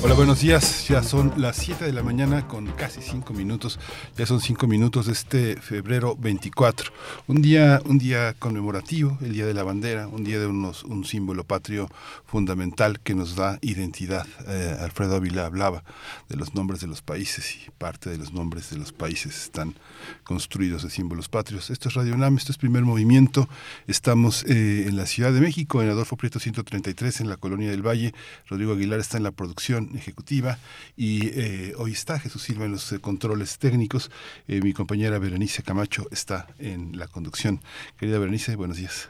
Hola, buenos días. Ya son las 7 de la mañana con casi 5 minutos. Ya son 5 minutos de este febrero 24. Un día, un día conmemorativo, el Día de la Bandera, un día de unos, un símbolo patrio fundamental que nos da identidad. Eh, Alfredo Ávila hablaba de los nombres de los países y parte de los nombres de los países están construidos de símbolos patrios. Esto es Radio UNAM, esto es primer movimiento. Estamos eh, en la Ciudad de México, en Adolfo Prieto 133, en la Colonia del Valle. Rodrigo Aguilar está en la producción ejecutiva y eh, hoy está Jesús Silva en los eh, controles técnicos. Eh, mi compañera Berenice Camacho está en la conducción. Querida Berenice, buenos días.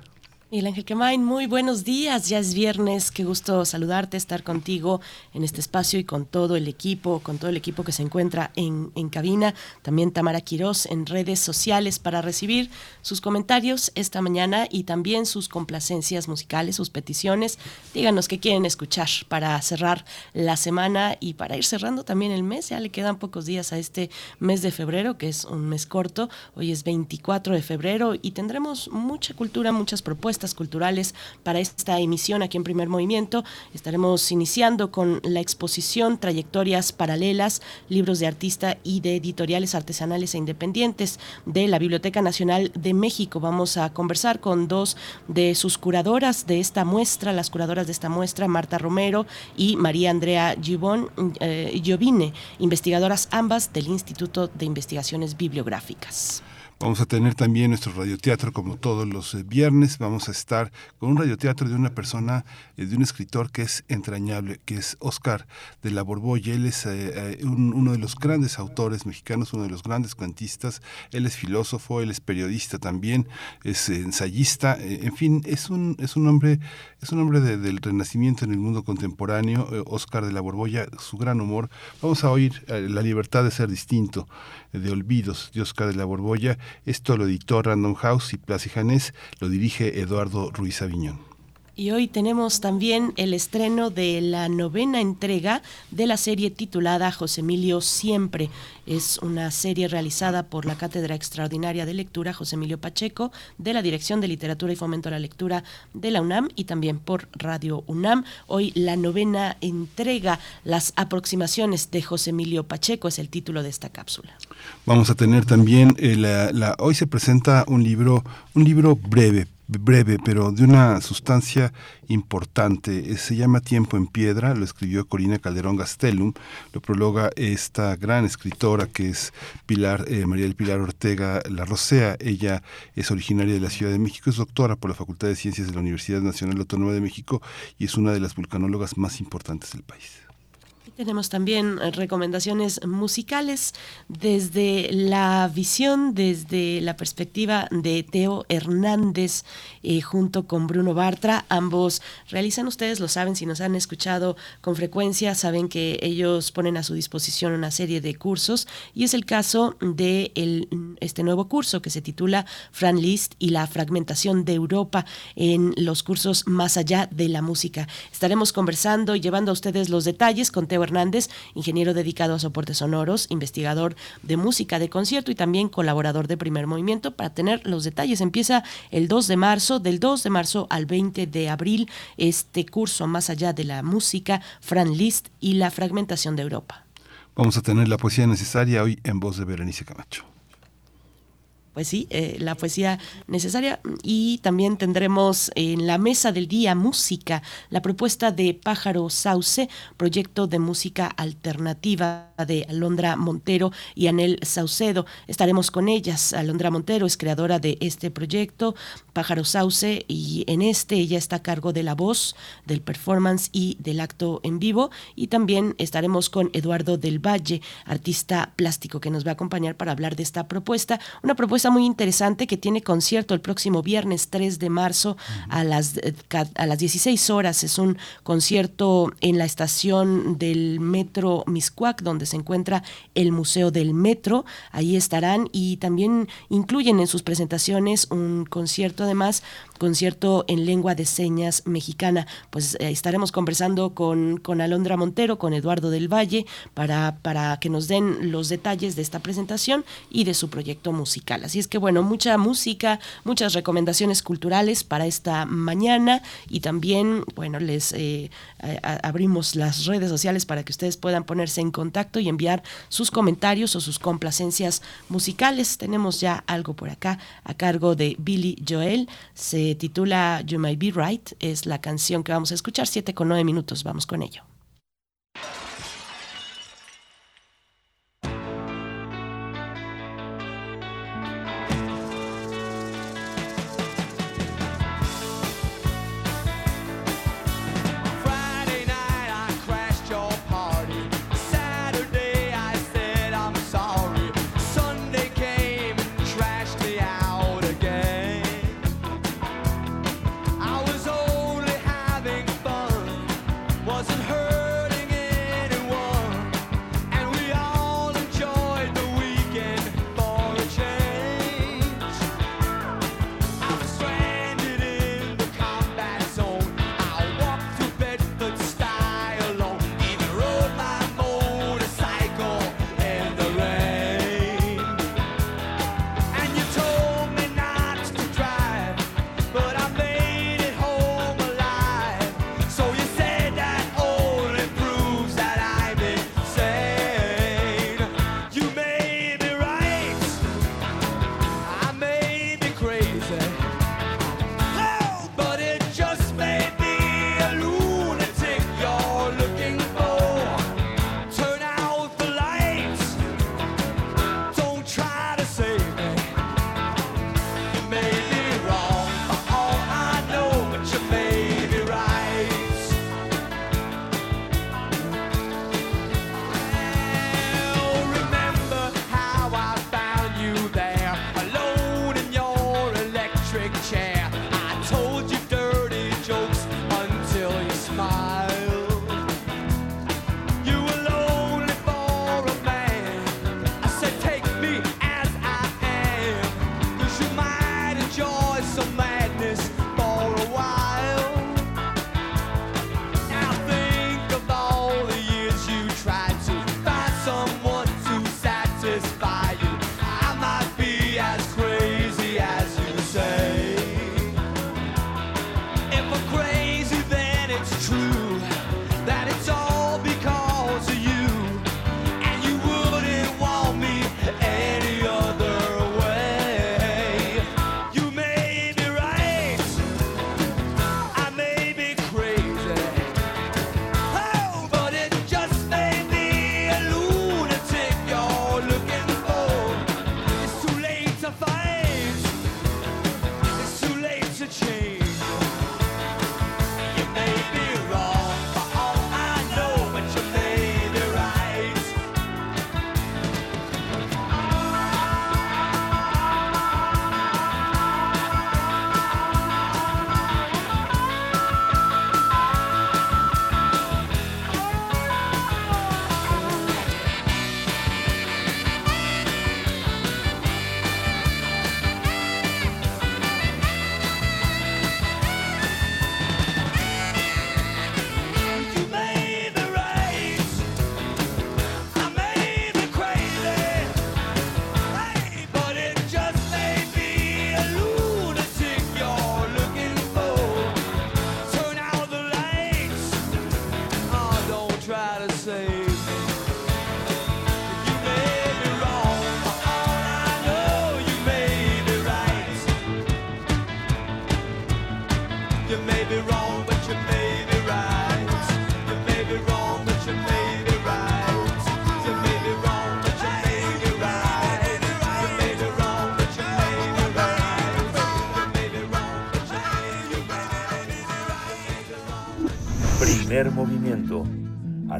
Miguel Ángel Quemain, muy buenos días. Ya es viernes. Qué gusto saludarte, estar contigo en este espacio y con todo el equipo, con todo el equipo que se encuentra en, en cabina. También Tamara Quirós en redes sociales para recibir sus comentarios esta mañana y también sus complacencias musicales, sus peticiones. Díganos qué quieren escuchar para cerrar la semana y para ir cerrando también el mes. Ya le quedan pocos días a este mes de febrero, que es un mes corto. Hoy es 24 de febrero y tendremos mucha cultura, muchas propuestas culturales para esta emisión aquí en Primer Movimiento. Estaremos iniciando con la exposición Trayectorias Paralelas, libros de artista y de editoriales artesanales e independientes de la Biblioteca Nacional de México. Vamos a conversar con dos de sus curadoras de esta muestra, las curadoras de esta muestra, Marta Romero y María Andrea Givón, eh, Giovine, investigadoras ambas del Instituto de Investigaciones Bibliográficas. Vamos a tener también nuestro radioteatro como todos los eh, viernes. Vamos a estar con un radioteatro de una persona, eh, de un escritor que es entrañable, que es Oscar de la Borbolla. Él es eh, uno de los grandes autores mexicanos, uno de los grandes cuentistas. Él es filósofo, él es periodista también, es ensayista. en fin, es un, es un hombre, es un hombre del renacimiento en el mundo contemporáneo. Oscar de la Borbolla, su gran humor. Vamos a oír La libertad de ser distinto de Olvidos de Oscar de la Borbolla. Esto lo editó Random House y Plaza Janés, lo dirige Eduardo Ruiz Aviñón. Y hoy tenemos también el estreno de la novena entrega de la serie titulada José Emilio Siempre. Es una serie realizada por la Cátedra Extraordinaria de Lectura José Emilio Pacheco de la Dirección de Literatura y Fomento a la Lectura de la UNAM y también por Radio UNAM. Hoy la novena entrega, las aproximaciones de José Emilio Pacheco es el título de esta cápsula. Vamos a tener también, eh, la, hoy se presenta un libro, un libro breve, breve, pero de una sustancia importante. Eh, se llama Tiempo en Piedra, lo escribió Corina Calderón Gastelum, lo prologa esta gran escritora que es Pilar, eh, María del Pilar Ortega La Rosea. Ella es originaria de la Ciudad de México, es doctora por la Facultad de Ciencias de la Universidad Nacional Autónoma de México y es una de las vulcanólogas más importantes del país. Tenemos también eh, recomendaciones musicales desde la visión, desde la perspectiva de Teo Hernández eh, junto con Bruno Bartra. Ambos realizan, ustedes lo saben, si nos han escuchado con frecuencia, saben que ellos ponen a su disposición una serie de cursos y es el caso de este nuevo curso que se titula Fran Liszt y la fragmentación de Europa en los cursos más allá de la música. Estaremos conversando y llevando a ustedes los detalles con Teo Hernández, ingeniero dedicado a soportes sonoros, investigador de música de concierto y también colaborador de Primer Movimiento para tener los detalles. Empieza el 2 de marzo, del 2 de marzo al 20 de abril, este curso más allá de la música, Fran Liszt y la fragmentación de Europa. Vamos a tener la poesía necesaria hoy en voz de Berenice Camacho pues sí, eh, la poesía necesaria. Y también tendremos en la mesa del día música, la propuesta de Pájaro Sauce, proyecto de música alternativa de Alondra Montero y Anel Saucedo. Estaremos con ellas. Alondra Montero es creadora de este proyecto, Pájaro Sauce, y en este ella está a cargo de la voz, del performance y del acto en vivo. Y también estaremos con Eduardo del Valle, artista plástico, que nos va a acompañar para hablar de esta propuesta. Una propuesta muy interesante que tiene concierto el próximo viernes 3 de marzo a las, eh, a las 16 horas. Es un concierto en la estación del metro Miscuac, donde se encuentra el Museo del Metro. Ahí estarán y también incluyen en sus presentaciones un concierto, además, concierto en lengua de señas mexicana. Pues eh, estaremos conversando con, con Alondra Montero, con Eduardo del Valle, para, para que nos den los detalles de esta presentación y de su proyecto musical. Así es que bueno, mucha música, muchas recomendaciones culturales para esta mañana y también, bueno, les eh, abrimos las redes sociales para que ustedes puedan ponerse en contacto y enviar sus comentarios o sus complacencias musicales. Tenemos ya algo por acá a cargo de Billy Joel. Se titula You Might Be Right. Es la canción que vamos a escuchar. Siete con nueve minutos. Vamos con ello.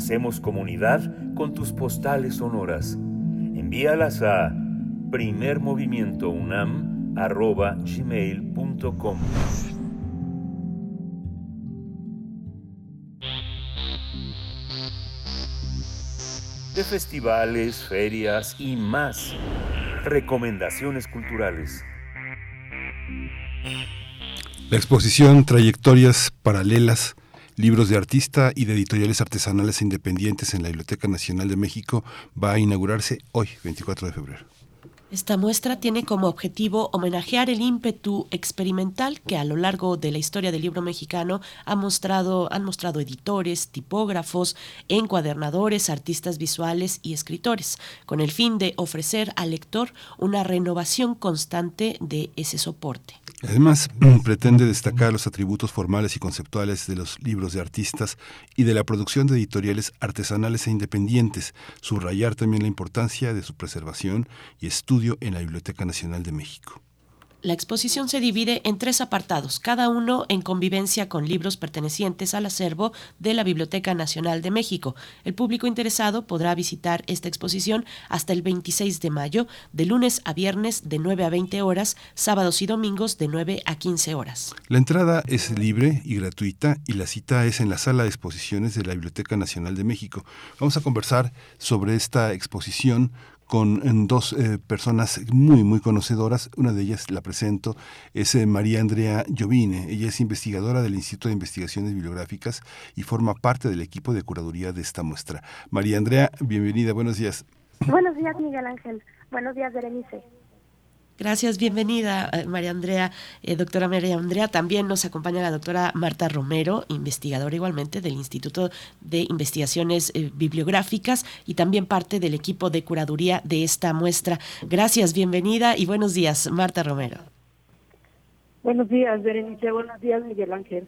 Hacemos comunidad con tus postales sonoras. Envíalas a primermovimientounam.gmail.com De festivales, ferias y más. Recomendaciones culturales. La exposición Trayectorias Paralelas, libros de artista y de editoriales artesanales independientes en la Biblioteca Nacional de México va a inaugurarse hoy, 24 de febrero. Esta muestra tiene como objetivo homenajear el ímpetu experimental que a lo largo de la historia del libro mexicano ha mostrado, han mostrado editores, tipógrafos, encuadernadores, artistas visuales y escritores, con el fin de ofrecer al lector una renovación constante de ese soporte. Además, pretende destacar los atributos formales y conceptuales de los libros de artistas y de la producción de editoriales artesanales e independientes, subrayar también la importancia de su preservación y estudio en la Biblioteca Nacional de México. La exposición se divide en tres apartados, cada uno en convivencia con libros pertenecientes al acervo de la Biblioteca Nacional de México. El público interesado podrá visitar esta exposición hasta el 26 de mayo, de lunes a viernes de 9 a 20 horas, sábados y domingos de 9 a 15 horas. La entrada es libre y gratuita y la cita es en la sala de exposiciones de la Biblioteca Nacional de México. Vamos a conversar sobre esta exposición con dos eh, personas muy, muy conocedoras. Una de ellas, la presento, es eh, María Andrea Llovine. Ella es investigadora del Instituto de Investigaciones Bibliográficas y forma parte del equipo de curaduría de esta muestra. María Andrea, bienvenida, buenos días. Buenos días, Miguel Ángel. Buenos días, Berenice. Gracias, bienvenida eh, María Andrea, eh, doctora María Andrea. También nos acompaña la doctora Marta Romero, investigadora igualmente del Instituto de Investigaciones eh, Bibliográficas y también parte del equipo de curaduría de esta muestra. Gracias, bienvenida y buenos días, Marta Romero. Buenos días, Berenice. Buenos días, Miguel Ángel.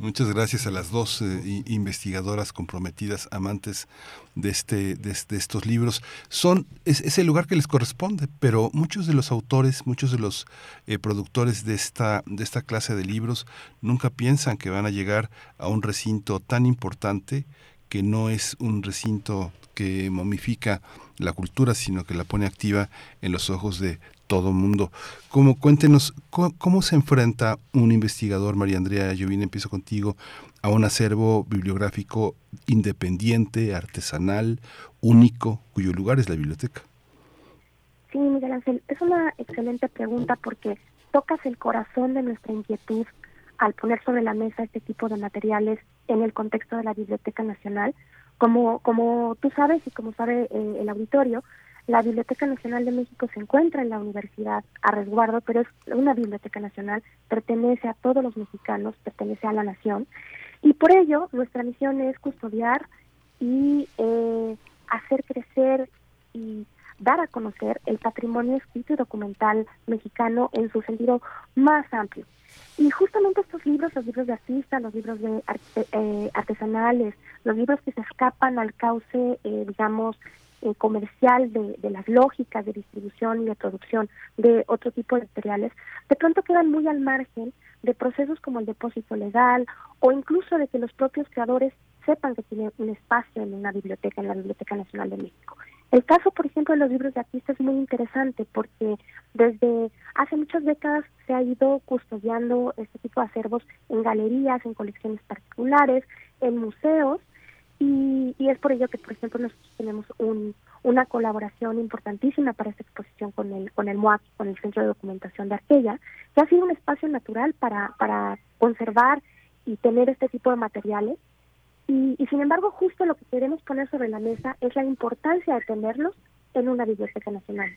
Muchas gracias a las dos eh, investigadoras comprometidas, amantes de, este, de, estos libros. Son, es, el lugar que les corresponde, pero muchos de los autores, muchos de los eh, productores de esta, de esta clase de libros nunca piensan que van a llegar a un recinto tan importante que no es un recinto que momifica la cultura, sino que la pone activa en los ojos de todo mundo. Como, cuéntenos, ¿cómo, se enfrenta un investigador, María Andrea Llovina, empiezo contigo, a un acervo bibliográfico independiente, artesanal, único, cuyo lugar es la biblioteca? Sí, Miguel Ángel, es una excelente pregunta porque tocas el corazón de nuestra inquietud al poner sobre la mesa este tipo de materiales en el contexto de la Biblioteca Nacional. Como, como tú sabes y como sabe eh, el auditorio, la Biblioteca Nacional de México se encuentra en la universidad a resguardo, pero es una biblioteca nacional, pertenece a todos los mexicanos, pertenece a la nación, y por ello nuestra misión es custodiar y eh, hacer crecer y dar a conocer el patrimonio escrito y documental mexicano en su sentido más amplio. Y justamente estos libros, los libros de artistas, los libros de eh, artesanales, los libros que se escapan al cauce, eh, digamos, eh, comercial de, de, las lógicas de distribución y de producción de otro tipo de materiales, de pronto quedan muy al margen de procesos como el depósito legal o incluso de que los propios creadores sepan que tienen un espacio en una biblioteca, en la Biblioteca Nacional de México. El caso, por ejemplo, de los libros de artistas es muy interesante porque desde hace muchas décadas se ha ido custodiando este tipo de acervos en galerías, en colecciones particulares, en museos, y, es por ello que, por ejemplo, nosotros tenemos un, una colaboración importantísima para esta exposición con el, con el MOAC, con el Centro de Documentación de Arquella, que ha sido un espacio natural para, para conservar y tener este tipo de materiales. Y, y sin embargo, justo lo que queremos poner sobre la mesa es la importancia de tenerlos en una biblioteca nacional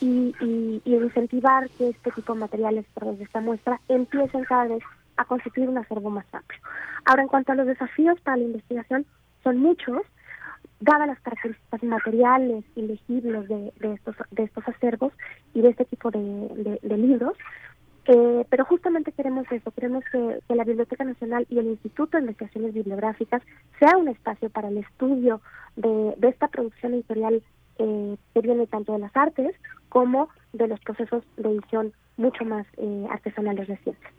y, y, y incentivar que este tipo de materiales, a través de esta muestra, empiecen cada vez a constituir un acervo más amplio. Ahora, en cuanto a los desafíos para la investigación, son muchos, dadas las características materiales y legibles de, estos, de estos acervos y de este tipo de, libros. Eh, pero justamente queremos eso, queremos que, la Biblioteca Nacional y el Instituto de Investigaciones Bibliográficas sea un espacio para el estudio de, esta producción editorial eh, que viene tanto de las artes como de los procesos de edición mucho más eh, artesanales recientes.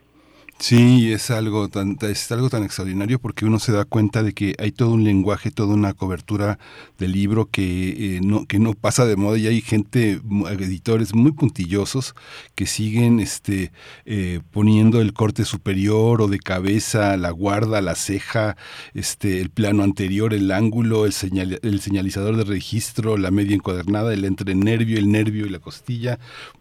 Sí, es algo tan es algo tan extraordinario porque uno se da cuenta de que hay todo un lenguaje, toda una cobertura del libro que eh, no que no pasa de moda y hay gente editores muy puntillosos que siguen este eh, poniendo el corte superior o de cabeza, la guarda, la ceja, este el plano anterior, el ángulo, el señal, el señalizador de registro, la media encuadernada, el entrenervio, el nervio y la costilla,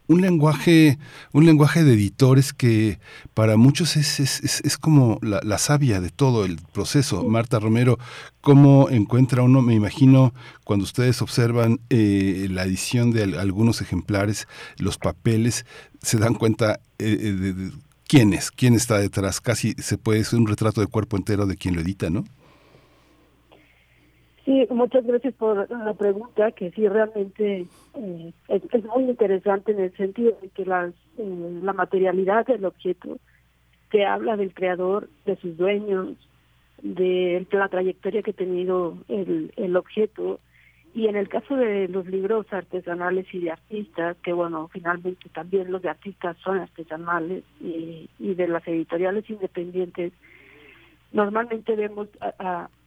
un lenguaje, un lenguaje de editores que para muchos es, es, es, como la, la, savia de todo el proceso. Marta Romero, ¿cómo encuentra uno? Me imagino cuando ustedes observan eh, la edición de algunos ejemplares, los papeles, se dan cuenta eh, eh, de, quién es, quién está detrás. Casi se puede ser un retrato de cuerpo entero de quien lo edita, ¿no? Sí, muchas gracias por la pregunta, que sí realmente eh, es, muy interesante en el sentido de que las, eh, la materialidad del objeto te habla del creador, de sus dueños, de la trayectoria que ha tenido el, el objeto. Y en el caso de los libros artesanales y de artistas, que bueno, finalmente también los de artistas son artesanales y, y de las editoriales independientes, normalmente vemos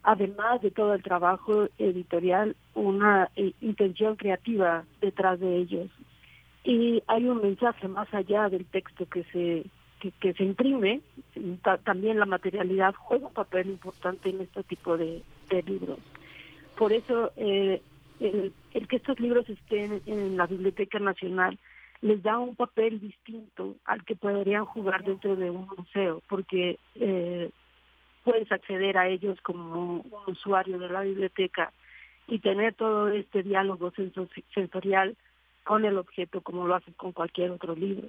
además de todo el trabajo editorial, una eh, intención creativa detrás de ellos. Y hay un mensaje más allá del texto que se que, se imprime, también la materialidad juega un papel importante en este tipo de, libros. Por eso, eh, el, que estos libros estén en la Biblioteca Nacional les da un papel distinto al que podrían jugar dentro de un museo, porque eh, puedes acceder a ellos como un usuario de la biblioteca y tener todo este diálogo sensorial con el objeto como lo haces con cualquier otro libro.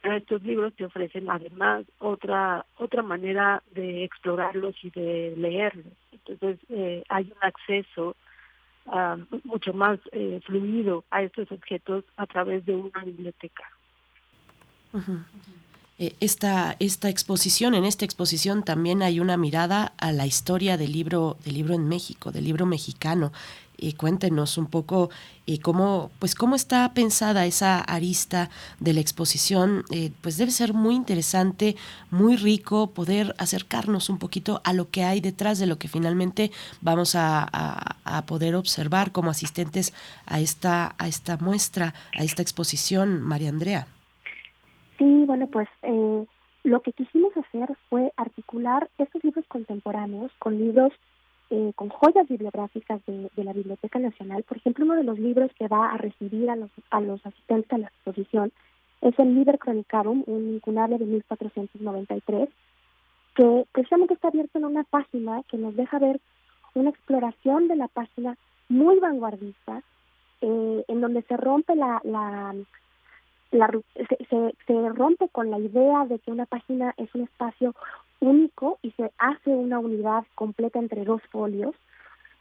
Pero estos libros te ofrecen además otra otra manera de explorarlos y de leerlos. Entonces eh, hay un acceso uh, mucho más eh, fluido a estos objetos a través de una biblioteca. Esta, esta exposición, en esta exposición también hay una mirada a la historia del libro, del libro en México, del libro mexicano. y cuéntenos un poco eh, cómo, pues cómo está pensada esa arista de la exposición. Eh, pues debe ser muy interesante, muy rico poder acercarnos un poquito a lo que hay detrás de lo que finalmente vamos a, a, poder observar como asistentes a esta, a esta muestra, a esta exposición, María Andrea. Sí, bueno, pues eh, lo que quisimos hacer fue articular estos libros contemporáneos con libros, eh, con joyas bibliográficas de, la Biblioteca Nacional. Por ejemplo, uno de los libros que va a recibir a los, a los asistentes a la exposición es el Liber Chronicarum, un incunable de 1493, que precisamente está abierto en una página que nos deja ver una exploración de la página muy vanguardista, eh, en donde se rompe la, la la, se, se, rompe con la idea de que una página es un espacio único y se hace una unidad completa entre dos folios.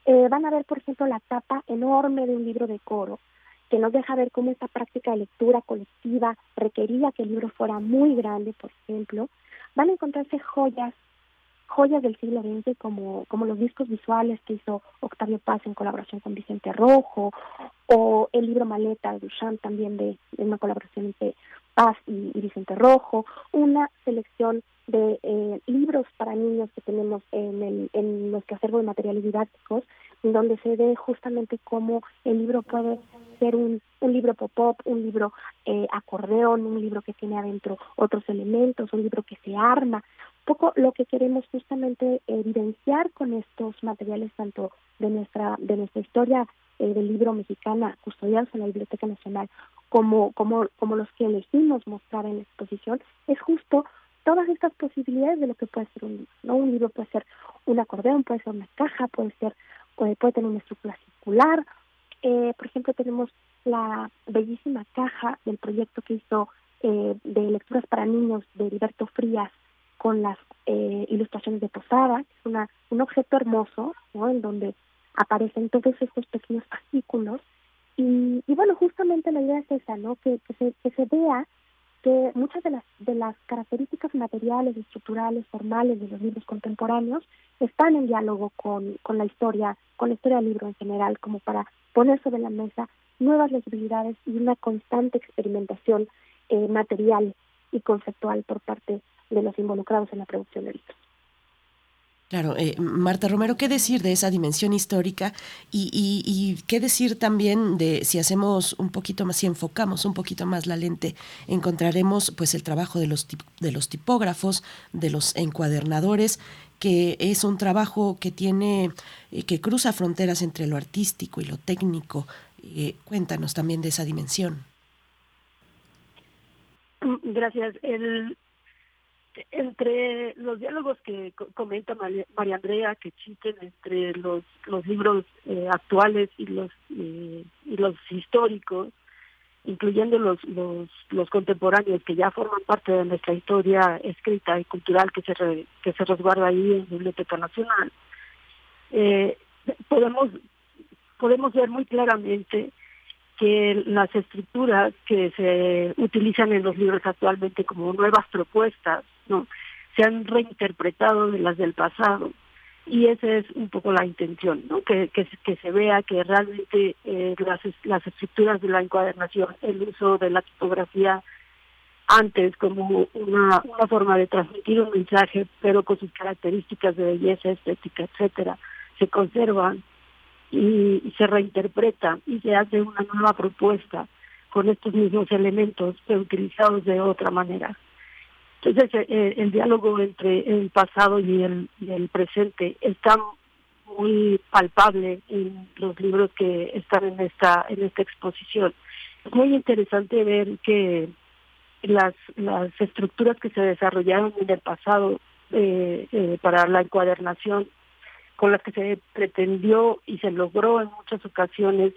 Eh, van a ver, por ejemplo, la tapa enorme de un libro de coro, que nos deja ver cómo esta práctica de lectura colectiva requería que el libro fuera muy grande, por ejemplo. Van a encontrarse joyas joyas del siglo XX como, como los discos visuales que hizo Octavio Paz en colaboración con Vicente Rojo, o el libro Maleta de Duchamp también de, una colaboración entre Paz y, Vicente Rojo, una selección de eh, libros para niños que tenemos en, el, en nuestro acervo de materiales didácticos, donde se ve justamente cómo el libro puede ser un, un libro pop-up, un libro eh, acordeón, un libro que tiene adentro otros elementos, un libro que se arma, poco lo que queremos justamente evidenciar con estos materiales tanto de nuestra de nuestra historia eh, del libro mexicana custodiados en la Biblioteca Nacional como como como los que elegimos mostrar en la exposición es justo todas estas posibilidades de lo que puede ser un libro no un libro puede ser un acordeón puede ser una caja puede ser puede, tener una estructura circular. Eh, por ejemplo tenemos la bellísima caja del proyecto que hizo eh, de lecturas para niños de Heriberto Frías con las eh, ilustraciones de Posada, es una, un objeto hermoso, ¿no? En donde aparecen todos estos pequeños fascículos. Y, bueno, justamente la idea es esa, ¿no? Que, que, se, que se vea que muchas de las, de las características materiales, estructurales, formales de los libros contemporáneos están en diálogo con, la historia, con la historia del libro en general, como para poner sobre la mesa nuevas posibilidades y una constante experimentación eh, material y conceptual por parte de los involucrados en la producción de libros. Claro, eh, Marta Romero, ¿qué decir de esa dimensión histórica y, y, qué decir también de si hacemos un poquito más, si enfocamos un poquito más la lente, encontraremos pues el trabajo de los, de los tipógrafos, de los encuadernadores, que es un trabajo que tiene, eh, que cruza fronteras entre lo artístico y lo técnico. Eh, cuéntanos también de esa dimensión. Gracias. El, entre los diálogos que comenta María Andrea que existen entre los los libros eh, actuales y los eh, y los históricos incluyendo los, los los contemporáneos que ya forman parte de nuestra historia escrita y cultural que se que se resguarda ahí en Biblioteca Nacional eh, podemos podemos ver muy claramente que las estructuras que se utilizan en los libros actualmente como nuevas propuestas se han reinterpretado de las del pasado. Y esa es un poco la intención que se vea que realmente eh, las las estructuras de la encuadernación el uso de la tipografía antes como una, forma de transmitir un mensaje pero con sus características de belleza estética etcétera se conservan y, se reinterpreta y se hace una nueva propuesta con estos mismos elementos pero utilizados de otra manera entonces, eh, eh, el diálogo entre el pasado y el, presente está muy palpable en los libros que están en esta en esta exposición. Es muy interesante ver que las las estructuras que se desarrollaron en el pasado eh, para la encuadernación, con las que se pretendió y se logró en muchas ocasiones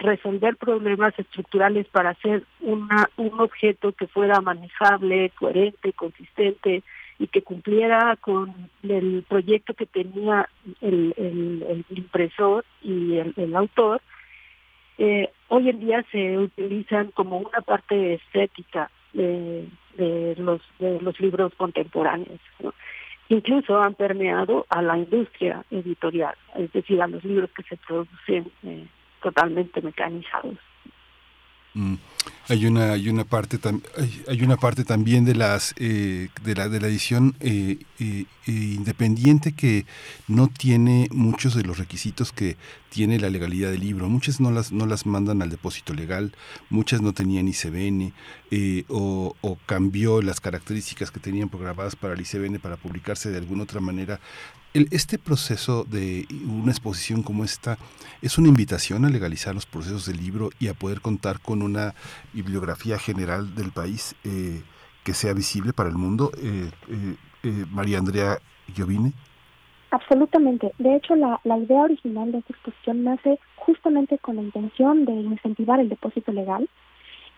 resolver problemas estructurales para hacer una, un objeto que fuera manejable, coherente, consistente y que cumpliera con el proyecto que tenía el, el, impresor y el, autor, eh, hoy en día se utilizan como una parte estética de, de los, de los libros contemporáneos. Incluso han permeado a la industria editorial, es decir, a los libros que se producen. Eh, totalmente mecanizados. Mm. Hay una hay una parte hay una parte también de las eh, de la de la edición eh, eh, independiente que no tiene muchos de los requisitos que tiene la legalidad del libro. Muchas no las no las mandan al depósito legal, muchas no tenían ICBN o, o cambió las características que tenían programadas para el ICBN para publicarse de alguna otra manera este proceso de una exposición como esta es una invitación a legalizar los procesos del libro y a poder contar con una bibliografía general del país eh, que sea visible para el mundo. Eh, eh, María Andrea Giovine. Absolutamente. De hecho, la, la idea original de esta exposición nace justamente con la intención de incentivar el depósito legal.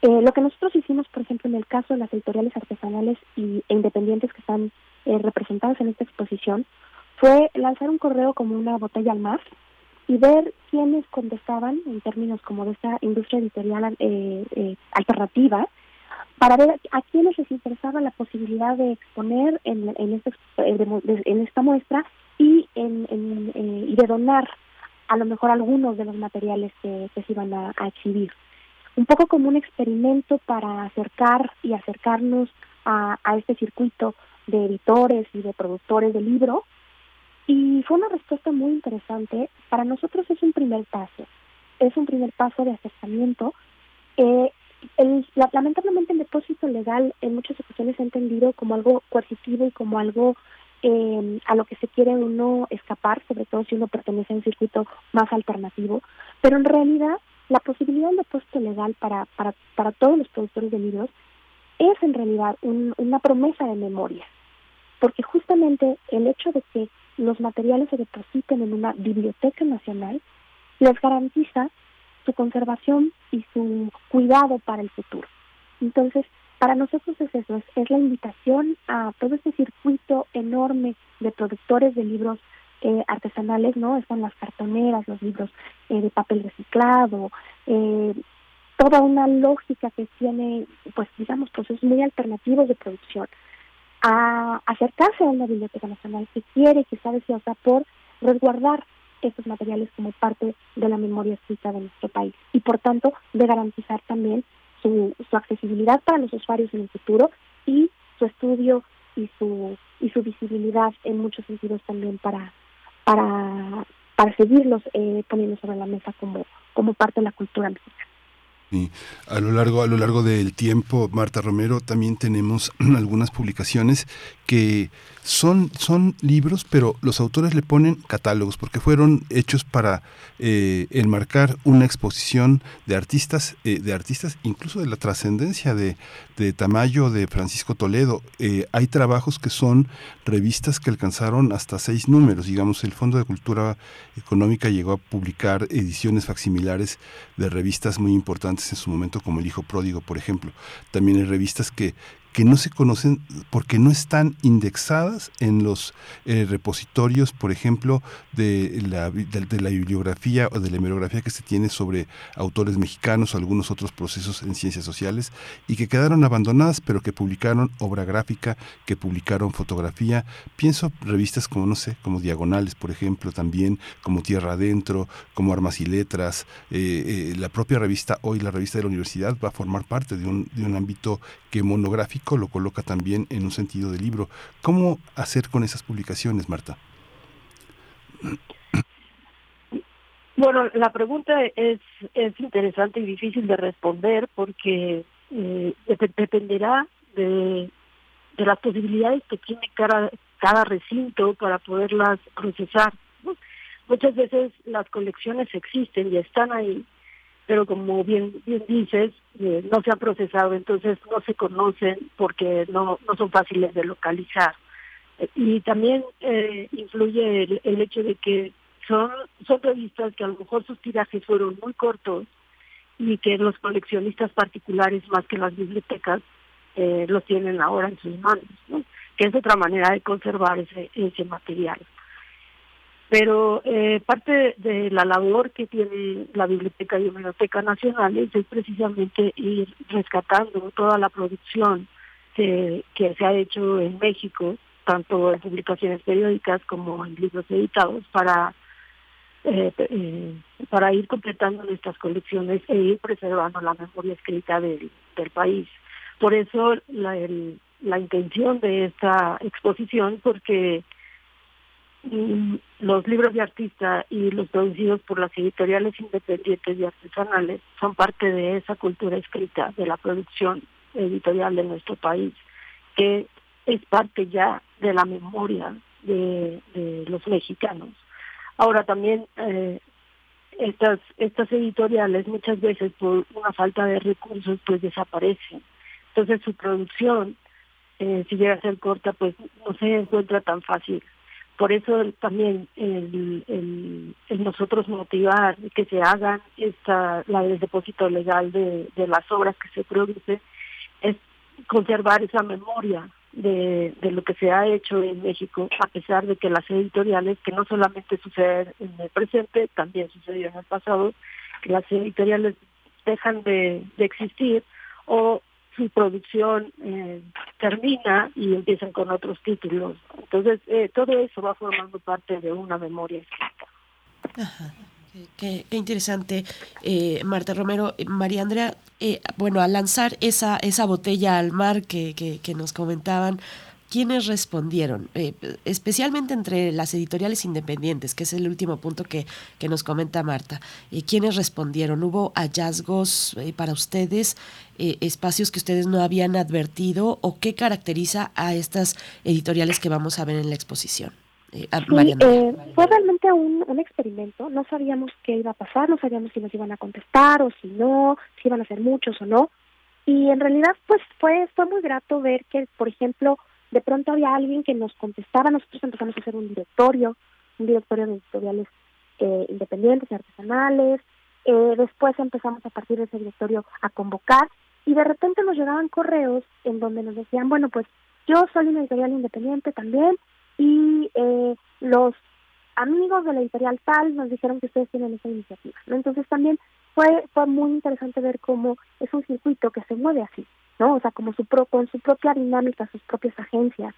lo que nosotros hicimos, por ejemplo, en el caso de las editoriales artesanales y, e independientes que están representadas en esta exposición, fue lanzar un correo como una botella al mar y ver quiénes contestaban en términos como de esta industria editorial eh, eh, alternativa para ver a quiénes les interesaba la posibilidad de exponer en, en, este, en esta muestra y, en, en eh, y de donar a lo mejor algunos de los materiales que, se iban a, a, exhibir. Un poco como un experimento para acercar y acercarnos a, a este circuito de editores y de productores de libros y fue una respuesta muy interesante. Para nosotros es un primer paso, es un primer paso de acercamiento. Eh, el, lamentablemente el depósito legal en muchas ocasiones se ha entendido como algo coercitivo y como algo eh, a lo que se quiere uno escapar, sobre todo si uno pertenece a un circuito más alternativo. Pero en realidad la posibilidad del depósito legal para, para, para todos los productores de libros es en realidad un, una promesa de memoria, porque justamente el hecho de que los materiales se depositen en una biblioteca nacional, les garantiza su conservación y su cuidado para el futuro. Entonces, para nosotros es eso, es, la invitación a todo este circuito enorme de productores de libros eh, artesanales, ¿no? Están las cartoneras, los libros eh, de papel reciclado, eh, toda una lógica que tiene, pues digamos, procesos muy alternativos de producción a acercarse a una biblioteca nacional que quiere, que sabe si por resguardar estos materiales como parte de la memoria escrita de nuestro país y por tanto de garantizar también su, su accesibilidad para los usuarios en el futuro y su estudio y su y su visibilidad en muchos sentidos también para seguirlos eh, poniendo sobre la mesa como como parte de la cultura mexicana. Y a lo largo, a lo largo del tiempo, Marta Romero, también tenemos algunas publicaciones que son, son libros, pero los autores le ponen catálogos, porque fueron hechos para eh, enmarcar una exposición de artistas, eh, de artistas, incluso de la trascendencia de, de, Tamayo, de Francisco Toledo. Eh, hay trabajos que son revistas que alcanzaron hasta seis números. Digamos, el Fondo de Cultura Económica llegó a publicar ediciones facsimilares de revistas muy importantes en su momento, como El Hijo Pródigo, por ejemplo. También hay revistas que que no se conocen porque no están indexadas en los eh, repositorios, por ejemplo, de la, de, la, bibliografía o de la hemerografía que se tiene sobre autores mexicanos o algunos otros procesos en ciencias sociales y que quedaron abandonadas, pero que publicaron obra gráfica, que publicaron fotografía. Pienso revistas como, no sé, como Diagonales, por ejemplo, también, como Tierra Adentro, como Armas y Letras. Eh, eh, la propia revista Hoy, la revista de la universidad, va a formar parte de un, de un ámbito que monográfico lo coloca también en un sentido de libro. ¿Cómo hacer con esas publicaciones, Marta? Bueno, la pregunta es, es interesante y difícil de responder porque eh, dependerá de, las posibilidades que tiene cada recinto para poderlas procesar. Muchas veces las colecciones existen y están ahí, pero como bien, bien dices, eh, no se han procesado, entonces no se conocen porque no, no son fáciles de localizar. y también eh, influye el, hecho de que son, son revistas que a lo mejor sus tirajes fueron muy cortos y que los coleccionistas particulares más que las bibliotecas eh, los tienen ahora en sus manos, que es otra manera de conservar ese, ese material pero eh, parte de la labor que tiene la Biblioteca y Biblioteca Nacional es precisamente ir rescatando toda la producción que, se ha hecho en México, tanto en publicaciones periódicas como en libros editados, para eh, eh, para ir completando nuestras colecciones e ir preservando la memoria escrita del, del país. Por eso la, la intención de esta exposición, porque los libros de artista y los producidos por las editoriales independientes y artesanales son parte de esa cultura escrita de la producción editorial de nuestro país, que es parte ya de la memoria de, los mexicanos. Ahora también eh, estas estas editoriales muchas veces por una falta de recursos pues desaparecen. Entonces su producción, eh, si llega a ser corta, pues no se encuentra tan fácil por eso también el, el, nosotros motivar que se hagan esta la del depósito legal de, de las obras que se producen es conservar esa memoria de, de lo que se ha hecho en México, a pesar de que las editoriales, que no solamente suceden en el presente, también sucedió en el pasado, que las editoriales dejan de, de existir o su producción eh, termina y empiezan con otros títulos. Entonces, eh, todo eso va formando parte de una memoria escrita. Qué, interesante, eh, Marta Romero. María Andrea, bueno, al lanzar esa, esa botella al mar que, que nos comentaban, ¿quiénes respondieron? Eh, especialmente entre las editoriales independientes, que es el último punto que, que nos comenta Marta. Eh, ¿Quiénes respondieron? ¿Hubo hallazgos eh, para ustedes, espacios que ustedes no habían advertido o qué caracteriza a estas editoriales que vamos a ver en la exposición? Sí, fue realmente un, un experimento, no sabíamos qué iba a pasar, no sabíamos si nos iban a contestar o si no, si iban a ser muchos o no, y en realidad pues fue, fue muy grato ver que, por ejemplo, de pronto había alguien que nos contestaba, nosotros empezamos a hacer un directorio, un directorio de editoriales eh, independientes artesanales, eh, después empezamos a partir de ese directorio a convocar y de repente nos llegaban correos en donde nos decían, bueno, pues yo soy una editorial independiente también y eh, los amigos de la editorial tal nos dijeron que ustedes tienen esa iniciativa. Entonces también fue, fue muy interesante ver cómo es un circuito que se mueve así. ¿No? O sea, como su pro, con su propia dinámica, sus propias agencias.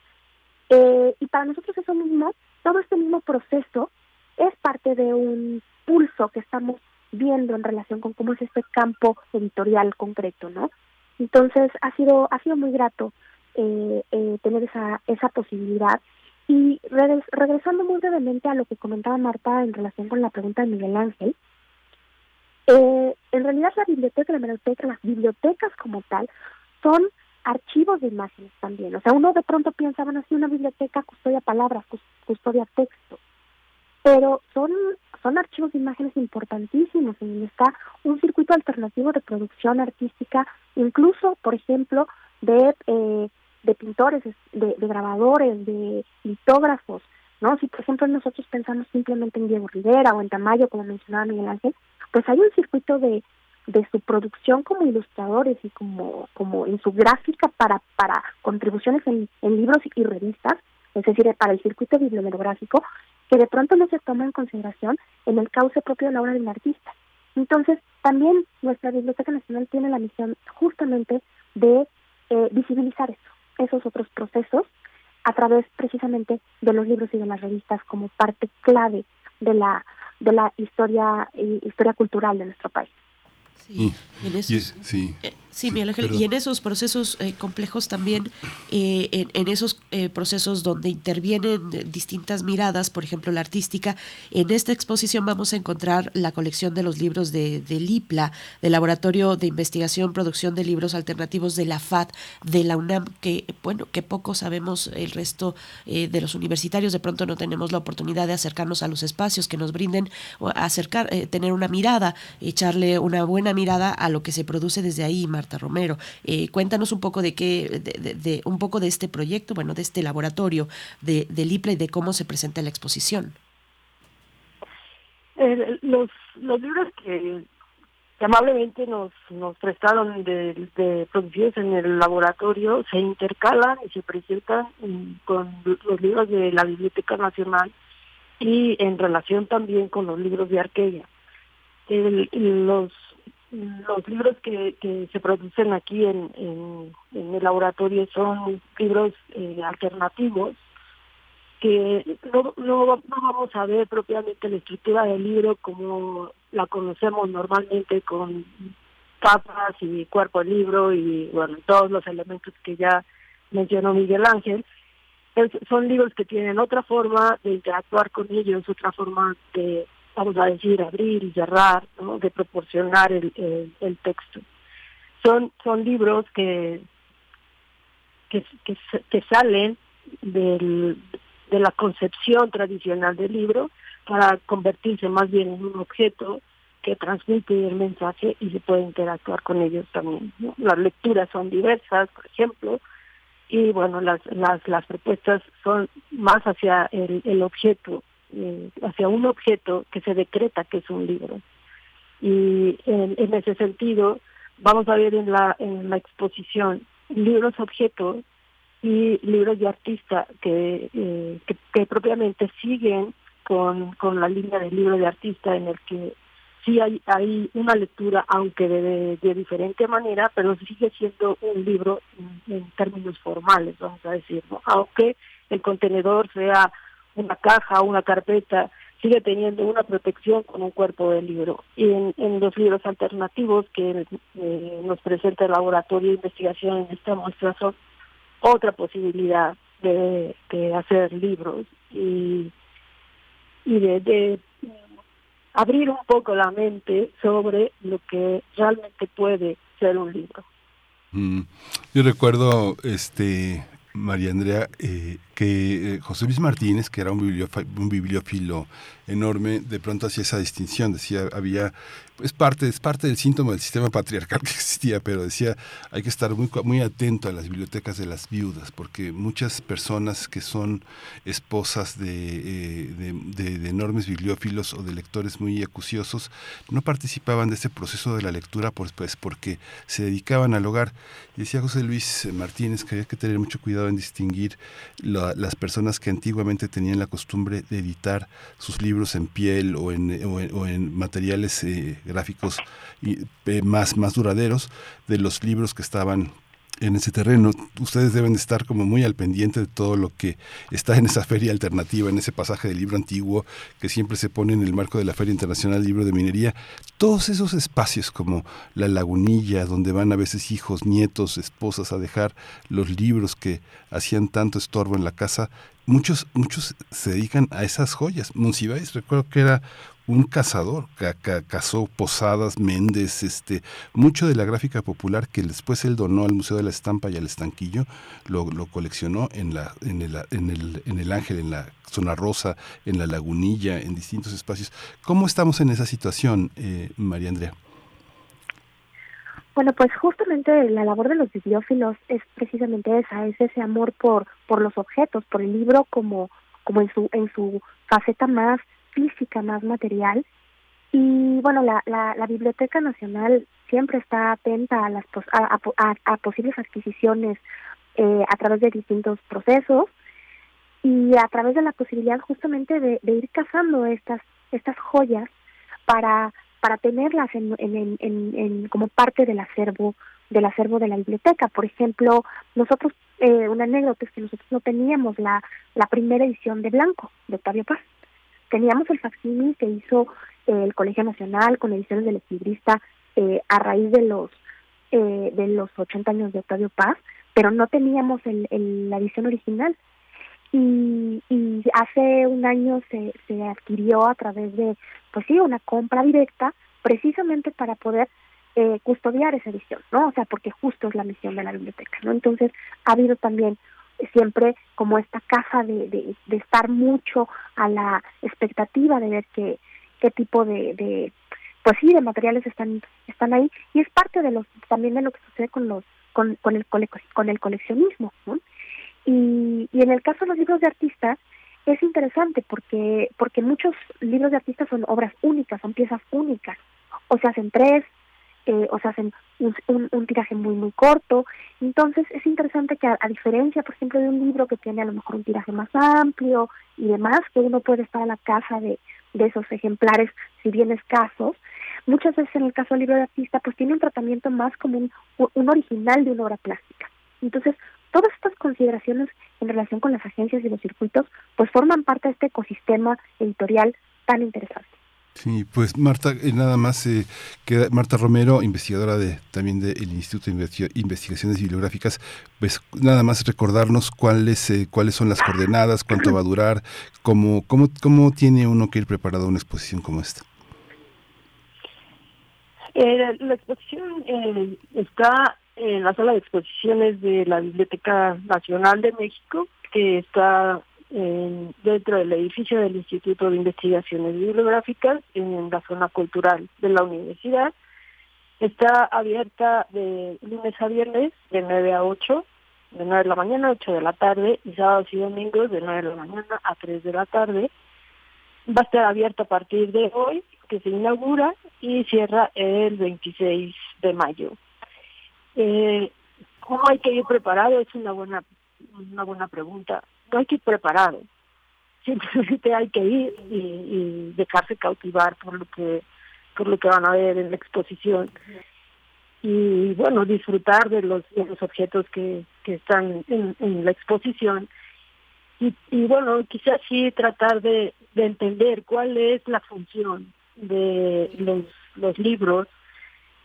Eh, y para nosotros eso mismo, todo este mismo proceso es parte de un pulso que estamos viendo en relación con cómo es este campo editorial concreto, ¿no? Entonces ha sido ha sido muy grato eh, eh, tener esa, esa posibilidad. Y regresando muy brevemente a lo que comentaba Marta en relación con la pregunta de Miguel Ángel, eh, en realidad la biblioteca, la biblioteca, las bibliotecas como tal, son archivos de imágenes también. O sea, uno de pronto piensa, bueno, así una biblioteca custodia palabras, custodia texto, pero son, son archivos de imágenes importantísimos en donde está un circuito alternativo de producción artística, incluso, por ejemplo, de, eh, de pintores, de, de grabadores, de litógrafos, ¿no? Si, por ejemplo, nosotros pensamos simplemente en Diego Rivera o en Tamayo, como mencionaba Miguel Ángel, pues hay un circuito de, de su producción como ilustradores y como, como en su gráfica para, para contribuciones en, libros y revistas, es decir, para el circuito bibliográfico, que de pronto no se toma en consideración en el cauce propio de la obra del artista. Entonces, también nuestra Biblioteca Nacional tiene la misión justamente de eh, visibilizar eso, esos otros procesos a través precisamente de los libros y de las revistas como parte clave de la de la historia eh, historia cultural de nuestro país. Sí, sí. Eh, Sí, Miguel Ángel, y en esos procesos eh, complejos también, eh, en, esos eh, procesos donde intervienen distintas miradas, por ejemplo la artística, en esta exposición vamos a encontrar la colección de los libros de, de LIPLA, del Laboratorio de Investigación, Producción de Libros Alternativos de la FAD, de la UNAM, que bueno, que poco sabemos el resto de los universitarios, de pronto no tenemos la oportunidad de acercarnos a los espacios que nos brinden, o acercar, tener una mirada, echarle una buena mirada a lo que se produce desde ahí, Romero. Eh, cuéntanos un poco de qué, de, un poco de este proyecto, bueno, de este laboratorio de, del IPLA y de cómo se presenta la exposición. Los, los libros que, amablemente nos, prestaron de, producidos en el laboratorio se intercalan y se presentan con los libros de la Biblioteca Nacional y en relación también con los libros de Arqueya. los los libros que, se producen aquí en, en, el laboratorio son libros eh, alternativos que no, no, vamos a ver propiamente la estructura del libro como la conocemos normalmente con tapas y cuerpo del libro y bueno todos los elementos que ya mencionó Miguel Ángel. Son libros que tienen otra forma de interactuar con ellos otra forma de vamos a decir, abrir y cerrar, de proporcionar el, el, texto. Son, son libros que, que, que, salen del, de la concepción tradicional del libro para convertirse más bien en un objeto que transmite el mensaje y se puede interactuar con ellos también. Las lecturas son diversas, por ejemplo, y bueno, las, las, las propuestas son más hacia el, el objeto eh, hacia un objeto que se decreta que es un libro. Y en, ese sentido, vamos a ver en la, en la exposición libros objetos y libros de artista que, eh, que, propiamente siguen con, con la línea del libro de artista en el que sí hay, hay una lectura, aunque de, diferente manera, pero sigue siendo un libro en, términos formales, vamos a decir, aunque el contenedor sea una caja, una carpeta, sigue teniendo una protección con un cuerpo de libro. Y en, los libros alternativos que eh, nos presenta el laboratorio de investigación en esta muestra son otra posibilidad de, hacer libros y, y de, abrir un poco la mente sobre lo que realmente puede ser un libro. Mm, yo recuerdo este María Andrea, eh, que eh, José Luis Martínez, que era un, bibliófilo enorme, de pronto hacía esa distinción, decía, había es parte, es parte del síntoma del sistema patriarcal que existía, pero decía, hay que estar muy, muy atento a las bibliotecas de las viudas, porque muchas personas que son esposas de, eh, de, enormes bibliófilos o de lectores muy acuciosos no participaban de ese proceso de la lectura pues, pues porque se dedicaban al hogar. Decía José Luis Martínez que había que tener mucho cuidado en distinguir las personas que antiguamente tenían la costumbre de editar sus libros en piel o en, o en, materiales eh, gráficos eh, más, más duraderos de los libros que estaban en ese terreno. Ustedes deben estar como muy al pendiente de todo lo que está en esa feria alternativa, en ese pasaje del libro antiguo que siempre se pone en el marco de la Feria Internacional del Libro de Minería. Todos esos espacios como la lagunilla, donde van a veces hijos, nietos, esposas a dejar los libros que hacían tanto estorbo en la casa, muchos, muchos se dedican a esas joyas. Monsiváis, recuerdo que era un cazador, cazó Posadas, Méndez, este, mucho de la gráfica popular que después él donó al Museo de la Estampa y al Estanquillo, lo, coleccionó en, la, en, el, en, el, en el Ángel, en la Zona Rosa, en la Lagunilla, en distintos espacios. ¿Cómo estamos en esa situación, eh, María Andrea? Bueno, pues justamente la labor de los bibliófilos es precisamente esa, es ese amor por, por los objetos, por el libro como, como en su, en su faceta más física, más material. Y bueno, la, la, Biblioteca Nacional siempre está atenta a, las a, posibles adquisiciones eh, a través de distintos procesos y a través de la posibilidad justamente de, ir cazando estas estas joyas para para tenerlas en, en, en, como parte del acervo del acervo de la biblioteca. Por ejemplo, nosotros eh, una anécdota es que nosotros no teníamos la la primera edición de Blanco de Octavio Paz teníamos el facsímil que hizo eh, el Colegio Nacional con ediciones del equilibrista eh, a raíz de los eh, de los 80 años de Octavio Paz, pero no teníamos el, la edición original. Y, y hace un año se, se adquirió a través de, pues sí, una compra directa, precisamente para poder eh, custodiar esa edición, ¿no? O sea, porque justo es la misión de la biblioteca, ¿no? Entonces, ha habido también siempre como esta caja de, de, estar mucho a la expectativa de ver qué, qué tipo de, de pues sí de materiales están están ahí. Y es parte de los también de lo que sucede con los con, con el con el coleccionismo y, y en el caso de los libros de artistas es interesante porque porque muchos libros de artistas son obras únicas son piezas únicas. O se hacen tres eh, o se hacen un, un, tiraje muy muy corto. Entonces es interesante que a, diferencia por ejemplo de un libro que tiene a lo mejor un tiraje más amplio y demás que uno puede estar a la casa de, de esos ejemplares si bien escasos muchas veces en el caso del libro de artista pues tiene un tratamiento más como un original de una obra plástica. Entonces todas estas consideraciones en relación con las agencias y los circuitos pues forman parte de este ecosistema editorial tan interesante Sí, pues Marta, eh, nada más eh, queda Marta Romero, investigadora de también del Instituto de Investigaciones Bibliográficas, pues nada más recordarnos cuáles eh, cuáles son las coordenadas, cuánto va a durar, cómo cómo cómo tiene uno que ir preparado a una exposición como esta. Eh, la exposición está en la sala de exposiciones de la Biblioteca Nacional de México, que está dentro del edificio del Instituto de Investigaciones Bibliográficas en la zona cultural de la universidad. Está abierta de lunes a viernes de 9 a 8, de 9 de la mañana a 8 de la tarde y sábados y domingos de 9 de la mañana a 3 de la tarde. Va a estar abierta a partir de hoy, que se inaugura, y cierra el 26 de mayo. Eh, ¿Cómo hay que ir preparado? Es una buena, una buena pregunta hay que ir preparado, simplemente hay que ir y, dejarse cautivar por lo que por lo que van a ver en la exposición. Y bueno disfrutar de los los objetos que, están en, la exposición. Y, bueno quizás sí tratar de, de entender cuál es la función de los libros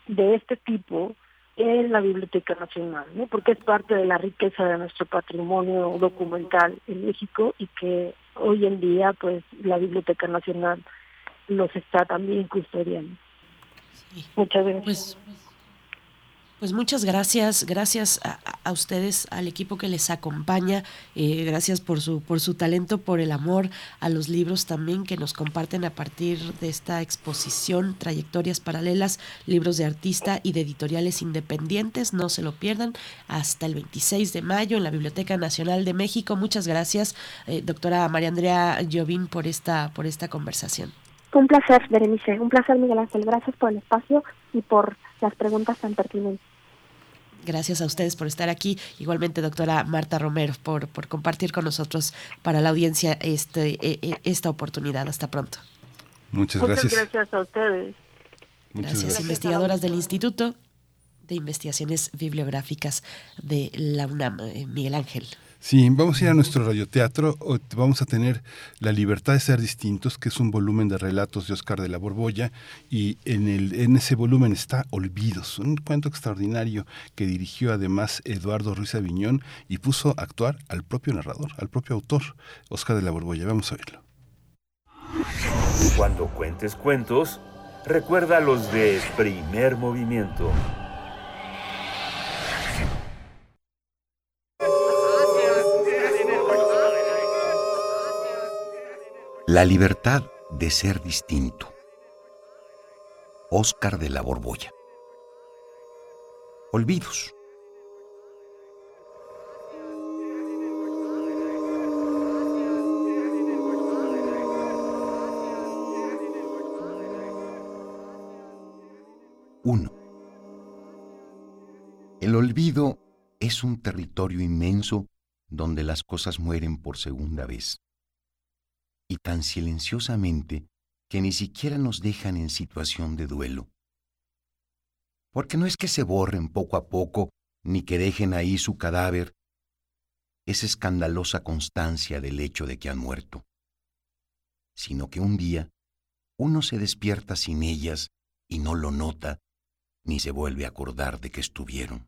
de este tipo en la Biblioteca Nacional, ¿no? porque es parte de la riqueza de nuestro patrimonio documental en México y que hoy en día pues la Biblioteca Nacional los está también custodiando. Muchas gracias. Pues, pues muchas gracias, gracias a, ustedes, al equipo que les acompaña, eh, gracias por su, por su talento, por el amor a los libros también que nos comparten a partir de esta exposición, trayectorias paralelas, libros de artista y de editoriales independientes, no se lo pierdan, hasta el 26 de mayo en la Biblioteca Nacional de México. Muchas gracias, eh, doctora María Andrea Llovín, por esta, por esta conversación. Un placer, Berenice, un placer, Miguel Ángel, gracias por el espacio y por las preguntas tan pertinentes. Gracias a ustedes por estar aquí. Igualmente, doctora Marta Romero, por, por compartir con nosotros para la audiencia este, e, e, esta oportunidad. Hasta pronto. Muchas gracias. Muchas gracias a ustedes. gracias, investigadoras del instituto. de Investigaciones Bibliográficas de la UNAM, eh, Miguel Ángel. Sí, vamos a ir a nuestro radioteatro. Vamos a tener La libertad de ser distintos, que es un volumen de relatos de Oscar de la Borbolla. Y en, el, en ese volumen está Olvidos, un cuento extraordinario que dirigió además Eduardo Ruiz Aviñón y puso a actuar al propio narrador, al propio autor, Oscar de la Borbolla. Vamos a verlo. Cuando cuentes cuentos, recuerda los de primer movimiento. La libertad de ser distinto. Óscar de la Borbolla. Olvidos. Uno. El olvido es un territorio inmenso donde las cosas mueren por segunda vez y tan silenciosamente que ni siquiera nos dejan en situación de duelo. Porque no es que se borren poco a poco, ni que dejen ahí su cadáver, esa escandalosa constancia del hecho de que han muerto, sino que un día uno se despierta sin ellas y no lo nota, ni se vuelve a acordar de que estuvieron.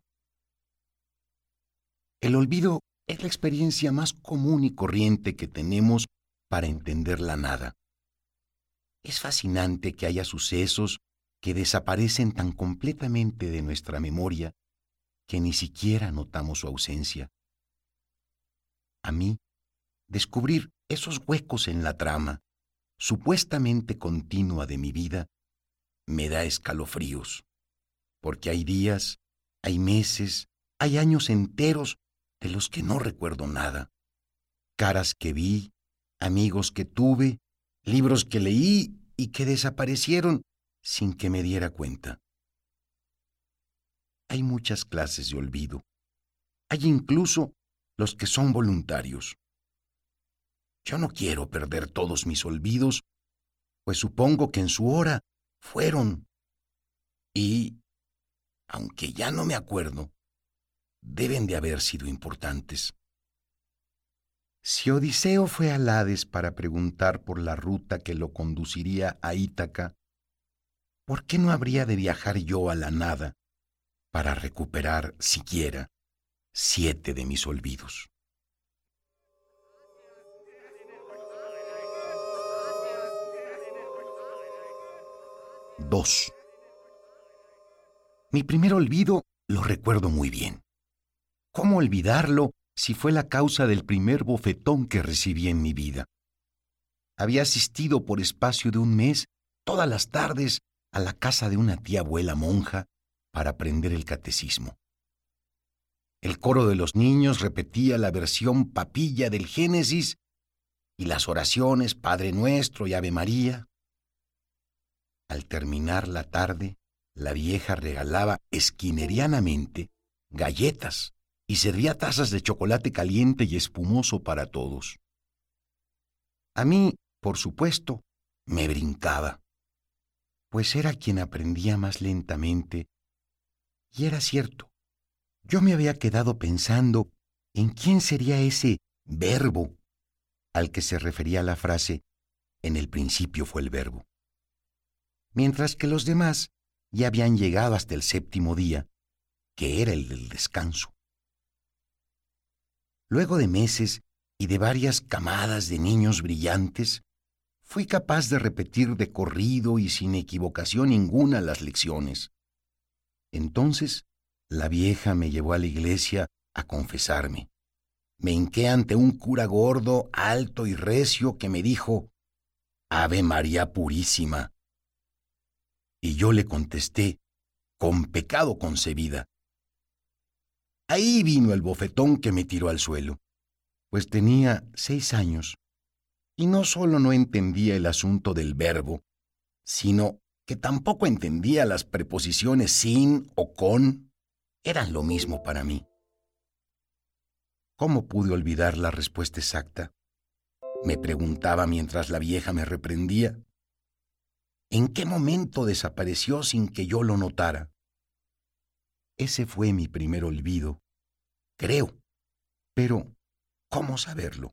El olvido es la experiencia más común y corriente que tenemos para entender la nada. Es fascinante que haya sucesos que desaparecen tan completamente de nuestra memoria que ni siquiera notamos su ausencia. A mí, descubrir esos huecos en la trama, supuestamente continua de mi vida, me da escalofríos, porque hay días, hay meses, hay años enteros de los que no recuerdo nada, caras que vi, amigos que tuve, libros que leí y que desaparecieron sin que me diera cuenta. Hay muchas clases de olvido. Hay incluso los que son voluntarios. Yo no quiero perder todos mis olvidos, pues supongo que en su hora fueron. Y, aunque ya no me acuerdo, deben de haber sido importantes. Si Odiseo fue al Hades para preguntar por la ruta que lo conduciría a Ítaca, ¿por qué no habría de viajar yo a la nada para recuperar siquiera siete de mis olvidos? Dos. Mi primer olvido lo recuerdo muy bien. ¿Cómo olvidarlo si fue la causa del primer bofetón que recibí en mi vida. Había asistido por espacio de un mes todas las tardes a la casa de una tía abuela monja para aprender el catecismo. El coro de los niños repetía la versión papilla del Génesis y las oraciones Padre Nuestro y Ave María. Al terminar la tarde, la vieja regalaba esquinerianamente galletas y servía tazas de chocolate caliente y espumoso para todos. A mí, por supuesto, me brincaba, pues era quien aprendía más lentamente, y era cierto. Yo me había quedado pensando en quién sería ese verbo al que se refería la frase en el principio fue el verbo. Mientras que los demás ya habían llegado hasta el séptimo día, que era el del descanso. Luego de meses y de varias camadas de niños brillantes, fui capaz de repetir de corrido y sin equivocación ninguna las lecciones. Entonces, la vieja me llevó a la iglesia a confesarme. Me hinqué ante un cura gordo, alto y recio que me dijo, Ave María Purísima. Y yo le contesté, con pecado concebida, Ahí vino el bofetón que me tiró al suelo, pues tenía seis años, y no solo no entendía el asunto del verbo, sino que tampoco entendía las preposiciones sin o con, eran lo mismo para mí. ¿Cómo pude olvidar la respuesta exacta? Me preguntaba mientras la vieja me reprendía. ¿En qué momento desapareció sin que yo lo notara? Ese fue mi primer olvido. Creo. Pero, ¿cómo saberlo?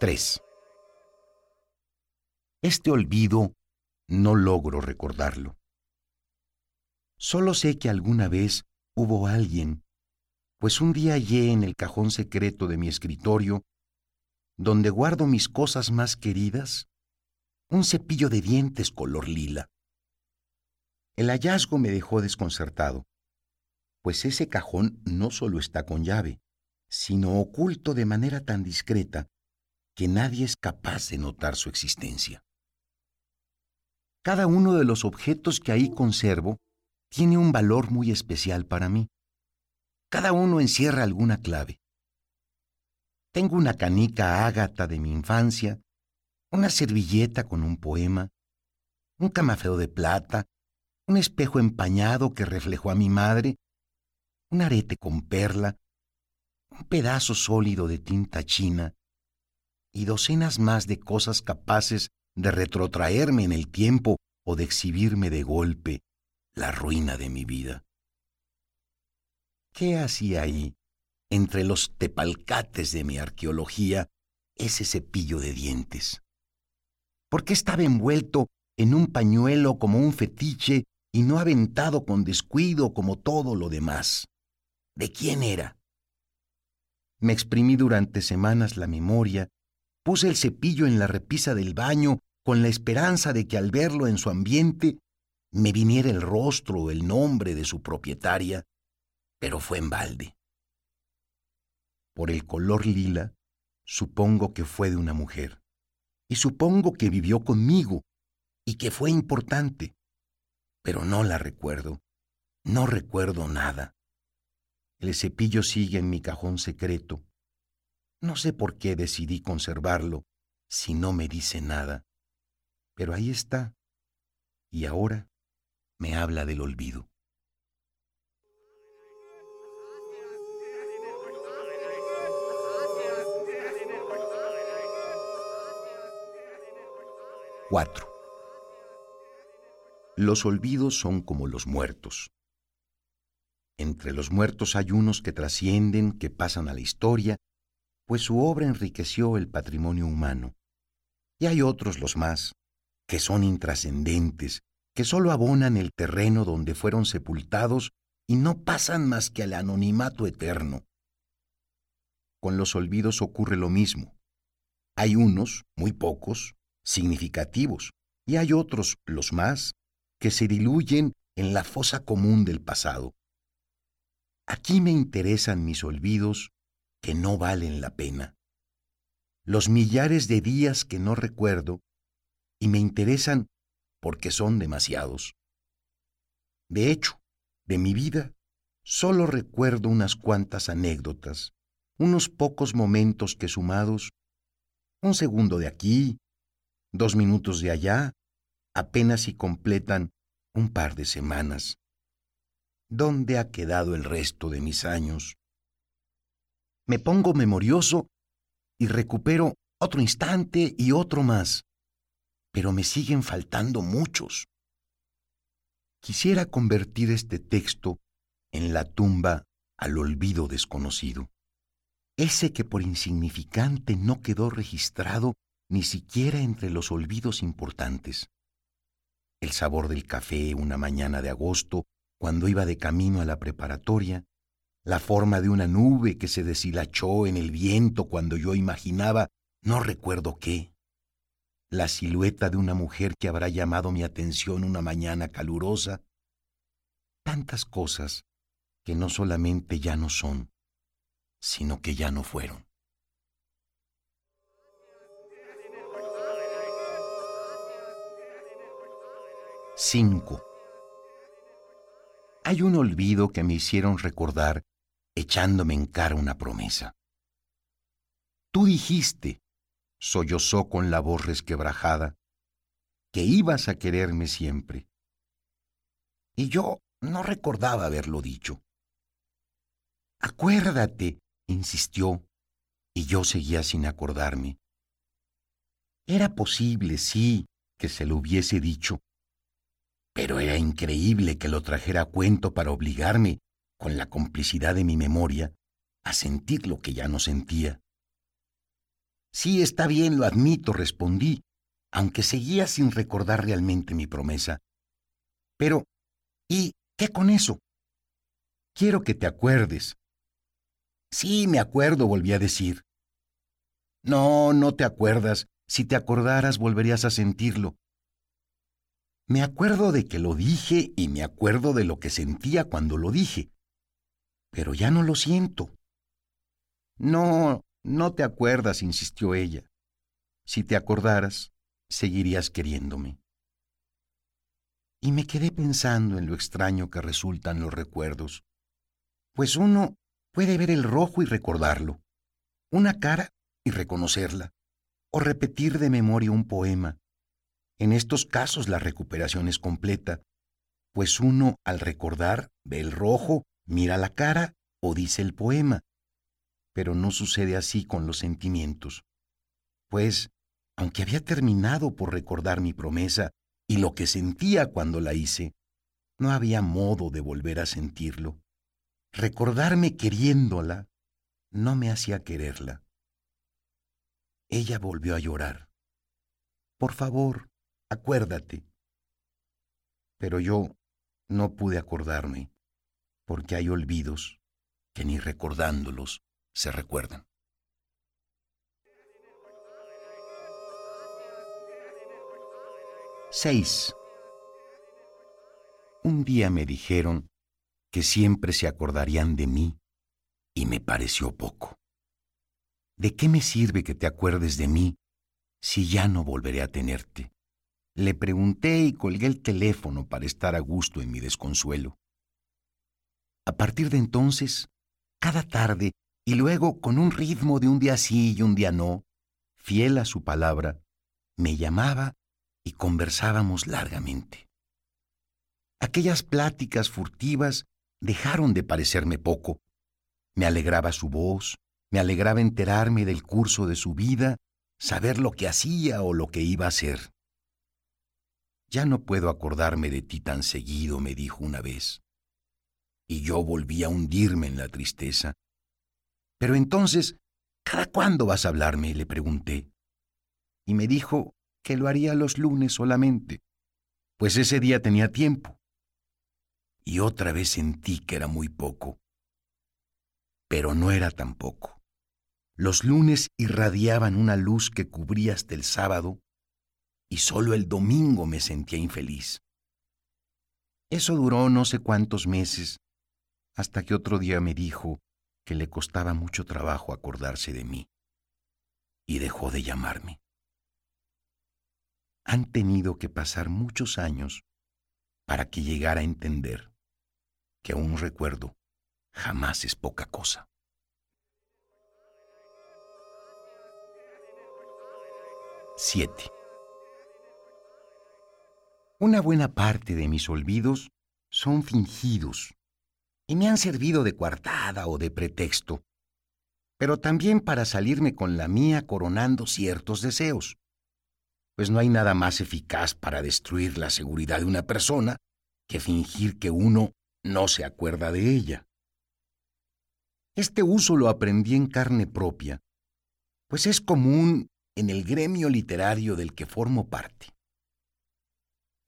Tres. Este olvido no logro recordarlo. Solo sé que alguna vez hubo alguien, pues un día hallé en el cajón secreto de mi escritorio, donde guardo mis cosas más queridas, un cepillo de dientes color lila. El hallazgo me dejó desconcertado, pues ese cajón no solo está con llave, sino oculto de manera tan discreta que nadie es capaz de notar su existencia. Cada uno de los objetos que ahí conservo tiene un valor muy especial para mí. Cada uno encierra alguna clave. Tengo una canica ágata de mi infancia, una servilleta con un poema, un camafeo de plata, un espejo empañado que reflejó a mi madre, un arete con perla, un pedazo sólido de tinta china, y docenas más de cosas capaces de retrotraerme en el tiempo o de exhibirme de golpe la ruina de mi vida. ¿Qué hacía ahí, entre los tepalcates de mi arqueología, ese cepillo de dientes? ¿Por qué estaba envuelto en un pañuelo como un fetiche y no aventado con descuido como todo lo demás? ¿De quién era? Me exprimí durante semanas la memoria Puse el cepillo en la repisa del baño con la esperanza de que al verlo en su ambiente me viniera el rostro o el nombre de su propietaria, pero fue en balde. Por el color lila, supongo que fue de una mujer, y supongo que vivió conmigo y que fue importante, pero no la recuerdo, no recuerdo nada. El cepillo sigue en mi cajón secreto, no sé por qué decidí conservarlo si no me dice nada, pero ahí está, y ahora me habla del olvido. Cuatro. Los olvidos son como los muertos. Entre los muertos hay unos que trascienden, que pasan a la historia pues su obra enriqueció el patrimonio humano. Y hay otros los más, que son intrascendentes, que sólo abonan el terreno donde fueron sepultados y no pasan más que al anonimato eterno. Con los olvidos ocurre lo mismo. Hay unos, muy pocos, significativos, y hay otros, los más, que se diluyen en la fosa común del pasado. Aquí me interesan mis olvidos que no valen la pena, los millares de días que no recuerdo y me interesan porque son demasiados. De hecho, de mi vida, solo recuerdo unas cuantas anécdotas, unos pocos momentos que sumados, un segundo de aquí, dos minutos de allá, apenas si completan un par de semanas. ¿Dónde ha quedado el resto de mis años? me pongo memorioso y recupero otro instante y otro más, pero me siguen faltando muchos. Quisiera convertir este texto en la tumba al olvido desconocido, ese que por insignificante no quedó registrado ni siquiera entre los olvidos importantes. El sabor del café una mañana de agosto, cuando iba de camino a la preparatoria, la forma de una nube que se deshilachó en el viento cuando yo imaginaba no recuerdo qué, la silueta de una mujer que habrá llamado mi atención una mañana calurosa, tantas cosas que no solamente ya no son, sino que ya no fueron. Cinco. Hay un olvido que me hicieron recordar echándome en cara una promesa. Tú dijiste, sollozó con la voz resquebrajada, que ibas a quererme siempre. Y yo no recordaba haberlo dicho. Acuérdate, insistió, y yo seguía sin acordarme. Era posible, sí, que se lo hubiese dicho, pero era increíble que lo trajera a cuento para obligarme, con la complicidad de mi memoria, a sentir lo que ya no sentía. Sí, está bien, lo admito, respondí, aunque seguía sin recordar realmente mi promesa. Pero, ¿y qué con eso? Quiero que te acuerdes. Sí, me acuerdo, volví a decir. No, no te acuerdas. Si te acordaras, volverías a sentirlo. Me acuerdo de que lo dije y me acuerdo de lo que sentía cuando lo dije. Pero ya no lo siento. No, no te acuerdas, insistió ella. Si te acordaras, seguirías queriéndome. Y me quedé pensando en lo extraño que resultan los recuerdos, pues uno puede ver el rojo y recordarlo, una cara y reconocerla, o repetir de memoria un poema. En estos casos la recuperación es completa, pues uno al recordar ve el rojo, mira la cara o dice el poema. Pero no sucede así con los sentimientos, pues aunque había terminado por recordar mi promesa y lo que sentía cuando la hice, no había modo de volver a sentirlo. Recordarme queriéndola no me hacía quererla. Ella volvió a llorar. Por favor, acuérdate. Pero yo no pude acordarme, porque hay olvidos que ni recordándolos se recuerdan. 6. Un día me dijeron que siempre se acordarían de mí y me pareció poco. ¿De qué me sirve que te acuerdes de mí si ya no volveré a tenerte? Le pregunté y colgué el teléfono para estar a gusto en mi desconsuelo. A partir de entonces, cada tarde y luego con un ritmo de un día sí y un día no, fiel a su palabra, me llamaba y conversábamos largamente. Aquellas pláticas furtivas dejaron de parecerme poco. Me alegraba su voz, me alegraba enterarme del curso de su vida, saber lo que hacía o lo que iba a hacer. Ya no puedo acordarme de ti tan seguido, me dijo una vez. Y yo volví a hundirme en la tristeza. Pero entonces, ¿cada cuándo vas a hablarme? le pregunté. Y me dijo que lo haría los lunes solamente, pues ese día tenía tiempo. Y otra vez sentí que era muy poco. Pero no era tan poco. Los lunes irradiaban una luz que cubría hasta el sábado, y solo el domingo me sentía infeliz. Eso duró no sé cuántos meses, hasta que otro día me dijo que le costaba mucho trabajo acordarse de mí, y dejó de llamarme han tenido que pasar muchos años para que llegara a entender que un recuerdo jamás es poca cosa. Siete. Una buena parte de mis olvidos son fingidos y me han servido de coartada o de pretexto, pero también para salirme con la mía coronando ciertos deseos pues no hay nada más eficaz para destruir la seguridad de una persona que fingir que uno no se acuerda de ella. Este uso lo aprendí en carne propia, pues es común en el gremio literario del que formo parte.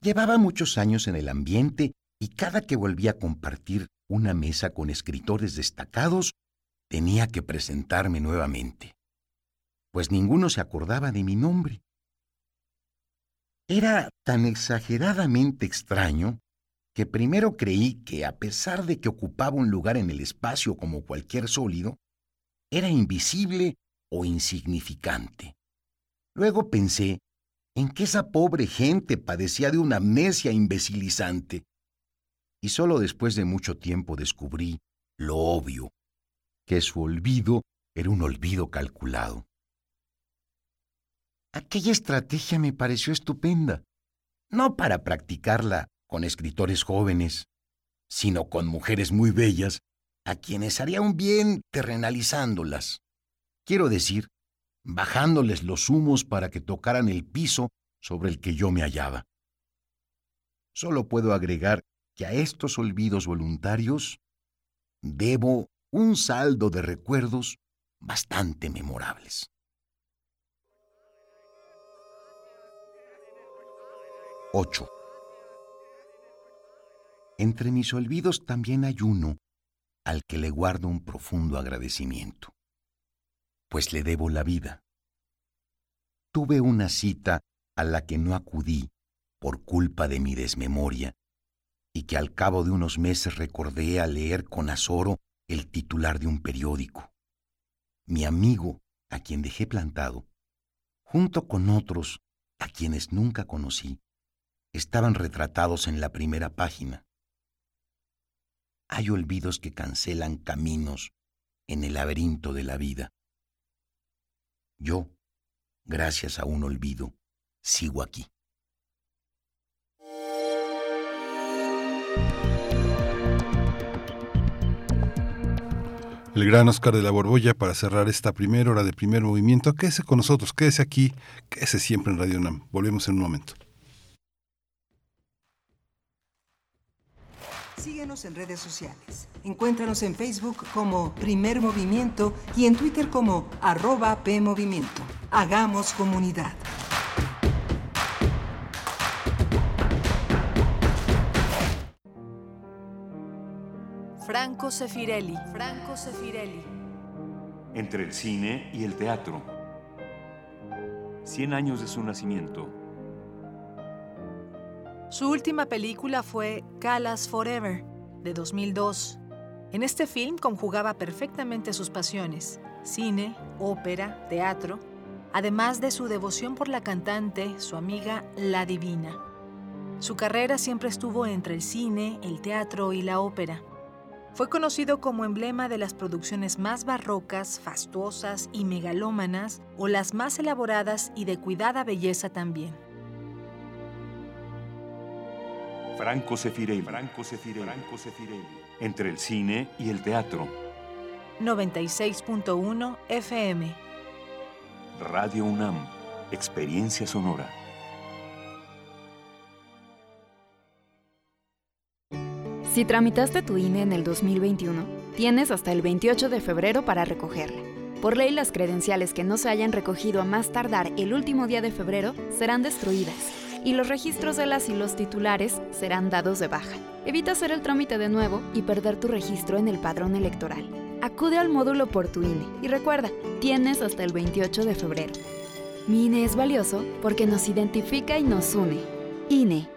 Llevaba muchos años en el ambiente y cada que volvía a compartir una mesa con escritores destacados, tenía que presentarme nuevamente, pues ninguno se acordaba de mi nombre. Era tan exageradamente extraño que primero creí que a pesar de que ocupaba un lugar en el espacio como cualquier sólido, era invisible o insignificante. Luego pensé en que esa pobre gente padecía de una amnesia imbecilizante. Y solo después de mucho tiempo descubrí lo obvio, que su olvido era un olvido calculado. Aquella estrategia me pareció estupenda, no para practicarla con escritores jóvenes, sino con mujeres muy bellas, a quienes haría un bien terrenalizándolas. Quiero decir, bajándoles los humos para que tocaran el piso sobre el que yo me hallaba. Solo puedo agregar que a estos olvidos voluntarios debo un saldo de recuerdos bastante memorables. 8. Entre mis olvidos también hay uno al que le guardo un profundo agradecimiento, pues le debo la vida. Tuve una cita a la que no acudí por culpa de mi desmemoria y que al cabo de unos meses recordé al leer con azoro el titular de un periódico. Mi amigo, a quien dejé plantado, junto con otros a quienes nunca conocí, estaban retratados en la primera página. Hay olvidos que cancelan caminos en el laberinto de la vida. Yo, gracias a un olvido, sigo aquí. El gran Oscar de la Borbolla para cerrar esta primera hora de primer movimiento. Quédese con nosotros, quédese aquí, quédese siempre en Radio NAM. Volvemos en un momento. Síguenos en redes sociales. Encuéntranos en Facebook como Primer Movimiento y en Twitter como arroba PMovimiento. Hagamos comunidad. Franco Sefirelli. Franco Sefirelli. Entre el cine y el teatro. Cien años de su nacimiento. Su última película fue Calas Forever, de 2002. En este film conjugaba perfectamente sus pasiones, cine, ópera, teatro, además de su devoción por la cantante, su amiga La Divina. Su carrera siempre estuvo entre el cine, el teatro y la ópera. Fue conocido como emblema de las producciones más barrocas, fastuosas y megalómanas, o las más elaboradas y de cuidada belleza también. Franco Sefirelli. Franco Sefirelli. Franco Sefirelli. Entre el cine y el teatro. 96.1 FM. Radio UNAM. Experiencia sonora. Si tramitaste tu INE en el 2021, tienes hasta el 28 de febrero para recogerla. Por ley, las credenciales que no se hayan recogido a más tardar el último día de febrero serán destruidas y los registros de las y los titulares serán dados de baja. Evita hacer el trámite de nuevo y perder tu registro en el padrón electoral. Acude al módulo por tu INE y recuerda, tienes hasta el 28 de febrero. Mi INE es valioso porque nos identifica y nos une. INE.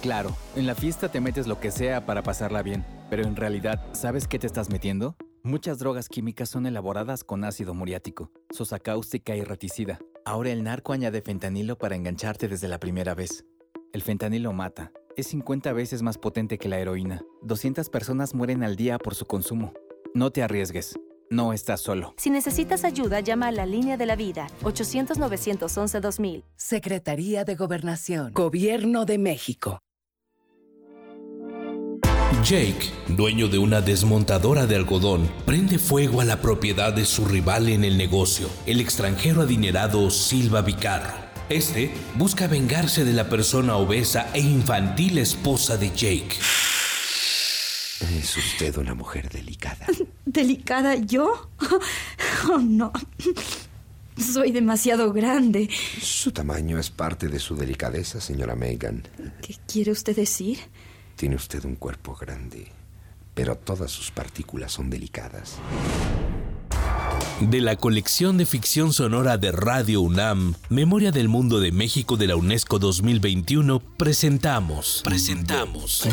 Claro, en la fiesta te metes lo que sea para pasarla bien, pero en realidad, ¿sabes qué te estás metiendo? Muchas drogas químicas son elaboradas con ácido muriático, sosa cáustica y reticida. Ahora el narco añade fentanilo para engancharte desde la primera vez. El fentanilo mata. Es 50 veces más potente que la heroína. 200 personas mueren al día por su consumo. No te arriesgues. No estás solo. Si necesitas ayuda, llama a la línea de la vida, 800-911-2000. Secretaría de Gobernación, Gobierno de México. Jake, dueño de una desmontadora de algodón, prende fuego a la propiedad de su rival en el negocio, el extranjero adinerado Silva Vicarro. Este busca vengarse de la persona obesa e infantil esposa de Jake. Es usted una mujer delicada. ¿Delicada yo? Oh, no. Soy demasiado grande. Su tamaño es parte de su delicadeza, señora Megan. ¿Qué quiere usted decir? Tiene usted un cuerpo grande, pero todas sus partículas son delicadas. De la colección de ficción sonora de Radio UNAM, Memoria del Mundo de México de la UNESCO 2021, presentamos, presentamos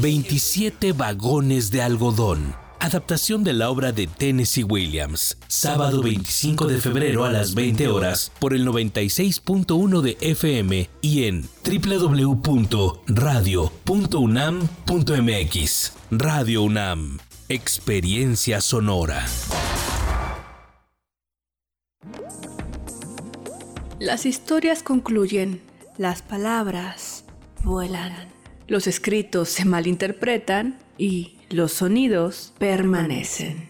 27 vagones de algodón Adaptación de la obra de Tennessee Williams. Sábado 25 de febrero a las 20 horas por el 96.1 de FM y en www.radio.unam.mx. Radio UNAM. Experiencia sonora. Las historias concluyen, las palabras vuelan, los escritos se malinterpretan y los sonidos permanecen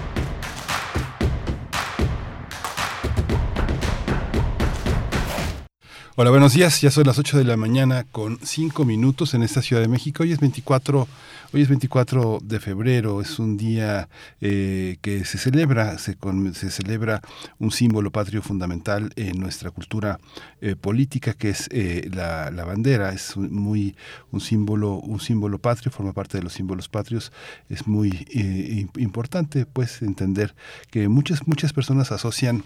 Hola, buenos días. Ya son las 8 de la mañana con 5 minutos en esta Ciudad de México. Hoy es 24, hoy es 24 de febrero. Es un día eh, que se celebra, se, se, celebra un símbolo patrio fundamental en nuestra cultura eh, política, que es eh, la, bandera. Es muy un símbolo, un símbolo patrio, forma parte de los símbolos patrios. Es muy importante, pues, entender que muchas muchas personas asocian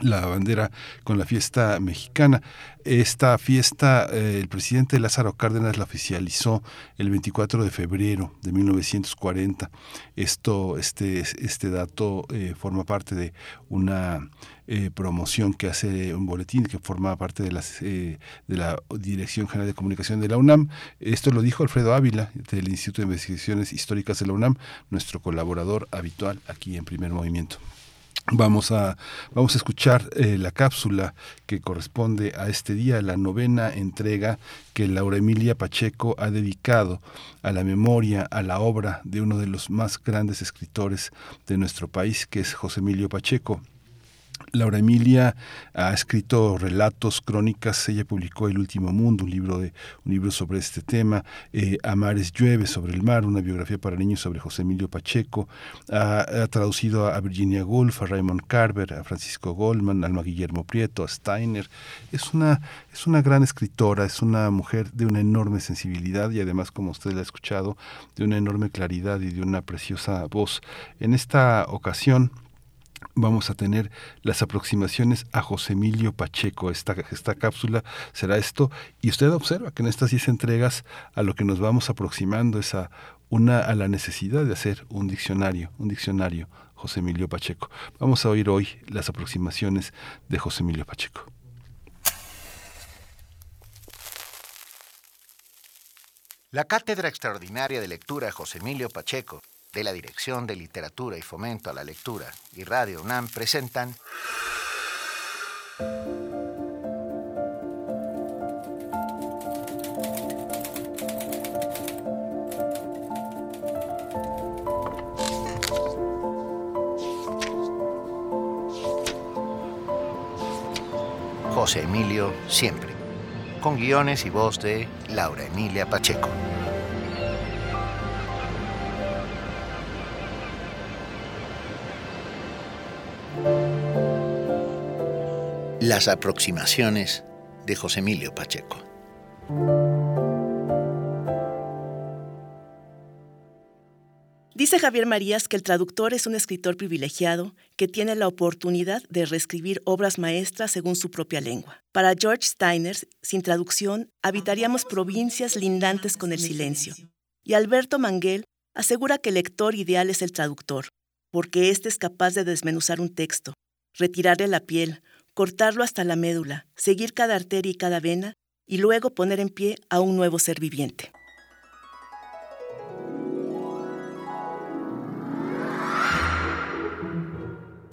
la bandera con la fiesta mexicana. Esta fiesta, eh, el presidente Lázaro Cárdenas la oficializó el 24 de febrero de 1940. Esto, este, este dato eh, forma parte de una eh, promoción que hace un boletín que forma parte de, las, de la Dirección General de Comunicación de la UNAM. Esto lo dijo Alfredo Ávila del Instituto de Investigaciones Históricas de la UNAM, nuestro colaborador habitual aquí en Primer Movimiento. Vamos a, vamos a escuchar eh, la cápsula que corresponde a este día, la novena entrega que Laura Emilia Pacheco ha dedicado a la memoria, a la obra de uno de los más grandes escritores de nuestro país, que es José Emilio Pacheco. Laura Emilia ha escrito relatos, crónicas. Ella publicó El último mundo, un libro de un libro sobre este tema. Eh, Amares llueve sobre el mar, una biografía para niños sobre José Emilio Pacheco. Ha, traducido a Virginia Woolf, a Raymond Carver, a Francisco Goldman, Alma Guillermo Prieto, a Steiner. Es una es una gran escritora, es una mujer de una enorme sensibilidad y además, como usted la ha escuchado, de una enorme claridad y de una preciosa voz. En esta ocasión vamos a tener las aproximaciones a José Emilio Pacheco. Esta, esta cápsula será esto. Y usted observa que en estas 10 entregas a lo que nos vamos aproximando es a, una, a la necesidad de hacer un diccionario, un diccionario José Emilio Pacheco. Vamos a oír hoy las aproximaciones de José Emilio Pacheco. La Cátedra Extraordinaria de Lectura José Emilio Pacheco de la Dirección de Literatura y Fomento a la Lectura y Radio UNAM presentan José Emilio Siempre, con guiones y voz de Laura Emilia Pacheco. Las aproximaciones de José Emilio Pacheco. Dice Javier Marías que el traductor es un escritor privilegiado que tiene la oportunidad de reescribir obras maestras según su propia lengua. Para George Steiner, sin traducción, habitaríamos provincias lindantes con el silencio. Y Alberto Manguel asegura que el lector ideal es el traductor, porque éste es capaz de desmenuzar un texto, retirarle la piel, cortarlo hasta la médula, seguir cada arteria y cada vena, y luego poner en pie a un nuevo ser viviente.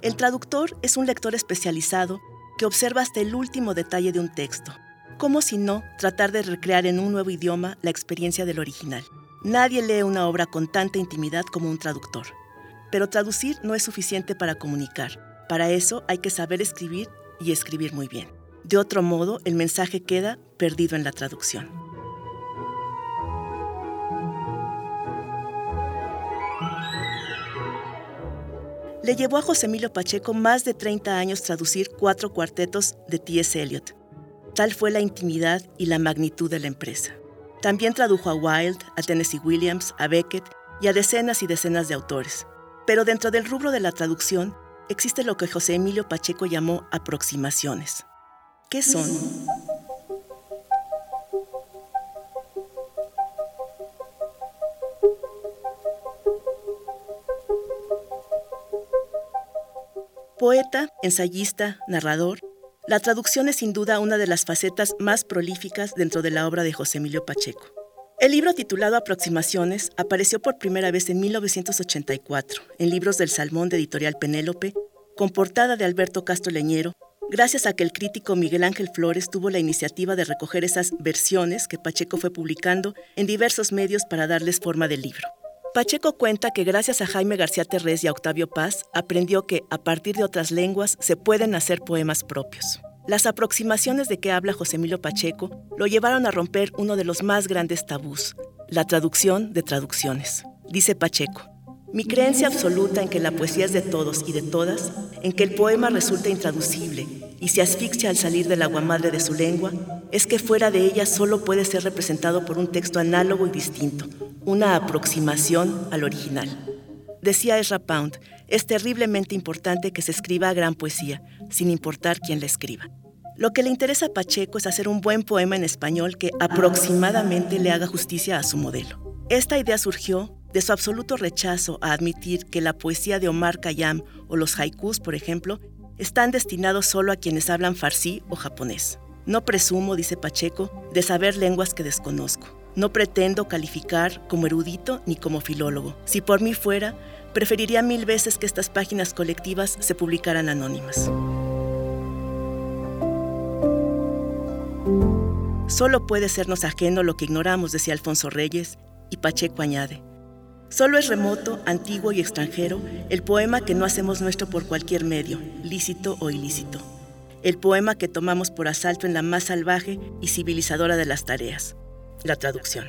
El traductor es un lector especializado que observa hasta el último detalle de un texto, como si no tratar de recrear en un nuevo idioma la experiencia del original. Nadie lee una obra con tanta intimidad como un traductor. Pero traducir no es suficiente para comunicar. Para eso hay que saber escribir y escribir muy bien. De otro modo, el mensaje queda perdido en la traducción. Le llevó a José Emilio Pacheco más de 30 años traducir cuatro cuartetos de T.S. Eliot. Tal fue la intimidad y la magnitud de la empresa. También tradujo a Wilde, a Tennessee Williams, a Beckett y a decenas y decenas de autores. Pero dentro del rubro de la traducción existe lo que José Emilio Pacheco llamó aproximaciones. ¿Qué son? Poeta, ensayista, narrador, la traducción es sin duda una de las facetas más prolíficas dentro de la obra de José Emilio Pacheco. El libro titulado Aproximaciones apareció por primera vez en 1984 en Libros del Salmón de Editorial Penélope, con portada de Alberto Castro Leñero, gracias a que el crítico Miguel Ángel Flores tuvo la iniciativa de recoger esas versiones que Pacheco fue publicando en diversos medios para darles forma de libro. Pacheco cuenta que gracias a Jaime García Terrés y a Octavio Paz aprendió que a partir de otras lenguas se pueden hacer poemas propios. Las aproximaciones de que habla José Emilio Pacheco lo llevaron a romper uno de los más grandes tabús, la traducción de traducciones. Dice Pacheco, mi creencia absoluta en que la poesía es de todos y de todas, en que el poema resulta intraducible y se asfixia al salir del agua madre de su lengua, es que fuera de ella solo puede ser representado por un texto análogo y distinto, una aproximación al original. Decía Ezra Pound, es terriblemente importante que se escriba gran poesía, sin importar quién la escriba. Lo que le interesa a Pacheco es hacer un buen poema en español que aproximadamente le haga justicia a su modelo. Esta idea surgió de su absoluto rechazo a admitir que la poesía de Omar Khayyam o los haikus, por ejemplo, están destinados solo a quienes hablan farsi o japonés. No presumo, dice Pacheco, de saber lenguas que desconozco. No pretendo calificar como erudito ni como filólogo. Si por mí fuera, preferiría mil veces que estas páginas colectivas se publicaran anónimas. Solo puede sernos ajeno lo que ignoramos, decía Alfonso Reyes, y Pacheco añade. Solo es remoto, antiguo y extranjero el poema que no hacemos nuestro por cualquier medio, lícito o ilícito. El poema que tomamos por asalto en la más salvaje y civilizadora de las tareas, la traducción.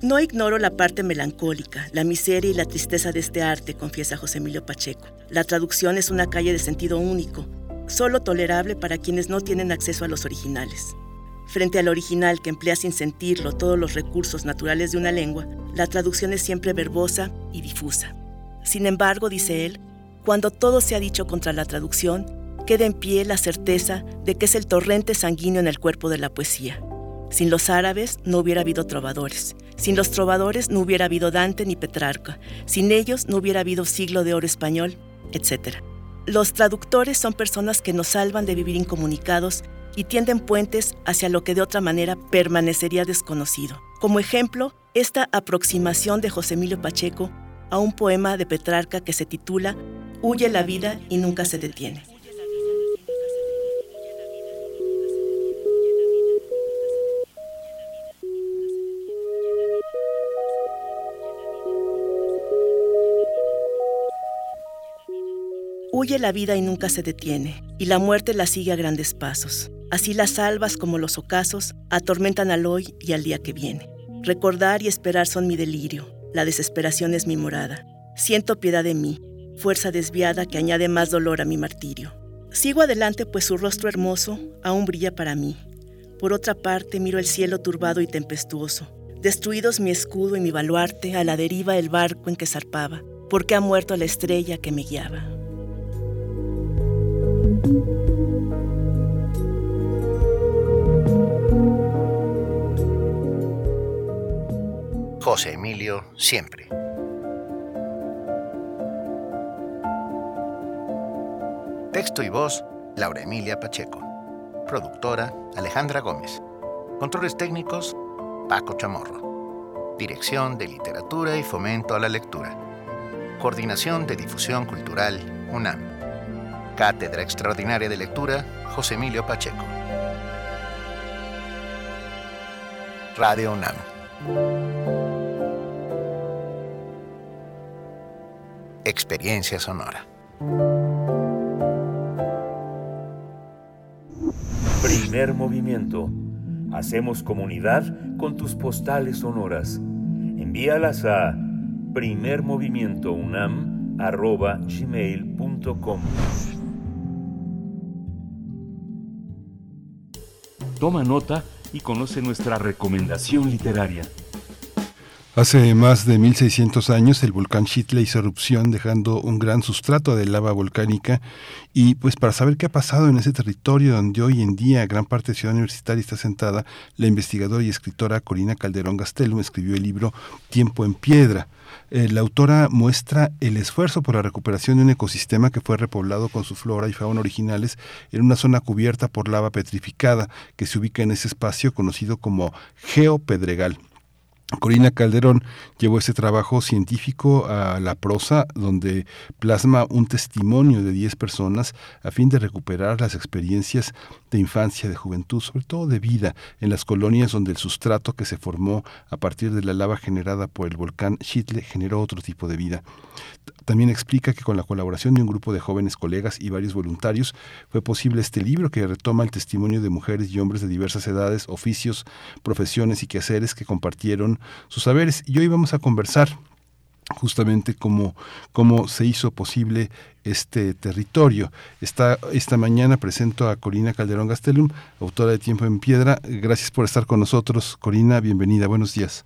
No ignoro la parte melancólica, la miseria y la tristeza de este arte, confiesa José Emilio Pacheco. La traducción es una calle de sentido único, solo tolerable para quienes no tienen acceso a los originales. Frente al original que emplea sin sentirlo todos los recursos naturales de una lengua, la traducción es siempre verbosa y difusa. Sin embargo, dice él, cuando todo se ha dicho contra la traducción, queda en pie la certeza de que es el torrente sanguíneo en el cuerpo de la poesía. Sin los árabes no hubiera habido trovadores. Sin los trovadores no hubiera habido Dante ni Petrarca. Sin ellos no hubiera habido siglo de oro español, etc. Los traductores son personas que nos salvan de vivir incomunicados y tienden puentes hacia lo que de otra manera permanecería desconocido. Como ejemplo, esta aproximación de José Emilio Pacheco a un poema de Petrarca que se titula Huye la vida y nunca se detiene. Huye la vida y nunca se detiene, y la muerte la sigue a grandes pasos. Así las albas como los ocasos atormentan al hoy y al día que viene. Recordar y esperar son mi delirio, la desesperación es mi morada. Siento piedad de mí, fuerza desviada que añade más dolor a mi martirio. Sigo adelante pues su rostro hermoso aún brilla para mí. Por otra parte miro el cielo turbado y tempestuoso. Destruidos mi escudo y mi baluarte, a la deriva el barco en que zarpaba, porque ha muerto la estrella que me guiaba. José Emilio siempre. Texto y voz, Laura Emilia Pacheco. Productora, Alejandra Gómez. Controles técnicos, Paco Chamorro. Dirección de Literatura y Fomento a la Lectura. Coordinación de Difusión Cultural, UNAM. Cátedra Extraordinaria de Lectura, José Emilio Pacheco. Radio UNAM. Experiencia sonora. Primer movimiento. Hacemos comunidad con tus postales sonoras. Envíalas a primermovimientounam.gmail.com Toma nota y conoce nuestra recomendación literaria. Hace más de 1600 años el volcán Chitle hizo erupción dejando un gran sustrato de lava volcánica y pues para saber qué ha pasado en ese territorio donde hoy en día gran parte de Ciudad Universitaria está sentada, la investigadora y escritora Corina Calderón Gastelum escribió el libro Tiempo en Piedra. Eh, la autora muestra el esfuerzo por la recuperación de un ecosistema que fue repoblado con su flora y fauna originales en una zona cubierta por lava petrificada que se ubica en ese espacio conocido como Geopedregal. Corina Calderón llevó ese trabajo científico a la prosa, donde plasma un testimonio de 10 personas a fin de recuperar las experiencias de infancia, de juventud, sobre todo de vida, en las colonias donde el sustrato que se formó a partir de la lava generada por el volcán Chitle generó otro tipo de vida. También explica que con la colaboración de un grupo de jóvenes colegas y varios voluntarios fue posible este libro que retoma el testimonio de mujeres y hombres de diversas edades, oficios, profesiones y quehaceres que compartieron sus saberes. Y hoy vamos a conversar justamente cómo, cómo se hizo posible este territorio. Esta, esta mañana presento a Corina Calderón Gastelum, autora de Tiempo en Piedra. Gracias por estar con nosotros. Corina, bienvenida. Buenos días.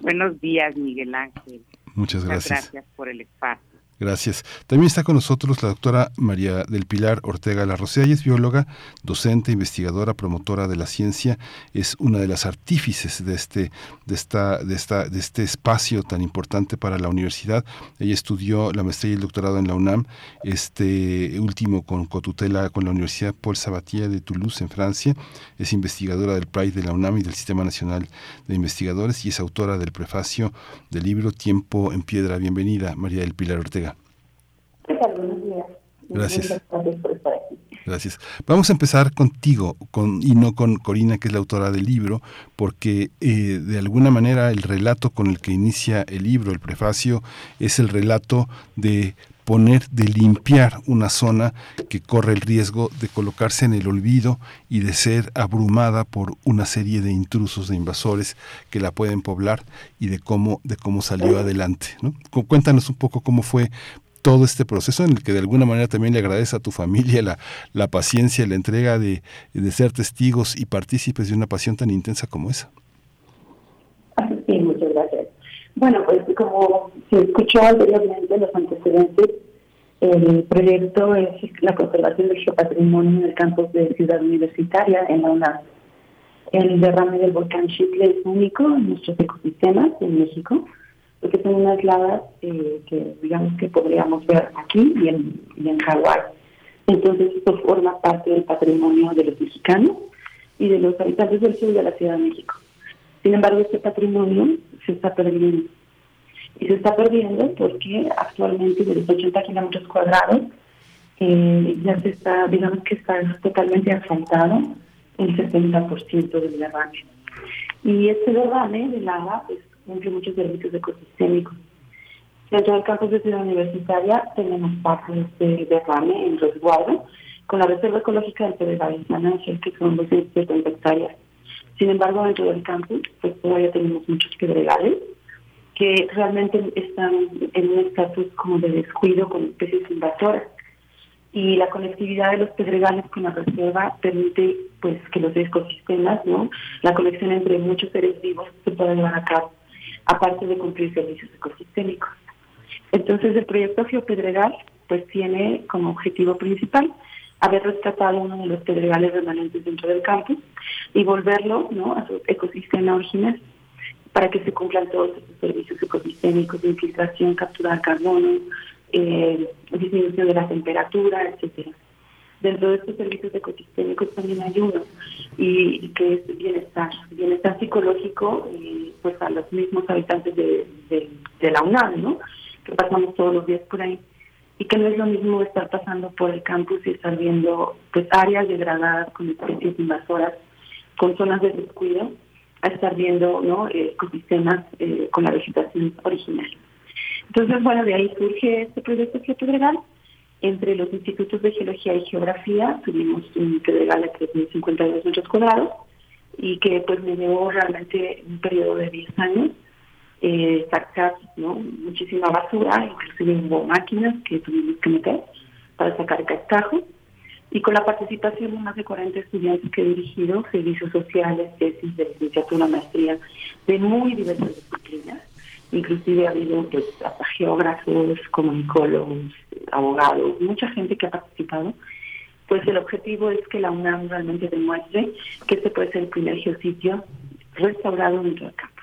Buenos días, Miguel Ángel. Muchas gracias. gracias por el espacio. Gracias. También está con nosotros la doctora María del Pilar Ortega Larrocea, ella es bióloga, docente, investigadora, promotora de la ciencia, es una de las artífices de este, de esta, de esta, de este espacio tan importante para la universidad. Ella estudió la maestría y el doctorado en la UNAM, este último con cotutela con la Universidad Paul Sabatier de Toulouse en Francia, es investigadora del Pride de la UNAM y del Sistema Nacional de Investigadores y es autora del prefacio del libro Tiempo en Piedra. Bienvenida, María del Pilar Ortega. Gracias. Gracias. Vamos a empezar contigo con, y no con Corina, que es la autora del libro, porque eh, de alguna manera el relato con el que inicia el libro, el prefacio, es el relato de poner, de limpiar una zona que corre el riesgo de colocarse en el olvido y de ser abrumada por una serie de intrusos, de invasores que la pueden poblar y de cómo, de cómo salió adelante. ¿no? Cuéntanos un poco cómo fue todo este proceso en el que de alguna manera también le agradece a tu familia la, la paciencia, la entrega de, ser testigos y partícipes de una pasión tan intensa como esa. Sí, muchas gracias. Bueno, pues como se escuchó anteriormente los antecedentes, el proyecto es la conservación del geopatrimonio en el campus de Ciudad Universitaria en la UNAM. El derrame del volcán Chicle es único en nuestros ecosistemas en México porque son unas lavas eh, que digamos que podríamos ver aquí y en, y en Hawái. Entonces esto forma parte del patrimonio de los mexicanos y de los habitantes del sur de la Ciudad de México. Sin embargo, este patrimonio se está perdiendo. Y se está perdiendo porque actualmente de los 80 kilómetros cuadrados eh, ya se está, digamos que está totalmente asfaltado el 70% del derrame. Y este derrame de lava pues, cumple muchos servicios ecosistémicos. Dentro del campus de Ciudad Universitaria tenemos parte de derrame en resguardo con la Reserva Ecológica del Pedregal en San Ángel, que son 270 hectáreas. Sin embargo, dentro del campus pues todavía tenemos muchos pedregales que realmente están en un estatus como de descuido con especies invasoras. Y la conectividad de los pedregales con la reserva permite pues que los ecosistemas, ¿no? la conexión entre muchos seres vivos se pueda llevar a cabo aparte de cumplir servicios ecosistémicos. Entonces el proyecto Geopedregal pues tiene como objetivo principal haber rescatado uno de los pedregales remanentes dentro del campus y volverlo a su ecosistema original para que se cumplan todos estos servicios ecosistémicos de infiltración, capturar carbono, eh, disminución de la temperatura, etcétera. Dentro de estos servicios ecosistémicos también hay uno, y, que es bienestar, bienestar psicológico eh, pues a los mismos habitantes de, de, la UNAM, ¿no? que pasamos todos los días por ahí y que no es lo mismo estar pasando por el campus y estar viendo pues áreas degradadas con especies invasoras, con zonas de descuido, a estar viendo ¿no? ecosistemas eh, con la vegetación original. Entonces, bueno, de ahí surge este proyecto Pedregal Entre los institutos de geología y geografía tuvimos un pedregal de 3.052 metros cuadrados y que pues me llevó realmente un periodo de 10 años eh, sacar muchísima basura, inclusive hubo máquinas que tuvimos que meter para sacar cascajo y con la participación de más de 40 estudiantes que he dirigido, servicios sociales, tesis de licenciatura, maestría, de muy diversas disciplinas. Inclusive ha habido pues, hasta geógrafos, comunicólogos, abogados, mucha gente que ha participado. Pues el objetivo es que la UNAM realmente demuestre que este puede ser el primer geositio restaurado dentro del campus.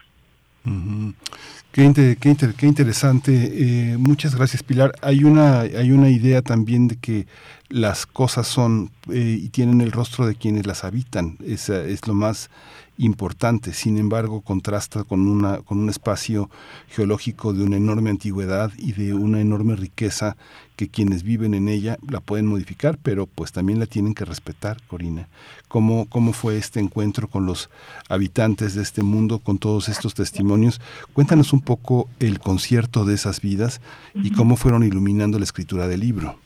Qué, qué, interesante. Eh, muchas gracias, Pilar. Hay una, hay una idea también de que las cosas son eh, y tienen el rostro de quienes las habitan. Es, es lo más importante. Sin embargo, contrasta con, una, con un espacio geológico de una enorme antigüedad y de una enorme riqueza que quienes viven en ella la pueden modificar, pero pues también la tienen que respetar, Corina. ¿Cómo, cómo fue este encuentro con los habitantes de este mundo, con todos estos testimonios? Cuéntanos un poco el concierto de esas vidas y cómo fueron iluminando la escritura del libro.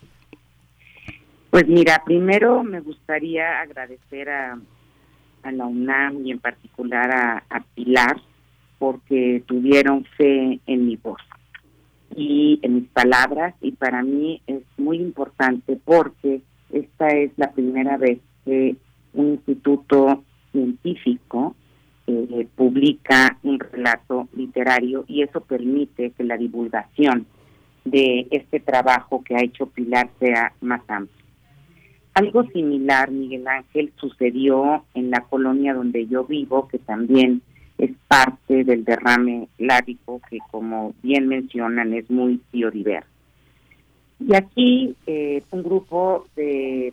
Pues mira, primero me gustaría agradecer a a la UNAM y en particular a, Pilar porque tuvieron fe en mi voz y en mis palabras y para mí es muy importante porque esta es la primera vez que un instituto científico eh, publica un relato literario y eso permite que la divulgación de este trabajo que ha hecho Pilar sea más amplia. Algo similar, Miguel Ángel, sucedió en la colonia donde yo vivo, que también es parte del derrame lábico, que como bien mencionan es muy biodiverso. Y aquí eh, un grupo de,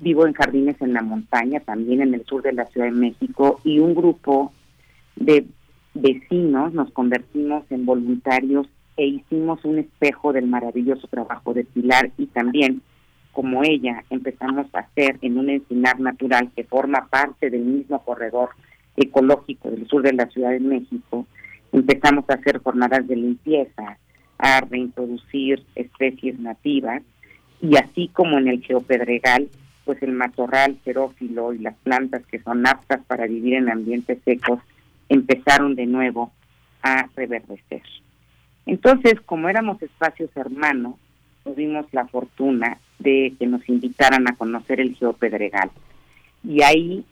vivo en Jardines en la Montaña, también en el sur de la Ciudad de México, y un grupo de vecinos nos convertimos en voluntarios e hicimos un espejo del maravilloso trabajo de Pilar y también como ella empezamos a hacer en un encinar natural que forma parte del mismo corredor ecológico del sur de la Ciudad de México, empezamos a hacer jornadas de limpieza, a reintroducir especies nativas y así como en el geopedregal, pues el matorral xerófilo y las plantas que son aptas para vivir en ambientes secos empezaron de nuevo a reverdecer. Entonces, como éramos espacios hermanos, tuvimos la fortuna de que nos invitaran a conocer el Geopedregal. Y ahí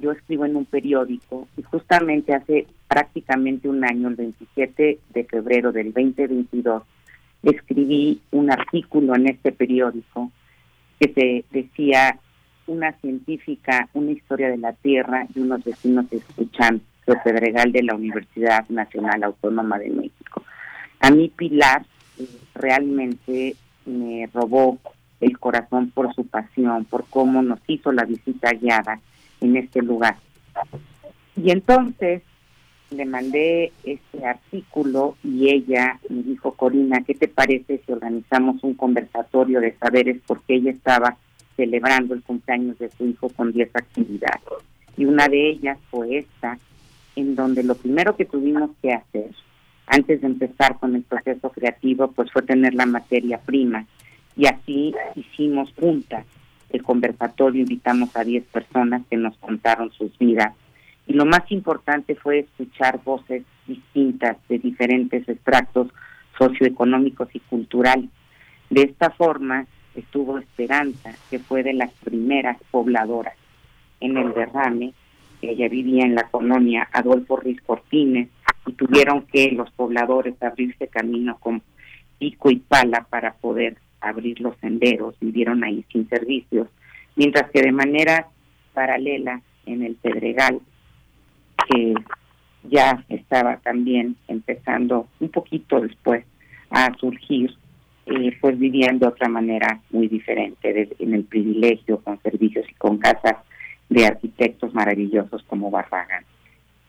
yo escribo en un periódico y justamente hace prácticamente un año, el 27 de febrero del 2022, escribí un artículo en este periódico que se decía una científica, una historia de la Tierra y unos vecinos escuchan Geopedregal de la Universidad Nacional Autónoma de México. A mí Pilar eh, realmente me robó el corazón por su pasión, por cómo nos hizo la visita guiada en este lugar. Y entonces le mandé este artículo y ella me dijo, Corina, ¿qué te parece si organizamos un conversatorio de saberes? Porque ella estaba celebrando el cumpleaños de su hijo con 10 actividades. Y una de ellas fue esta, en donde lo primero que tuvimos que hacer antes de empezar con el proceso creativo, pues fue tener la materia prima. Y así hicimos juntas el conversatorio, invitamos a 10 personas que nos contaron sus vidas. Y lo más importante fue escuchar voces distintas de diferentes extractos socioeconómicos y culturales. De esta forma estuvo Esperanza, que fue de las primeras pobladoras en el derrame. Ella vivía en la colonia Adolfo Ruiz Cortines, y tuvieron que los pobladores abrirse camino con pico y pala para poder abrir los senderos, vivieron ahí sin servicios, mientras que de manera paralela en el Pedregal, que ya estaba también empezando un poquito después a surgir, eh, pues vivían de otra manera muy diferente, en el privilegio, con servicios y con casas de arquitectos maravillosos como Barragán.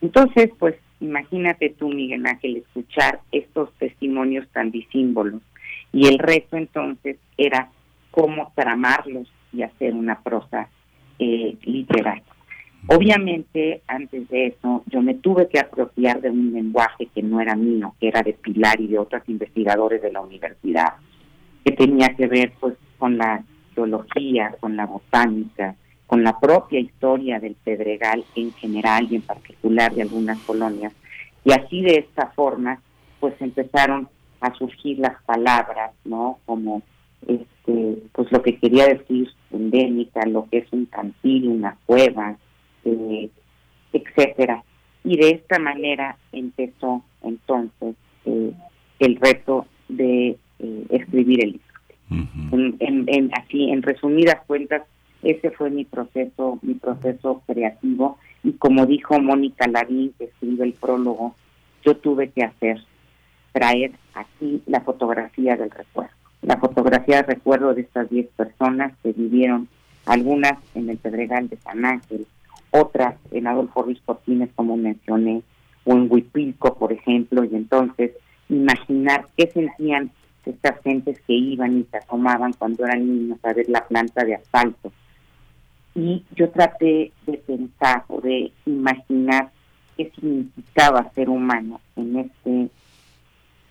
Entonces, pues imagínate tú, Miguel Ángel, escuchar estos testimonios tan disímbolos. Y el reto entonces era cómo tramarlos y hacer una prosa eh, literal. Obviamente, antes de eso, yo me tuve que apropiar de un lenguaje que no era mío, que era de Pilar y de otros investigadores de la universidad, que tenía que ver pues con la geología, con la botánica, con la propia historia del Pedregal en general y en particular de algunas colonias. Y así de esta forma, pues empezaron a surgir las palabras, ¿no? Como este, pues lo que quería decir endémica, lo que es un cantil, una cueva, eh, etcétera. Y de esta manera empezó entonces eh, el reto de eh, escribir el libro. en, así, en resumidas cuentas, ese fue mi proceso, mi proceso creativo. Y como dijo Mónica Larín, que escribe el prólogo, yo tuve que hacer, traer aquí la fotografía del recuerdo. La fotografía del recuerdo de estas 10 personas que vivieron, algunas en el Pedregal de San Ángel, otras en Adolfo Ruiz Cortines, como mencioné, o en Huipilco, por ejemplo, y entonces imaginar qué sentían estas gentes que iban y se asomaban cuando eran niños a ver la planta de asfalto. Y yo traté de pensar o de imaginar qué significaba ser humano en este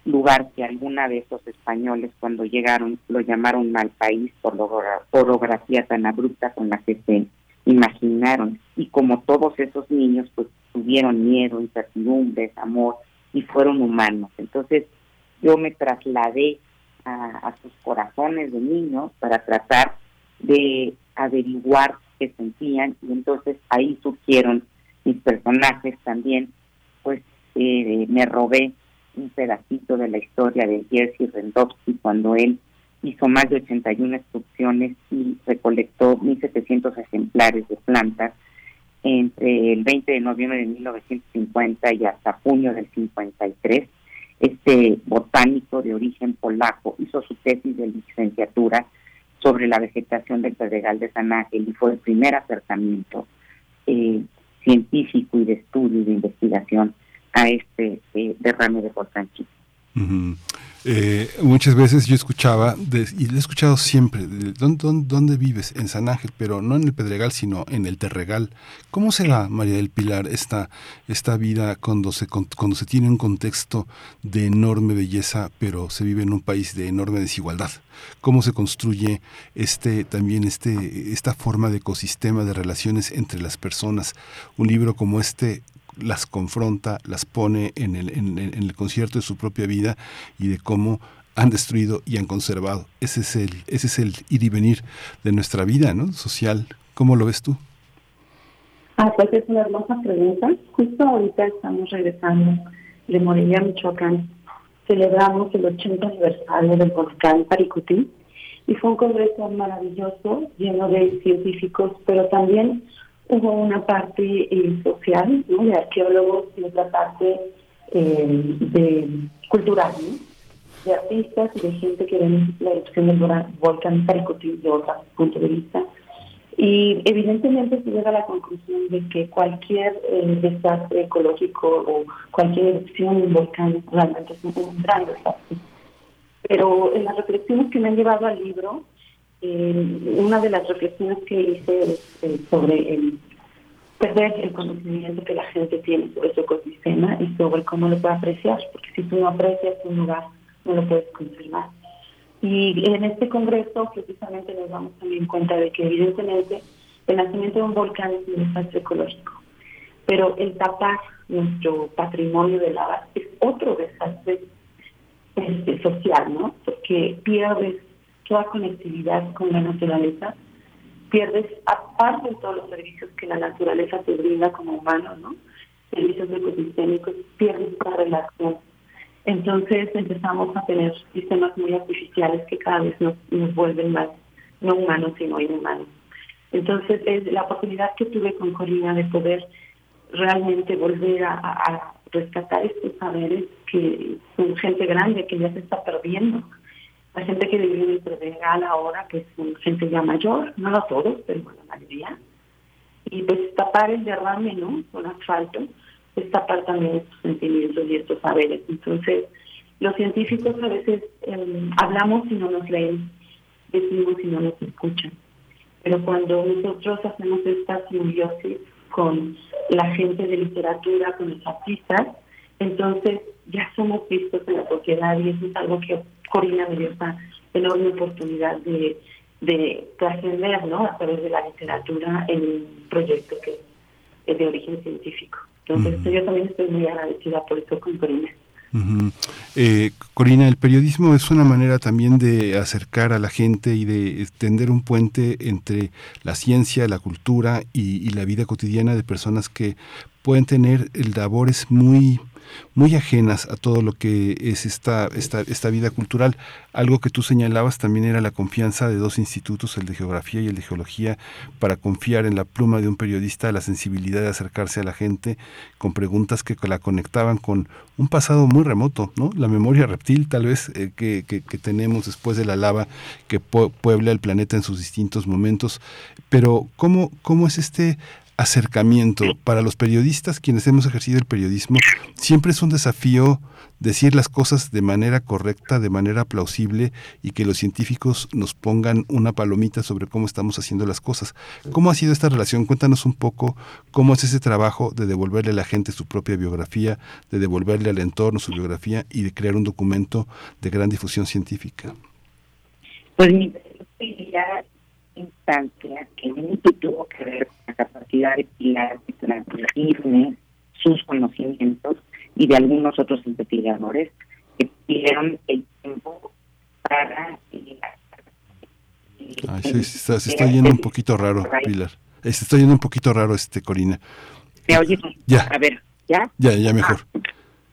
lugar que alguna vez los españoles cuando llegaron lo llamaron mal país por la orografía tan abrupta con la que se imaginaron. Y como todos esos niños, pues tuvieron miedo, incertidumbres, amor y fueron humanos. Entonces yo me trasladé a, sus corazones de niños para tratar de averiguar qué sentían y entonces ahí surgieron mis personajes también, pues eh, me robé un pedacito de la historia de Jerzy Rendowski cuando él hizo más de 81 excursiones y recolectó 1.700 ejemplares de plantas entre el 20 de noviembre de 1950 y hasta junio del 53. Este botánico de origen polaco hizo su tesis de licenciatura sobre la vegetación del Pedregal de San Ángel y fue el primer acercamiento eh, científico y de estudio y de investigación a este eh, derrame de eh, muchas veces yo escuchaba, y lo he escuchado siempre, ¿dónde, dónde, vives? En San Ángel, pero no en el Pedregal, sino en el Terregal. ¿Cómo será, María del Pilar, esta, esta vida cuando se, cuando se tiene un contexto de enorme belleza, pero se vive en un país de enorme desigualdad? ¿Cómo se construye este, también este, esta forma de ecosistema de relaciones entre las personas? Un libro como este las confronta, las pone en el, en, el concierto de su propia vida y de cómo han destruido y han conservado. Ese es el, ese es el ir y venir de nuestra vida ¿no? social. ¿Cómo lo ves tú? Ah, pues es una hermosa pregunta. Justo ahorita estamos regresando de Morelia, Michoacán. Celebramos el 80 aniversario del volcán Paricutín y fue un congreso maravilloso, lleno de científicos, pero también hubo una parte eh, social, ¿no? de arqueólogos y otra parte eh, de cultural, de artistas y de gente que ven la erupción del volcán Paricutí de otro punto de vista. Y evidentemente se llega a la conclusión de que cualquier eh, desastre ecológico o cualquier erupción de volcán realmente es un gran desastre. Pero en las reflexiones que me han llevado al libro, eh, una de las reflexiones que hice es eh, sobre el perder el conocimiento que la gente tiene sobre su ecosistema y sobre cómo lo puede apreciar, porque si tú no aprecias un lugar, no lo puedes conservar. Y en este congreso precisamente nos damos también cuenta de que evidentemente el nacimiento de un volcán es un desastre ecológico, pero el tapar nuestro patrimonio de lava es otro desastre este, social, ¿no? Porque pierdes toda conectividad con la naturaleza, pierdes, aparte de todos los servicios que la naturaleza te brinda como humano, ¿no? Servicios ecosistémicos, pierdes esa relación. Entonces empezamos a tener sistemas muy artificiales que cada vez nos, nos vuelven más no humanos, sino inhumanos. Entonces es la oportunidad que tuve con Corina de poder realmente volver a, a rescatar estos saberes que son gente grande que ya se está perdiendo la gente que vive en el Pedregal ahora, que es gente ya mayor, no a todos, pero la mayoría, y pues tapar el derrame, ¿no? Con asfalto, pues tapar también estos sentimientos y estos saberes. Entonces, los científicos a veces em, hablamos y no nos leen, decimos y no nos escuchan. Pero cuando nosotros hacemos esta simbiosis con la gente de literatura, con los artistas, entonces ya somos vistos en la sociedad y eso es algo que Corina me dio esta enorme oportunidad de de trascender, ¿no? A través de la literatura en un proyecto que es de origen científico. Entonces, yo también estoy muy agradecida por eso con Corina. eh, Corina, el periodismo es una manera también de acercar a la gente y de tender un puente entre la ciencia, la cultura y, y la vida cotidiana de personas que pueden tener labores muy muy ajenas a todo lo que es esta, esta, esta vida cultural. Algo que tú señalabas también era la confianza de dos institutos, el de geografía y el de geología, para confiar en la pluma de un periodista, la sensibilidad de acercarse a la gente con preguntas que la conectaban con un pasado muy remoto, ¿no? La memoria reptil tal vez eh, que, que, tenemos después de la lava que puebla el planeta en sus distintos momentos. Pero ¿cómo, cómo es este acercamiento para los periodistas, quienes hemos ejercido el periodismo, siempre es un desafío decir las cosas de manera correcta, de manera plausible y que los científicos nos pongan una palomita sobre cómo estamos haciendo las cosas. ¿Cómo ha sido esta relación? Cuéntanos un poco cómo es ese trabajo de devolverle a la gente su propia biografía, de devolverle al entorno su biografía y de crear un documento de gran difusión científica. Pues mi instancia que tuvo que ver capacidad de Pilar de transmitirme sus conocimientos y de algunos otros investigadores que pidieron el tiempo para... Eh, se, está, yendo un poquito raro, Pilar. Se está yendo un poquito raro, este Corina. ¿Me oyes? Ya. A ver, ¿ya? Ya, ya mejor. Ah,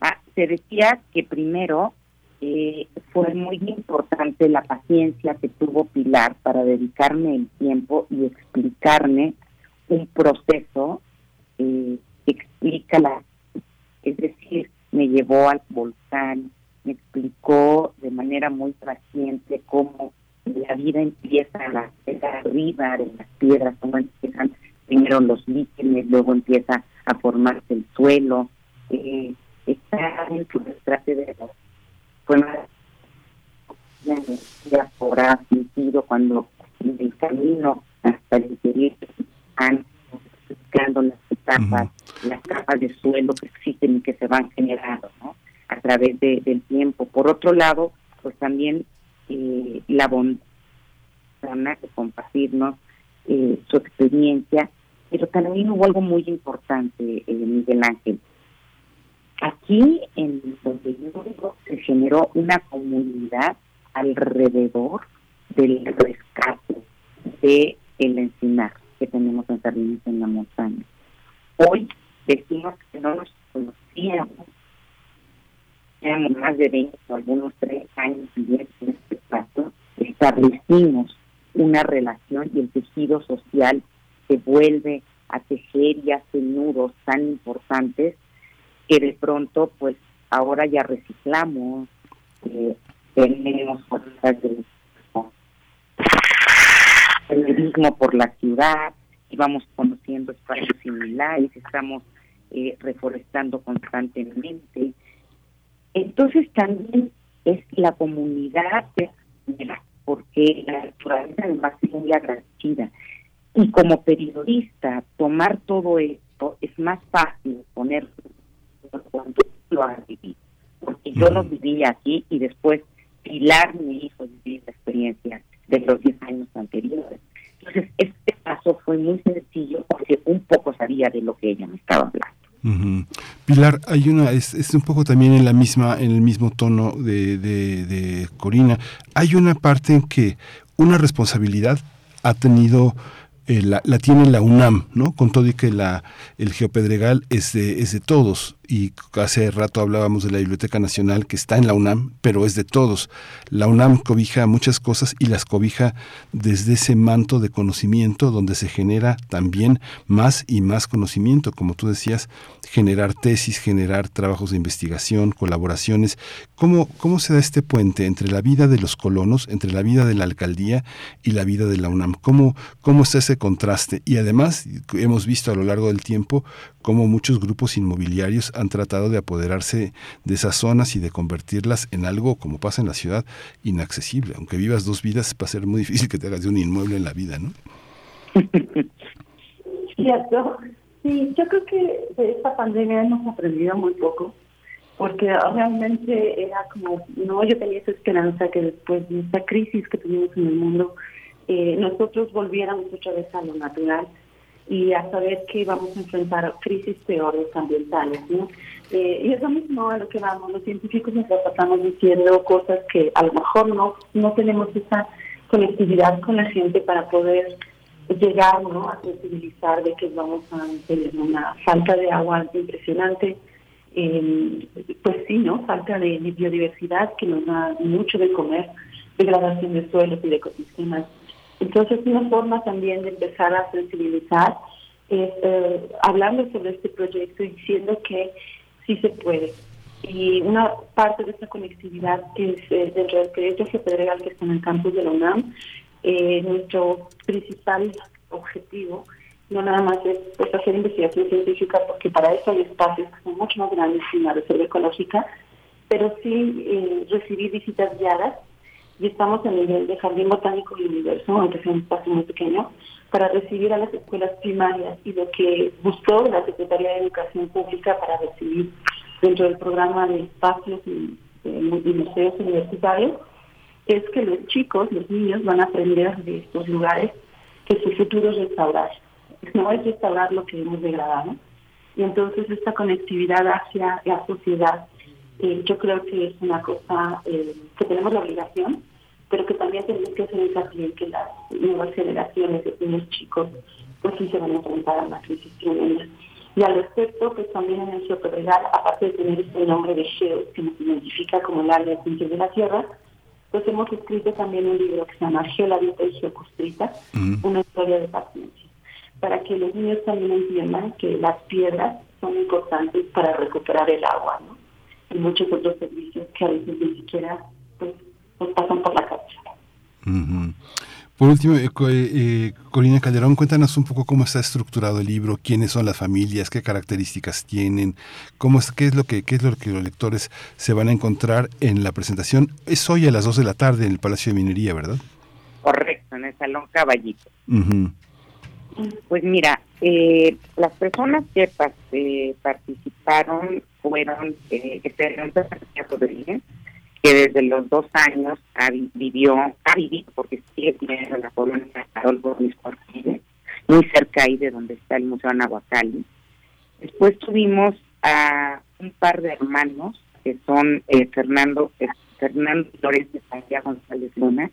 ah, se decía que primero eh, fue muy importante la paciencia que tuvo Pilar para dedicarme el tiempo y explicarme un proceso que explica la, es decir, me llevó al volcán, me explicó de manera muy paciente cómo la vida empieza a la, arriba de las piedras, cómo empiezan primero los líquenes, luego empieza a formarse el suelo, eh, está en su retrato de los fue más la energía sentido cuando en el camino hasta el interior están buscando las etapas, las capas de suelo que existen y que se van generando ¿no? a través de, del tiempo. Por otro lado, pues también eh, la bondad de compartirnos eh, su experiencia, pero también hubo algo muy importante, eh, Miguel Ángel, Aquí, en donde yo vivo, se generó una comunidad alrededor del rescate de el encinar que tenemos en Sardinas en la montaña. Hoy decimos que no nos conocíamos, teníamos más de 20 o algunos 3 años viviendo en este espacio, establecimos una relación y el tejido social se vuelve a tejer y hace nudos tan importantes que de pronto pues ahora ya reciclamos, eh, tenemos cosas de periodismo por la ciudad y vamos conociendo espacios similares, estamos eh, reforestando constantemente. Entonces también es la comunidad porque la naturaleza además es muy agradecida. Y como periodista, tomar todo esto es más fácil poner cuando lo has vivido. Porque yo lo viví aquí y después Pilar, mi hijo, viví la experiencia de los 10 años anteriores. Entonces, este caso fue muy sencillo porque un poco sabía de lo que ella me estaba hablando. Pilar, hay una, es, es, un poco también en la misma, en el mismo tono de, de, de Corina. Hay una parte en que una responsabilidad ha tenido eh, la, la, tiene la UNAM, ¿no? Con todo y que la, el geopedregal es de, es de todos y hace rato hablábamos de la Biblioteca Nacional que está en la UNAM, pero es de todos. La UNAM cobija muchas cosas y las cobija desde ese manto de conocimiento donde se genera también más y más conocimiento, como tú decías, generar tesis, generar trabajos de investigación, colaboraciones. ¿Cómo, cómo se da este puente entre la vida de los colonos, entre la vida de la alcaldía y la vida de la UNAM? ¿Cómo, cómo está ese contraste? Y además hemos visto a lo largo del tiempo cómo muchos grupos inmobiliarios han tratado de apoderarse de esas zonas y de convertirlas en algo, como pasa en la ciudad, inaccesible. Aunque vivas dos vidas, va a ser muy difícil que te hagas de un inmueble en la vida, ¿no? Cierto. Sí, yo creo que de esta pandemia hemos aprendido muy poco, porque realmente era como, no, yo tenía esa esperanza que después de esta crisis que tuvimos en el mundo, eh, nosotros volviéramos otra vez a lo natural y a saber que vamos a enfrentar crisis peores ambientales. ¿no? Eh, y es lo mismo a lo que vamos. Los científicos nos estamos diciendo cosas que a lo mejor no, no tenemos esa conectividad con la gente para poder llegar ¿no? a sensibilizar de que vamos a tener una falta de agua impresionante. Eh, pues sí, ¿no? Falta de biodiversidad que nos da mucho de comer, degradación de suelos y de ecosistemas entonces, una forma también de empezar a sensibilizar es eh, hablando sobre este proyecto y diciendo que sí se puede. Y una parte de esta conectividad es eh, dentro del proyecto Pedregal que está en el campus de la UNAM. Eh, nuestro principal objetivo no nada más es pues, hacer investigación científica, porque para eso hay espacios que son mucho más grandes que una reserva ecológica, pero sí recibir visitas guiadas y estamos el nivel de Jardín Botánico y Universo, aunque sea un espacio muy pequeño, para recibir a las escuelas primarias y lo que buscó la Secretaría de Educación Pública para recibir dentro del programa de espacios y, museos universitarios es que los chicos, los niños, van a aprender de estos lugares que su futuro es restaurar. No es restaurar lo que hemos degradado. Y entonces esta conectividad hacia la sociedad eh, yo creo que es una cosa eh, que tenemos la obligación, pero que también tenemos que hacer hincapié que las nuevas generaciones de niños chicos pues sí se van a enfrentar a una crisis tremenda. Y al respecto, pues también en el Regal, aparte de tener este nombre de Geos, que nos identifica como el área de de la Tierra, pues hemos escrito también un libro que se llama Geolavita y Geocustrita, una historia de paciencia, para que los niños también entiendan que las piedras son importantes para recuperar el agua, ¿no? Y muchos otros servicios que a veces ni siquiera pues, pues pasan por la cabeza. Por último, eh, eh, Corina Calderón, cuéntanos un poco cómo está estructurado el libro, quiénes son las familias, qué características tienen, cómo es, qué es lo que qué es lo que los lectores se van a encontrar en la presentación. Es hoy a las 2 de la tarde en el Palacio de Minería, ¿verdad? Correcto, en el Salón Caballito. Pues mira, eh, las personas que participaron fueron eh, Esperanza que desde los dos años ha, vivió, ha vivido, porque sigue viviendo la colonia Adolfo Luis muy cerca ahí de donde está el Museo Anahuacalli. Después tuvimos a un par de hermanos, que son eh, Fernando Fernando Flores de Santiago González Luna.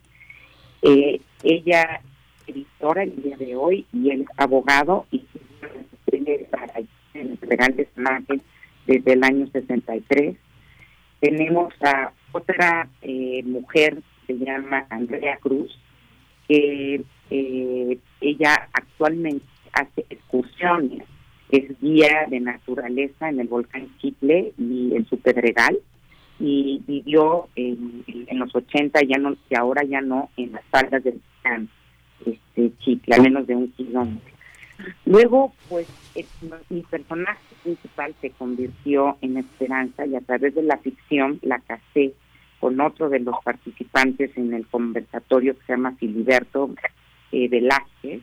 Eh, ella editora el día de hoy y el abogado y en el de Imagen desde el año 63. Tenemos a otra eh, mujer, se llama Andrea Cruz, que eh, ella actualmente hace excursiones, es guía de naturaleza en el volcán Chicle y en su Pedregal, y vivió en, los 80, ya no, y ahora ya no, en las faldas del volcán este, Chicle, a menos de un kilómetro. Luego, pues, mi personaje principal se convirtió en Esperanza y a través de la ficción la casé con otro de los participantes en el conversatorio que se llama Filiberto eh, Velázquez,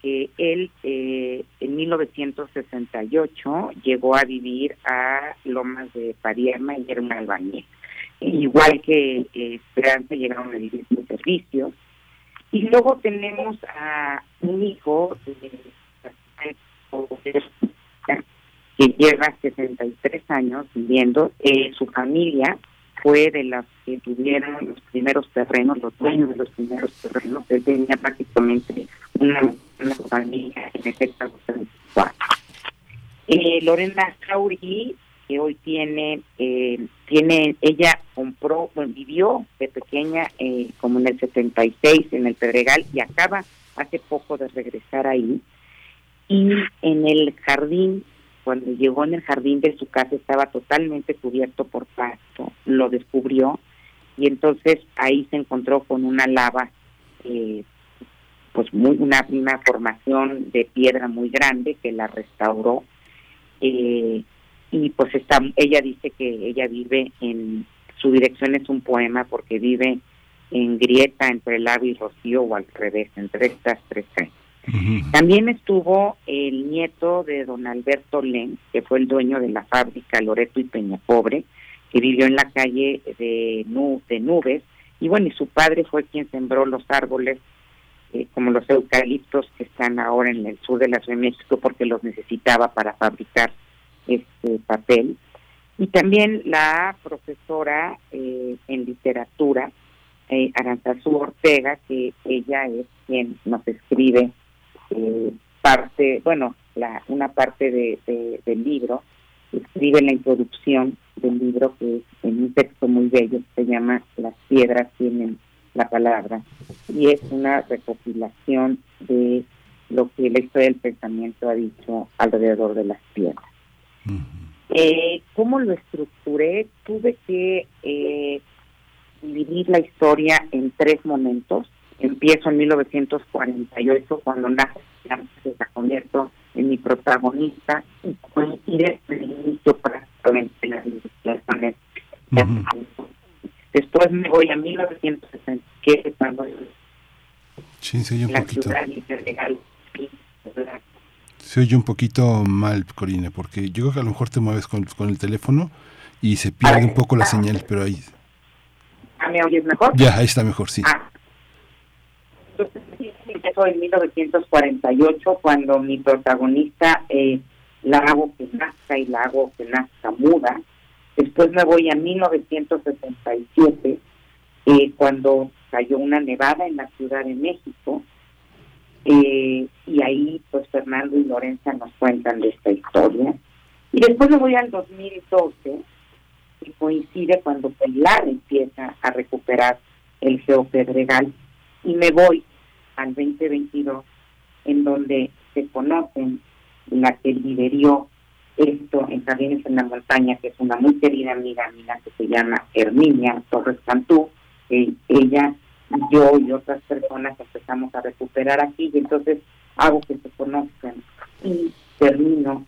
que él eh, en 1968 llegó a vivir a Lomas de Parierma y era un albañil. Igual que eh, Esperanza llegaron a vivir sin servicios. Y luego tenemos a un hijo que lleva 63 años viviendo. Eh, su familia fue de las que tuvieron los primeros terrenos, los dueños de los primeros terrenos. Él tenía prácticamente una, familia en efecto eh, Lorena Cauri, que hoy tiene, eh, tiene, ella compró, vivió de pequeña eh, como en el 76 en el Pedregal y acaba hace poco de regresar ahí. Y en el jardín, cuando llegó en el jardín de su casa estaba totalmente cubierto por pasto, lo descubrió y entonces ahí se encontró con una lava, eh, pues muy una, una formación de piedra muy grande que la restauró. Eh, y pues está, ella dice que ella vive en, su dirección es un poema porque vive en grieta entre el ave y rocío o al revés, entre estas tres cañas. También estuvo el nieto de don Alberto Len, que fue el dueño de la fábrica Loreto y Peñapobre, que vivió en la calle de, de Nubes, y bueno, y su padre fue quien sembró los árboles eh, como los eucaliptos que están ahora en el sur de la Ciudad de México porque los necesitaba para fabricar este papel. Y también la profesora eh, en literatura, eh, Aranzazú Ortega, que ella es quien nos escribe eh, parte, bueno, la, una parte de, del libro, escribe la introducción del libro que es en un texto muy bello se llama Las piedras tienen la palabra y es una recopilación de lo que la historia del pensamiento ha dicho alrededor de las piedras. Eh, ¿Cómo lo estructuré? Tuve que eh, dividir la historia en tres momentos. Empiezo en 1948 cuando nace, se convierto en mi protagonista y coincide el inicio prácticamente de las ilustraciones. Después me voy a 1967 cuando Sí, oye un la poquito. ciudad legal Se oye un poquito mal, Corina, porque yo creo que a lo mejor te mueves con, con el teléfono y se pierde un poco la señal, pero ahí. ¿Ah, ¿Me oyes mejor? Ya, ahí está mejor, sí. Ah. Entonces, empezó en 1948 cuando mi protagonista eh, la hago que nazca y la hago que nazca muda. Después me voy a 1977 eh, cuando cayó una nevada en la Ciudad de México eh, y ahí pues Fernando y Lorenza nos cuentan de esta historia. Y después me voy al 2012 que coincide cuando Pilar empieza a recuperar el geopedregal y me voy al 2022 en donde se conocen la que lideró esto en Jardines en la Montaña, que es una muy querida amiga mía que se llama Herminia Torres Cantú, que ella, yo y otras personas empezamos a recuperar aquí y entonces hago que se conozcan y termino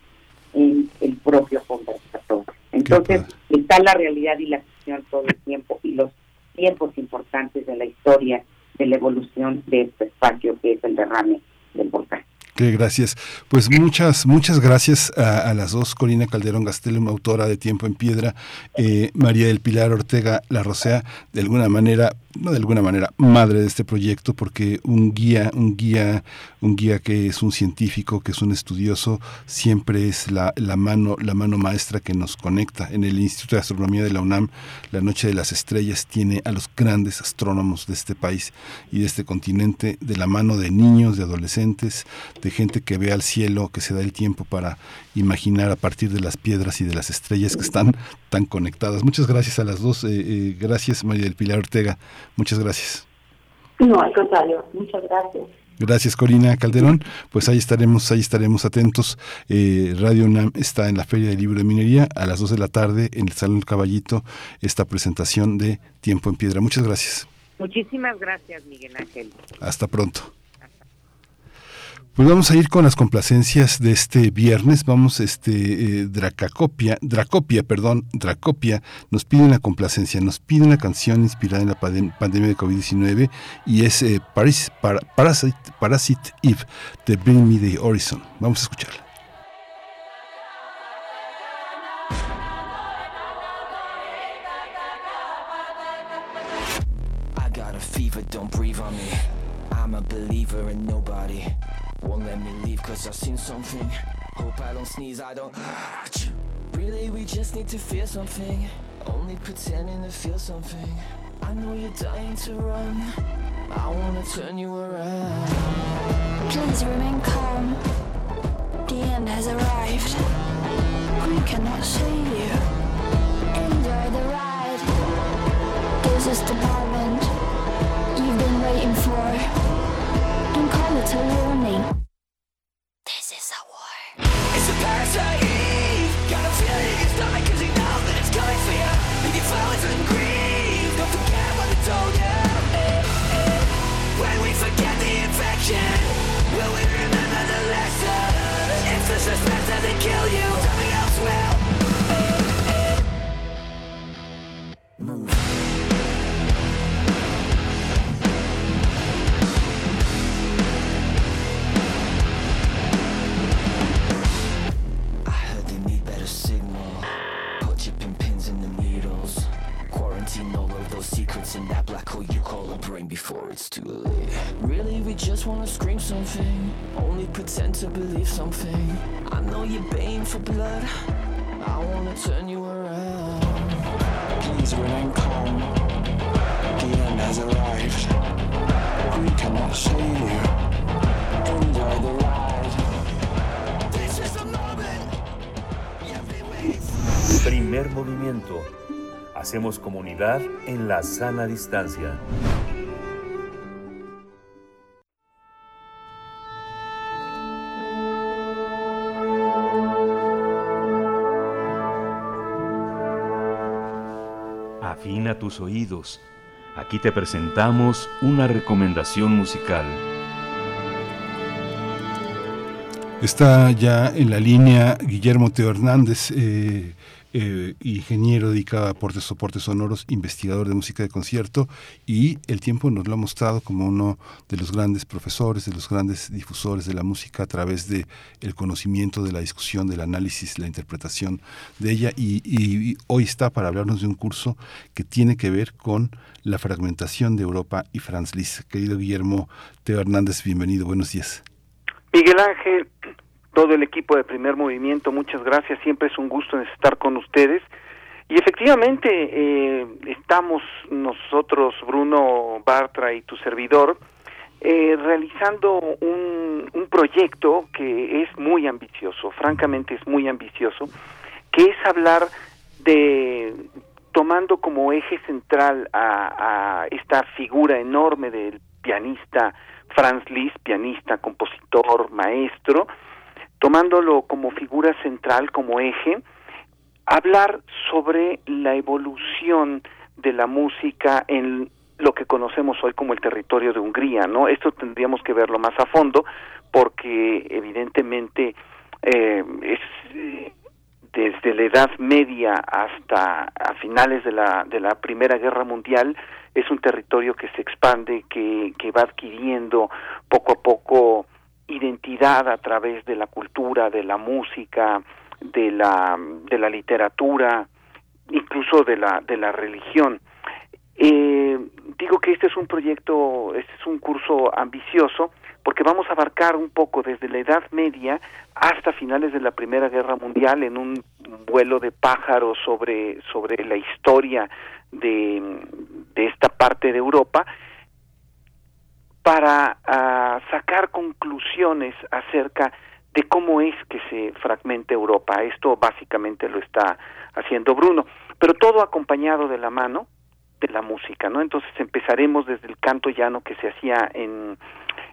en el propio conversatorio. Entonces está la realidad y la ficción todo el tiempo y los tiempos importantes de la historia de la evolución de este espacio que es el derrame del volcán. Que gracias. Pues muchas, muchas gracias a, a las dos, Corina Calderón Gastelum, autora de Tiempo en Piedra, eh, María del Pilar Ortega La Rosea, de alguna manera, de alguna manera, madre de este proyecto, porque un guía, un guía, un guía que es un científico, que es un estudioso, siempre es la, la mano, la mano maestra que nos conecta. En el Instituto de Astronomía de la UNAM, la Noche de las Estrellas tiene a los grandes astrónomos de este país y de este continente, de la mano de niños, de adolescentes, de gente que ve al cielo, que se da el tiempo para imaginar a partir de las piedras y de las estrellas que están tan conectadas. Muchas gracias a las dos. eh, eh, gracias, María del Pilar Ortega. Muchas gracias. No, al contrario, muchas gracias. Gracias, Corina Calderón. Pues ahí estaremos, ahí estaremos atentos. Eh, Radio UNAM está en la Feria del Libro de Minería a las 2 de la tarde en el Salón del Caballito esta presentación de Tiempo en Piedra. Muchas gracias. Muchísimas gracias, Miguel Ángel. Hasta pronto. Pues vamos a ir con las complacencias de este viernes. Vamos, este, eh, Dracacopia, Dracopia, perdón, Dracopia nos pide una complacencia, nos pide una canción inspirada en la pandem- pandemia de COVID-19 y es eh, Paris, Para- Parasite, Parasite Eve de Bring Me the Horizon. Vamos a escucharla. I got a fever, don't breathe on me. I'm a believer in nobody. Won't let me leave cause I've seen something. Hope I don't sneeze, I don't. Really, we just need to feel something. Only pretending to feel something. I know you're dying to run. I wanna turn you around. Please remain calm. The end has arrived. We cannot save you. Enjoy the ride. This is the moment you've been waiting for. Don't call it a warning. This is a war. It's a parasite Got a feeling in your stomach cause you know that it's coming for you. Leave your flowers and grieve. Don't forget what they told you. When we forget the infection, will we remember the lesson? If the suspense doesn't kill you, something else will. Move. Secrets in that black hole you call a brain before it's too late. Really, we just wanna scream something. Only pretend to believe something. I know you're baying for blood. I wanna turn you around. Please remain calm. The end has arrived. We cannot save you. Enjoy the ride. This is the moment. Primer movimiento. Hacemos comunidad en la sana distancia. Afina tus oídos. Aquí te presentamos una recomendación musical. Está ya en la línea Guillermo Teo Hernández, eh, eh, ingeniero dedicado a aportes, soportes sonoros, investigador de música de concierto y el tiempo nos lo ha mostrado como uno de los grandes profesores, de los grandes difusores de la música a través de el conocimiento, de la discusión, del análisis, la interpretación de ella y, hoy está para hablarnos de un curso que tiene que ver con la fragmentación de Europa y Franz Liszt. Querido Guillermo Teo Hernández, bienvenido, buenos días. Miguel Ángel, todo el equipo de Primer Movimiento, muchas gracias. Siempre es un gusto estar con ustedes. Y efectivamente, eh, estamos nosotros, Bruno Bartra y tu servidor, eh, realizando un, un proyecto que es muy ambicioso, francamente es muy ambicioso, que es hablar de tomando como eje central a, a esta figura enorme del pianista Franz Liszt, pianista, compositor, maestro, tomándolo como figura central, como eje, hablar sobre la evolución de la música en lo que conocemos hoy como el territorio de Hungría, ¿no? Esto tendríamos que verlo más a fondo porque evidentemente eh, es desde la Edad Media hasta a finales de la de la Primera Guerra Mundial es un territorio que se expande, que, que va adquiriendo poco a poco identidad a través de la cultura, de la música, de la de la literatura, incluso de la de la religión. Eh, digo que este es un proyecto, este es un curso ambicioso porque vamos a abarcar un poco desde la Edad Media hasta finales de la Primera Guerra Mundial en un vuelo de pájaros sobre sobre la historia de, de esta parte de Europa para ah, sacar conclusiones acerca de cómo es que se fragmenta Europa. Esto básicamente lo está haciendo Bruno, pero todo acompañado de la mano de la música, ¿no? Entonces empezaremos desde el canto llano que se hacía en,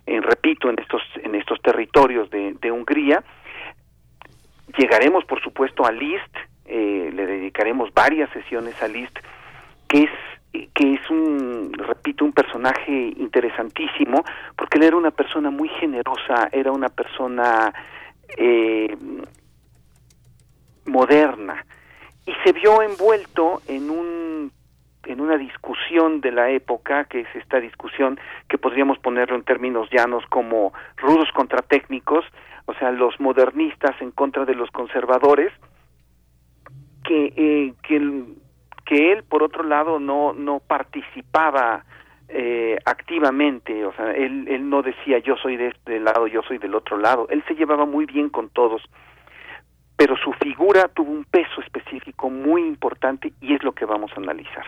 en repito, en estos en estos territorios de, de Hungría. Llegaremos, por supuesto, a Liszt, eh, le dedicaremos varias sesiones a Liszt, que es que es un, repito, un personaje interesantísimo, porque él era una persona muy generosa, era una persona eh, moderna, y se vio envuelto en un en una discusión de la época, que es esta discusión que podríamos ponerlo en términos llanos como rudos contra técnicos, o sea, los modernistas en contra de los conservadores, que, eh, que, que él, por otro lado, no, no participaba eh, activamente, o sea, él, él no decía yo soy de este lado, yo soy del otro lado, él se llevaba muy bien con todos, pero su figura tuvo un peso específico muy importante y es lo que vamos a analizar.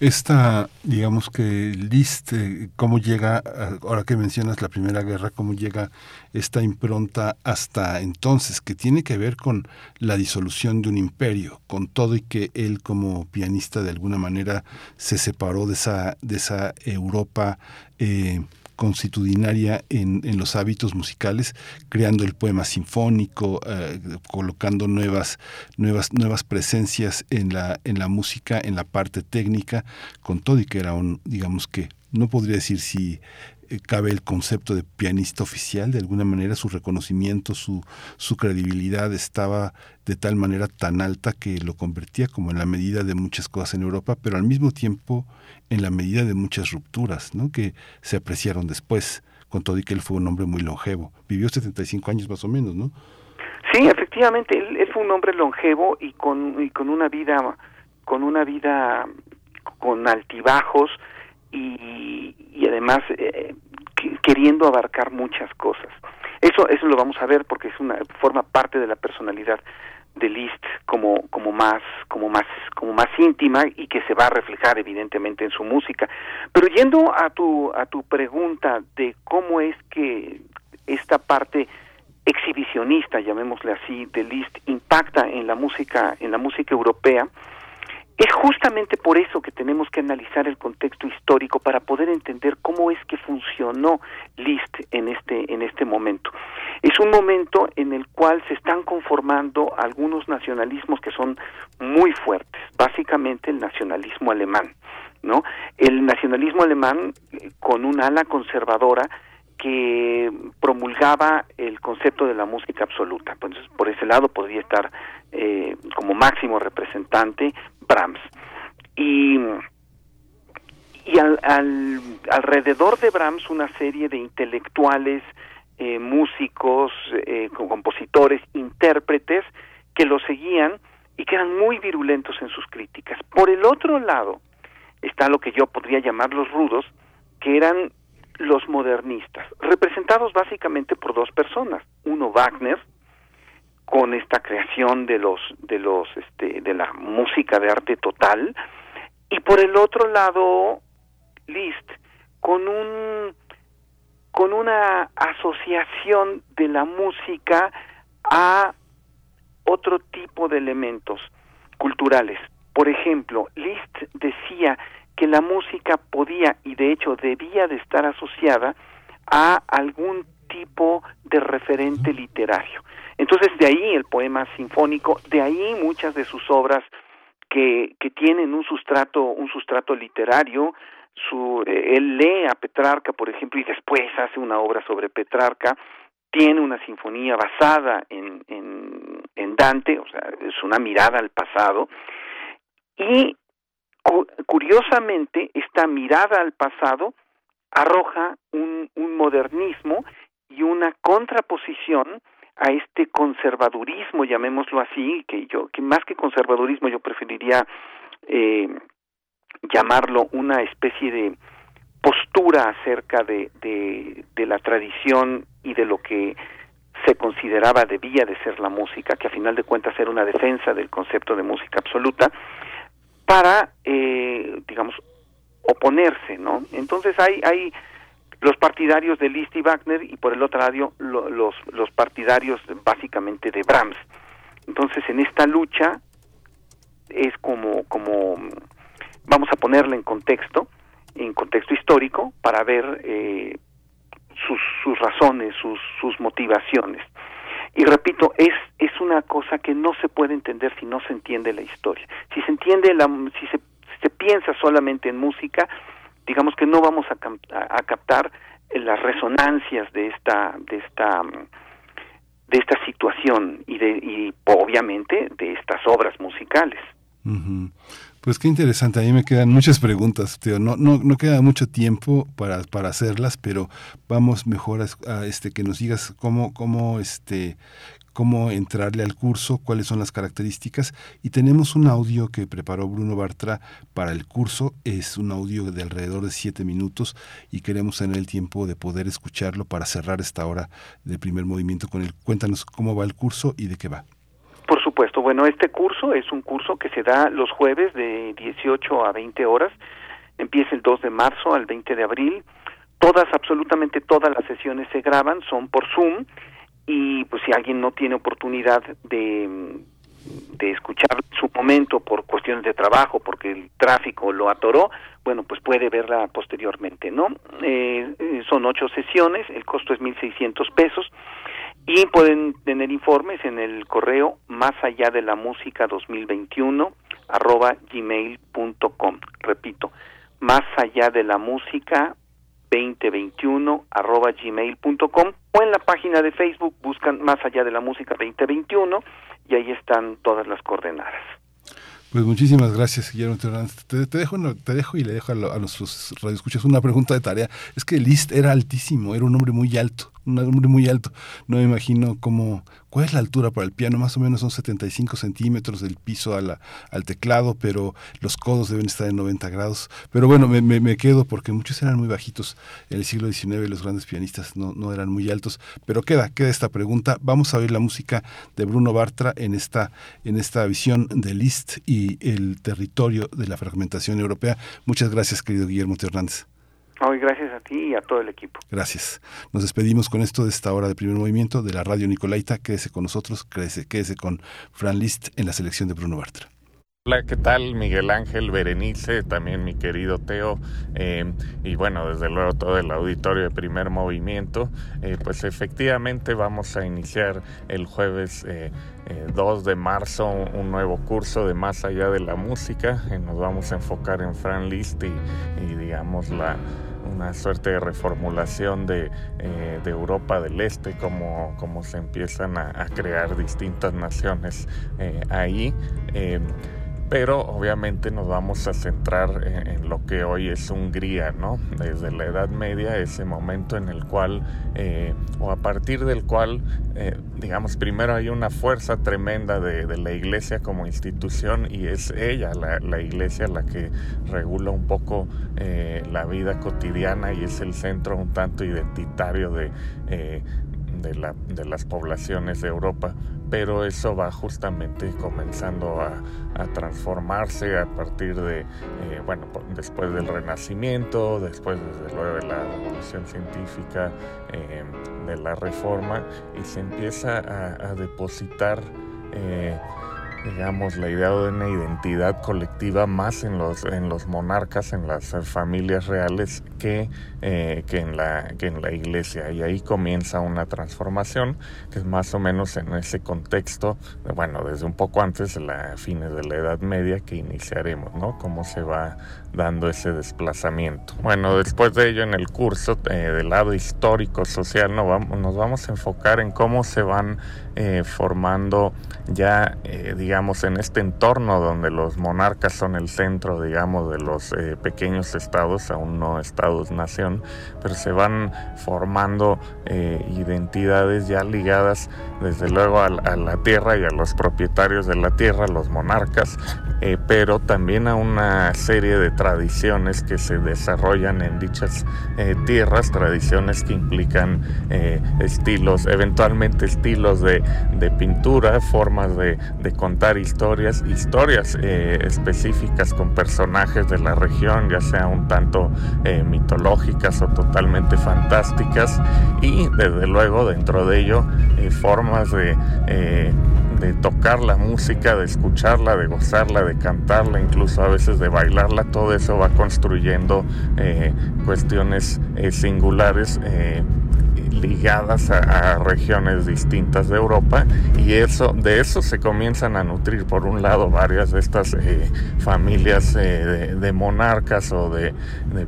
Esta, digamos que Liszt, eh, cómo llega, ahora que mencionas la Primera Guerra, cómo llega esta impronta hasta entonces, que tiene que ver con la disolución de un imperio, con todo y que él como pianista de alguna manera se separó de esa, de esa Europa eh, constitucionaria en, los hábitos musicales, creando el poema sinfónico, eh, colocando nuevas, nuevas, nuevas presencias en la, en la música, en la parte técnica, con todo y que era un, digamos que, no podría decir si eh, cabe el concepto de pianista oficial, de alguna manera su reconocimiento, su, su credibilidad estaba de tal manera tan alta que lo convertía como en la medida de muchas cosas en Europa, pero al mismo tiempo en la medida de muchas rupturas, ¿no? que se apreciaron después, con todo y que él fue un hombre muy longevo. Vivió 75 años más o menos, ¿no? Sí, efectivamente, él, él fue un hombre longevo y con, y con una vida, con una vida con altibajos y, y además, eh, queriendo abarcar muchas cosas. Eso, eso lo vamos a ver porque es una forma parte de la personalidad de Liszt como como más como más como más íntima y que se va a reflejar evidentemente en su música. Pero yendo a tu a tu pregunta de cómo es que esta parte exhibicionista llamémosle así de Liszt impacta en la música en la música europea es justamente por eso que tenemos que analizar el contexto histórico para poder entender cómo es que funcionó Liszt en este en este momento. Es un momento en el cual se están conformando algunos nacionalismos que son muy fuertes, básicamente el nacionalismo alemán, ¿no? El nacionalismo alemán eh, con un ala conservadora que promulgaba el concepto de la música absoluta. Entonces, por ese lado podría estar eh, como máximo representante Brahms. Y, y al, alrededor de Brahms una serie de intelectuales, eh, músicos, eh, compositores, intérpretes que lo seguían y que eran muy virulentos en sus críticas. Por el otro lado está lo que yo podría llamar los rudos, que eran los modernistas, representados básicamente por dos personas, uno Wagner, con esta creación de los de los este de la música de arte total y por el otro lado Liszt con un con una asociación de la música a otro tipo de elementos culturales. Por ejemplo, Liszt decía que la música podía y de hecho debía de estar asociada a algún tipo de referente literario. Entonces de ahí el poema sinfónico, de ahí muchas de sus obras que, que tienen un sustrato, un sustrato literario, su, eh, él lee a Petrarca, por ejemplo, y después hace una obra sobre Petrarca, tiene una sinfonía basada en, en, en Dante, o sea, es una mirada al pasado, y curiosamente esta mirada al pasado arroja un, modernismo y una contraposición a este conservadurismo, llamémoslo así, que yo, que más que conservadurismo yo preferiría eh, llamarlo una especie de postura acerca de, de, de la tradición y de lo que se consideraba debía de ser la música, que a final de cuentas era una defensa del concepto de música absoluta, para, eh, digamos, oponerse, ¿no? Entonces hay, hay los partidarios de Liszt y Wagner y por el otro lado los, los partidarios básicamente de Brahms. Entonces en esta lucha es como, como vamos a ponerla en contexto, en contexto histórico, para ver eh, sus, sus razones, sus, sus motivaciones. Y repito, es, es una cosa que no se puede entender si no se entiende la historia. Si se entiende, la, si se, se piensa solamente en música, digamos que no vamos a, a, captar las resonancias de esta de esta de esta situación y de y obviamente de estas obras musicales. Pues qué interesante, a mí me quedan muchas preguntas, Teo. No, no, no queda mucho tiempo para, para hacerlas, pero vamos mejor a, a, este que nos digas cómo, cómo este cómo entrarle al curso, cuáles son las características. Y tenemos un audio que preparó Bruno Bartra para el curso. Es un audio de alrededor de siete minutos y queremos tener el tiempo de poder escucharlo para cerrar esta hora de primer movimiento con él. Cuéntanos cómo va el curso y de qué va. Por supuesto. Bueno, este curso es un curso que se da los jueves de 18 a 20 horas. Empieza el 2 de marzo al 20 de abril. Todas, absolutamente todas las sesiones se graban, son por Zoom y pues si alguien no tiene oportunidad de, de escuchar su momento por cuestiones de trabajo, porque el tráfico lo atoró, bueno, pues puede verla posteriormente, ¿no? Eh, eh son ocho sesiones, el costo es 1.600 pesos y pueden tener informes en el correo más allá de la música 2021 arroba gmail.com. Repito, más allá de la música 2021 arroba gmail.com o en la página de Facebook buscan Más allá de la música 2021 y ahí están todas las coordenadas. Pues muchísimas gracias, Guillermo Te, dejo, te dejo y le dejo a, a nuestros radioescuchas una pregunta de tarea. Es que Liszt era altísimo, era un hombre muy alto, un hombre muy alto. No me imagino cómo, cuál es la altura para el piano, más o menos son 75 centímetros del piso a al teclado, pero los codos deben estar en 90 grados. Pero bueno, me, me, quedo porque muchos eran muy bajitos en el siglo XIX, los grandes pianistas no, no eran muy altos. Pero queda, queda esta pregunta. Vamos a oír la música de Bruno Bartra en esta, en esta visión de Liszt y el territorio de la fragmentación europea. Muchas gracias, querido Guillermo Hernández. Hoy gracias a ti y a todo el equipo. Gracias. Nos despedimos con esto de esta hora de primer movimiento de la radio Nicolaita. Quédese con nosotros, quédese, quédese con Fran List en la selección de Bruno Bartra. Hola, ¿qué tal? Miguel Ángel, Berenice, también mi querido Teo, eh, y bueno, desde luego todo el auditorio de primer movimiento. Eh, pues efectivamente vamos a iniciar el jueves 2 eh, de marzo un, nuevo curso de Más allá de la música. nos vamos a enfocar en Fran List y digamos la una suerte de reformulación de, Europa del Este, como, como se empiezan a, crear distintas naciones ahí. Pero obviamente nos vamos a centrar en, lo que hoy es Hungría, ¿no? Desde la Edad Media, ese momento en el cual, eh, o a partir del cual, eh, digamos, primero hay una fuerza tremenda de, la iglesia como institución y es ella, la, iglesia, la que regula un poco eh, la vida cotidiana y es el centro un tanto identitario de, de, las poblaciones de Europa, pero eso va justamente comenzando a, transformarse a partir de, eh, bueno, después del Renacimiento, después desde luego de la Revolución Científica, eh, de la Reforma, y se empieza a, depositar eh, digamos, la idea de una identidad colectiva más en los, en los monarcas, en las familias reales, que, eh, que, en la, que en la iglesia. Y ahí comienza una transformación que es más o menos en ese contexto, bueno, desde un poco antes de la fines de la Edad Media que iniciaremos, ¿no? Cómo se va dando ese desplazamiento. Bueno, después de ello en el curso eh, del lado histórico, social, no vamos, nos vamos a enfocar en cómo se van eh, formando ya, digamos, en este entorno donde los monarcas son el centro, digamos, de los pequeños estados, aún no estados nación, pero se van formando eh, identidades ya ligadas desde luego a, la tierra y a los propietarios de la tierra, los monarcas, eh, pero también a una serie de tradiciones que se desarrollan en dichas eh, tierras, tradiciones que implican estilos, eventualmente estilos de, pintura, formas de, de, contar historias, historias específicas con personajes de la región, ya sea un tanto mitológicas o totalmente fantásticas y desde luego dentro de ello eh, eh, de tocar la música, de escucharla, de gozarla, de cantarla, incluso a veces de bailarla, todo eso va construyendo eh, cuestiones singulares ligadas a, regiones distintas de Europa y eso de eso se comienzan a nutrir por un lado varias de estas eh, familias eh, de, monarcas o de,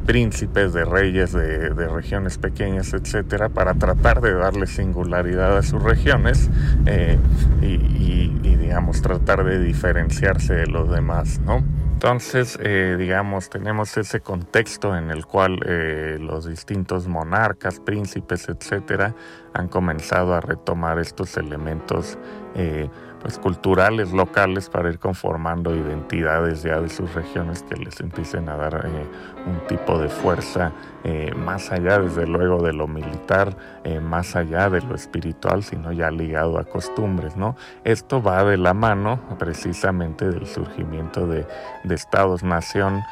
príncipes de reyes de, regiones pequeñas etcétera para tratar de darle singularidad a sus regiones eh, y, y digamos tratar de diferenciarse de los demás no entonces, eh, digamos, tenemos ese contexto en el cual eh, los distintos monarcas, príncipes, etcétera, han comenzado a retomar estos elementos eh, pues, culturales locales para ir conformando identidades ya de sus regiones que les empiecen a dar eh, un tipo de fuerza eh, más allá desde luego de lo militar, eh, más allá de lo espiritual, sino ya ligado a costumbres, ¿no? Esto va de la mano precisamente del surgimiento de, de estados-nación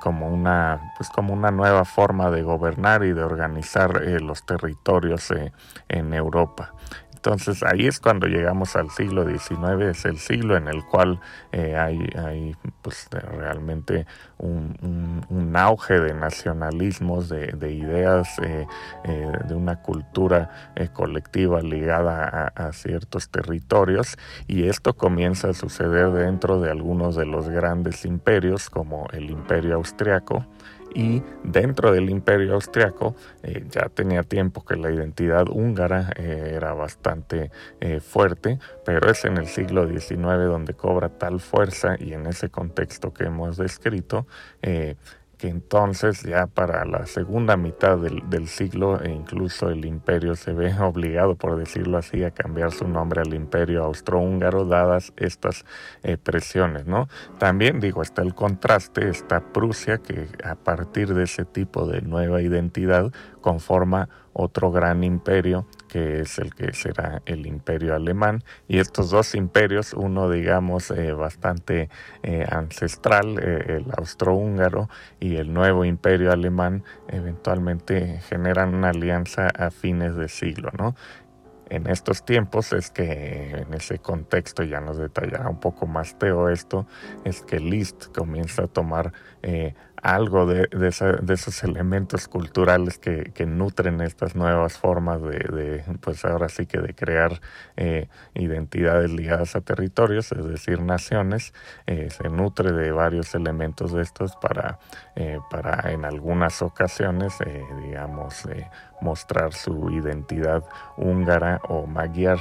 como, una, pues como una nueva forma de gobernar y de organizar los territorios en Europa. Entonces ahí es cuando llegamos al siglo XIX, es el siglo en el cual eh, hay, pues, realmente un, auge de nacionalismos, de, ideas, eh, eh, de una cultura colectiva ligada a, ciertos territorios. Y esto comienza a suceder dentro de algunos de los grandes imperios como el imperio austriaco y dentro del imperio austriaco eh, ya tenía tiempo que la identidad húngara eh, era bastante eh, fuerte, pero es en el siglo XIX donde cobra tal fuerza y en ese contexto que hemos descrito que entonces ya para la segunda mitad del, siglo e incluso el imperio se ve obligado, por decirlo así, a cambiar su nombre al imperio austrohúngaro dadas estas eh, presiones, ¿no? También digo, está el contraste, está Prusia que a partir de ese tipo de nueva identidad conforma otro gran imperio que es el que será el imperio alemán. Y estos dos imperios uno digamos eh, bastante eh, ancestral eh, el austrohúngaro y el nuevo imperio alemán eventualmente generan una alianza a fines de siglo no en estos tiempos es que en ese contexto ya nos detallará un poco más Teo esto es que Liszt comienza a tomar algo de, esos elementos culturales que, nutren estas nuevas formas de, pues ahora sí que de crear eh, identidades ligadas a territorios, es decir, naciones, eh, se nutre de varios elementos de estos para, eh, para en algunas ocasiones, digamos, mostrar su identidad húngara o magyar.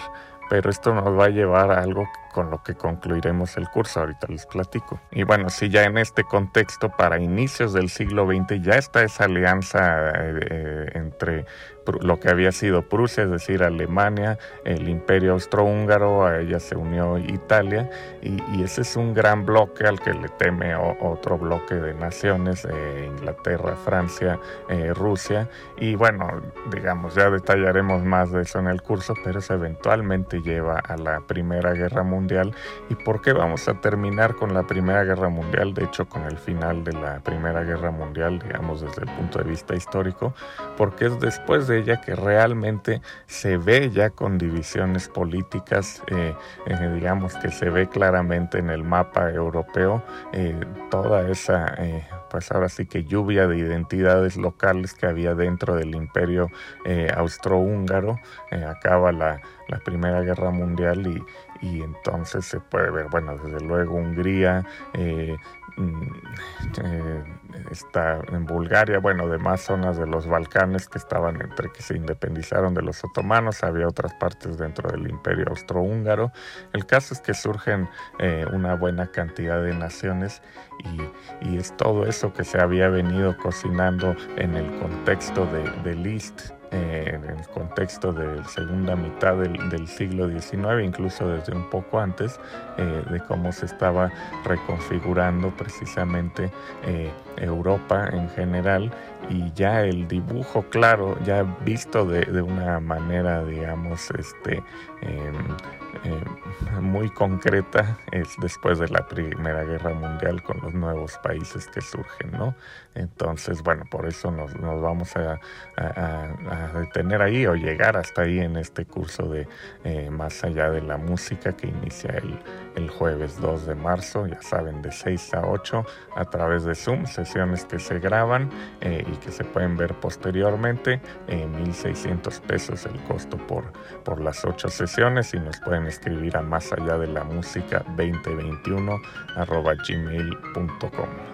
Pero esto nos va a llevar a algo con lo que concluiremos el curso, ahorita les platico. Y bueno, si ya en este contexto, para inicios del siglo XX, ya está esa alianza eh, entre lo que había sido Prusia, es decir, Alemania, el imperio austrohúngaro, a ella se unió Italia, y, ese es un gran bloque al que le teme otro bloque de naciones, eh, Inglaterra, Francia, eh, Rusia, y bueno, digamos, ya detallaremos más de eso en el curso, pero eso eventualmente lleva a la Primera Guerra Mundial. ¿Y por qué vamos a terminar con la Primera Guerra Mundial? De hecho, con el final de la Primera Guerra Mundial, digamos, desde el punto de vista histórico, porque es después de ella que realmente se ve ya con divisiones políticas, eh, eh, digamos que se ve claramente en el mapa europeo eh, toda esa, pues ahora sí que lluvia de identidades locales que había dentro del imperio austrohúngaro. acaba la, la Primera Guerra Mundial y, y entonces se puede ver, bueno, desde luego Hungría, eh, mm, eh, está en Bulgaria, bueno, demás zonas de los Balcanes que estaban entre que se independizaron de los otomanos, había otras partes dentro del imperio austrohúngaro. El caso es que surgen eh, una buena cantidad de naciones y, y, es todo eso que se había venido cocinando en el contexto de, de Liszt eh, en el contexto de la segunda mitad del, siglo XIX, incluso desde un poco antes, eh, de cómo se estaba reconfigurando precisamente eh, Europa en general y ya el dibujo claro, ya visto de, de una manera, digamos, este, em, em, muy concreta, es después de la Primera Guerra Mundial con los nuevos países que surgen, ¿no? Entonces, bueno, por eso nos, vamos a, detener ahí o llegar hasta ahí en este curso de eh, Más allá de la música que inicia el, el jueves 2 de marzo, ya saben, de 6 a 8 a través de Zoom, sesiones que se graban eh, y que se pueden ver posteriormente. Eh, 1.600 pesos el costo por, por las 8 sesiones y nos pueden escribir a más allá de la música 2021 arroba gmail.com.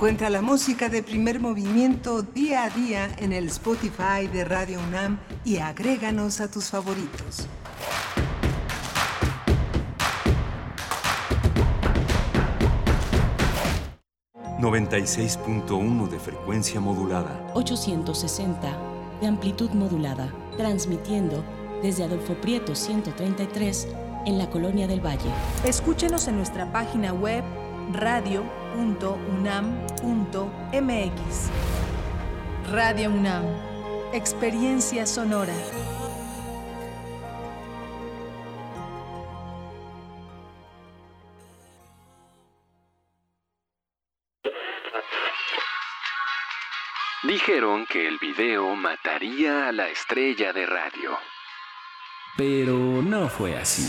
Encuentra la música de primer movimiento día a día en el Spotify de Radio UNAM y agréganos a tus favoritos. ...96.1 de frecuencia modulada... ...860 de amplitud modulada... ...transmitiendo desde Adolfo Prieto 133... ...en la Colonia del Valle. Escúchenos en nuestra página web radio.unam.mx. Radio UNAM, experiencia sonora. Dijeron que el video mataría a la estrella de radio. Pero no fue así.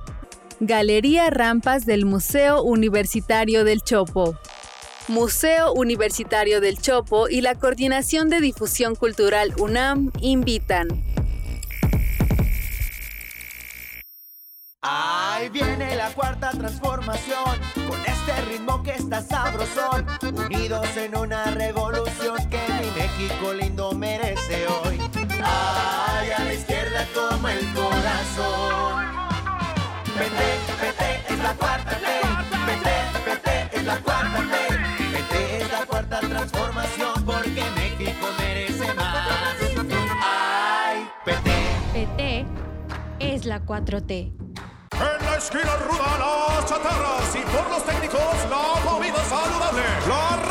Galería Rampas del Museo Universitario del Chopo. Museo Universitario del Chopo y la Coordinación de Difusión Cultural UNAM invitan. Ahí viene la cuarta transformación, con este ritmo que está sabrosón, unidos en una revolución que mi México lindo merece hoy. Ay, a la izquierda como el corazón. PT, PT es la cuarta ley, PT, PT es la cuarta ley, PT es la cuarta transformación porque México merece más. Ay, PT. PT es la 4T. En la esquina ruda las chatarras y por los técnicos la comida saludable. La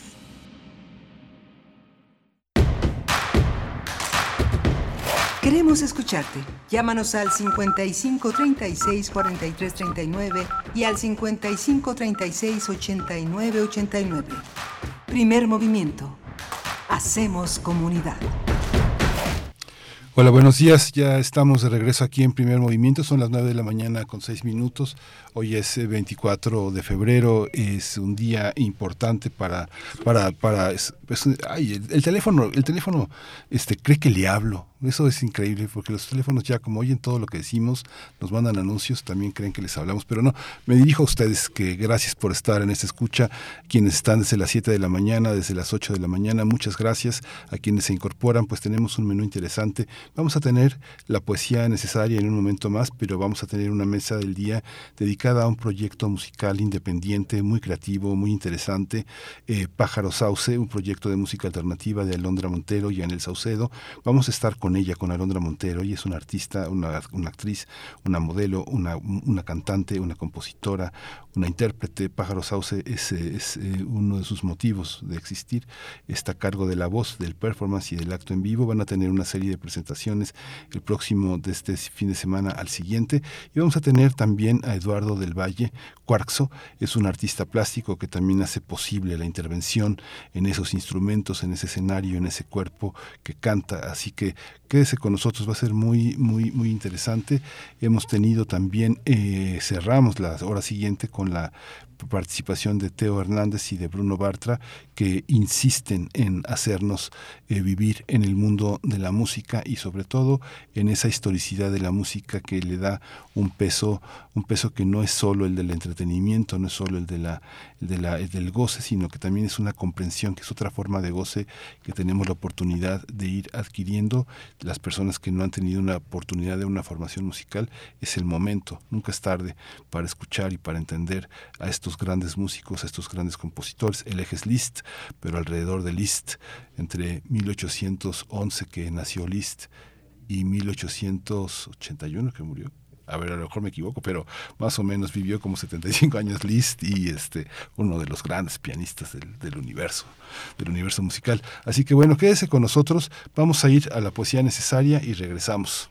Queremos escucharte. Llámanos al 55 36 43 39 y al 55 36 89 89. Primer movimiento. Hacemos comunidad. Hola, buenos días. Ya estamos de regreso aquí en Primer Movimiento. Son las 9 de la mañana con 6 minutos. Hoy es eh, 24 de febrero. Es un día importante para para para es- es- ay, el, el teléfono, el teléfono este cree que le hablo. Eso es increíble porque los teléfonos ya como oyen todo lo que decimos, nos mandan anuncios, también creen que les hablamos, pero no. Me dirijo a ustedes que gracias por estar en esta escucha, quienes están desde las 7 de la mañana, desde las 8 de la mañana, muchas gracias a quienes se incorporan, pues tenemos un menú interesante. Vamos a tener la poesía necesaria en un momento más, pero vamos a tener una mesa del día dedicada a un proyecto musical independiente, muy creativo, muy interesante, eh, Pájaro Sauce, un proyecto de música alternativa de Alondra Montero y Anel Saucedo. Vamos a estar con ella, con Alondra Montero, ella es una artista, una, una actriz, una modelo, una, una cantante, una compositora, una intérprete. Pájaro Sauce es, es, eh, uno de sus motivos de existir. Está a cargo de la voz, del performance y del acto en vivo. Van a tener una serie de presentaciones el próximo de este fin de semana al siguiente. Y vamos a tener también a Eduardo del Valle. Cuarxo es un artista plástico que también hace posible la intervención en esos instrumentos, en ese escenario, en ese cuerpo que canta. Así que Quédese con nosotros, va a ser muy, muy, muy interesante. Hemos tenido también, eh, cerramos la hora siguiente con la participación de Teo Hernández y de Bruno Bartra, que insisten en hacernos eh, vivir en el mundo de la música y sobre todo en esa historicidad de la música que le da un peso, un peso que no es solo el del entretenimiento, no es solo el de la, el del goce, sino que también es una comprensión, que es otra forma de goce que tenemos la oportunidad de ir adquiriendo. Las personas que no han tenido una oportunidad de una formación musical, es el momento, nunca es tarde para escuchar y para entender a estos grandes músicos, a estos grandes compositores. El eje Liszt, pero alrededor de Liszt, entre 1811 que nació Liszt y 1881 que murió. A ver, a lo mejor me equivoco, pero más o menos vivió como 75 años Liszt y este uno de los grandes pianistas del, del universo, del universo musical. Así que bueno, quédese con nosotros. Vamos a ir a la poesía necesaria y regresamos.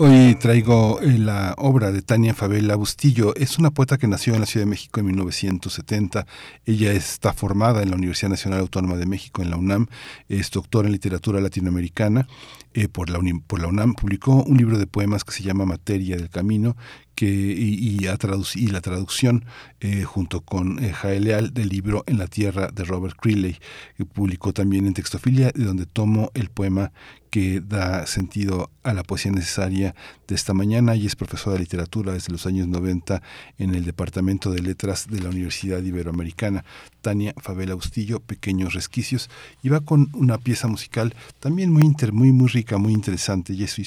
Hoy traigo eh, la obra de Tania Favela Bustillo. Es una poeta que nació en la Ciudad de México en 1970. Ella está formada en la Universidad Nacional Autónoma de México, en la UNAM. Es doctora en literatura latinoamericana eh, por, la por la UNAM. Publicó un libro de poemas que se llama Materia del Camino y la traducción eh, junto con eh, Jael Leal del libro En la Tierra de Robert Creeley. que publicó también en Textofilia, de donde tomo el poema que da sentido a la poesía necesaria de esta mañana y es profesora de literatura desde los años 90 en el Departamento de Letras de la Universidad Iberoamericana. Tania Favela Bustillo, Pequeños Resquicios, y va con una pieza musical también muy, inter, muy, muy rica, muy interesante. Yo soy,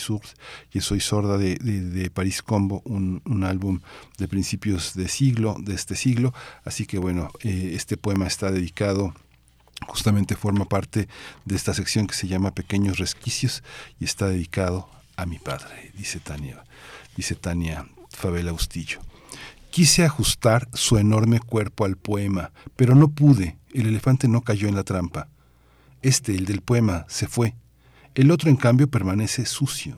soy sorda de, de, París Combo, un, un álbum de principios de siglo, de este siglo. Así que bueno, eh, este poema está dedicado justamente forma parte de esta sección que se llama Pequeños Resquicios y está dedicado a mi padre, dice Tania, dice Tania Bustillo. Quise ajustar su enorme cuerpo al poema, pero no pude, el elefante no cayó en la trampa. Este, el del poema, se fue. El otro, en cambio, permanece sucio,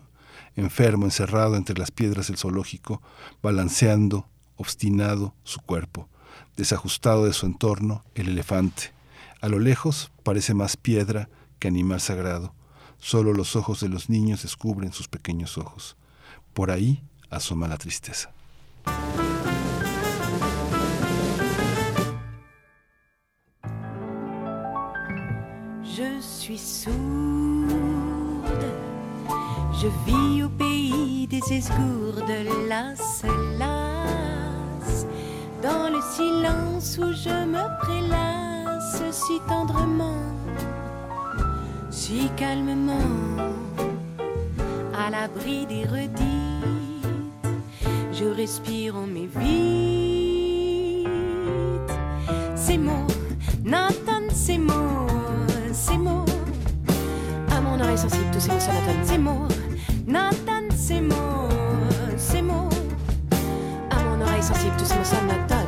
enfermo, encerrado entre las piedras del zoológico, balanceando, obstinado, su cuerpo, desajustado de su entorno, el elefante. A lo lejos parece más piedra que animal sagrado. Solo los ojos de los niños descubren sus pequeños ojos. Por ahí asoma la tristeza. Je suis sourde, je vis au pays des esgourdes, las, las, dans le silence où je me prélasse si tendrement, si calmement, à l'abri des redites, je respire en mes vides. c'est moi, Nathan. C'est moi, Nathan, c'est moi, c'est moi. À mon oreille sensible, tout c'est moi, ça, Nathan.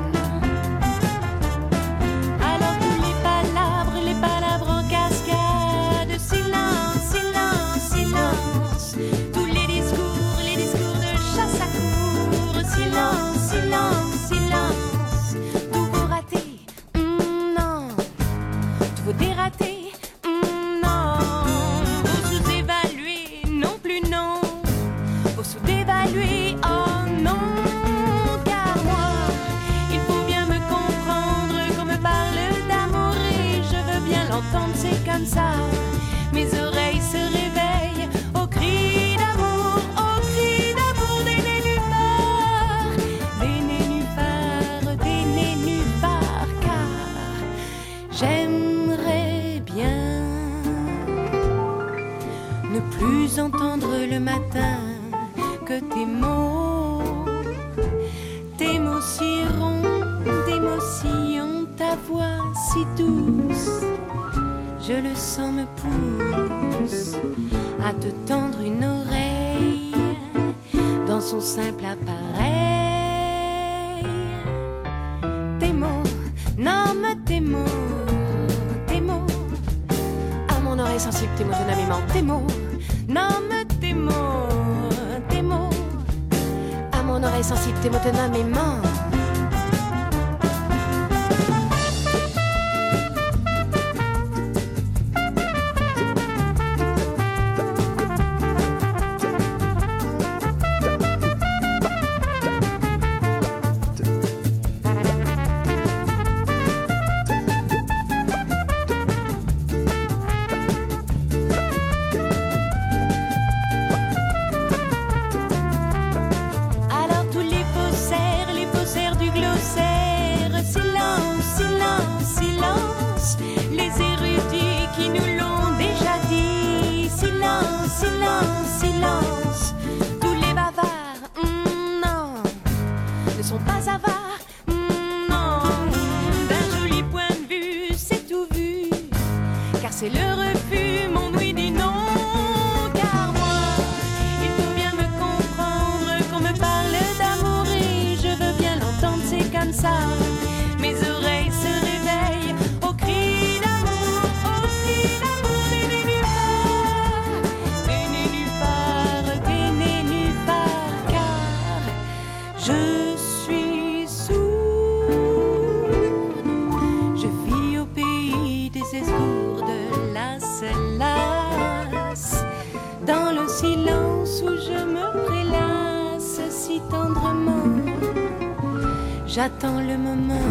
J'attends le moment,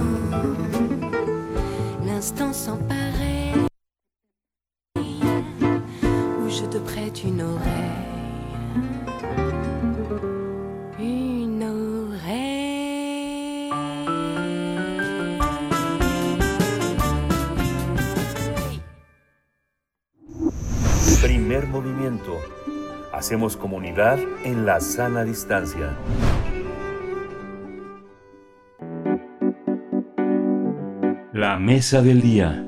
l'instant sans pareil, où je te prête une oreille, une oreille. Primer movimiento. Hacemos comunidad en la sana distancia. Mesa del día.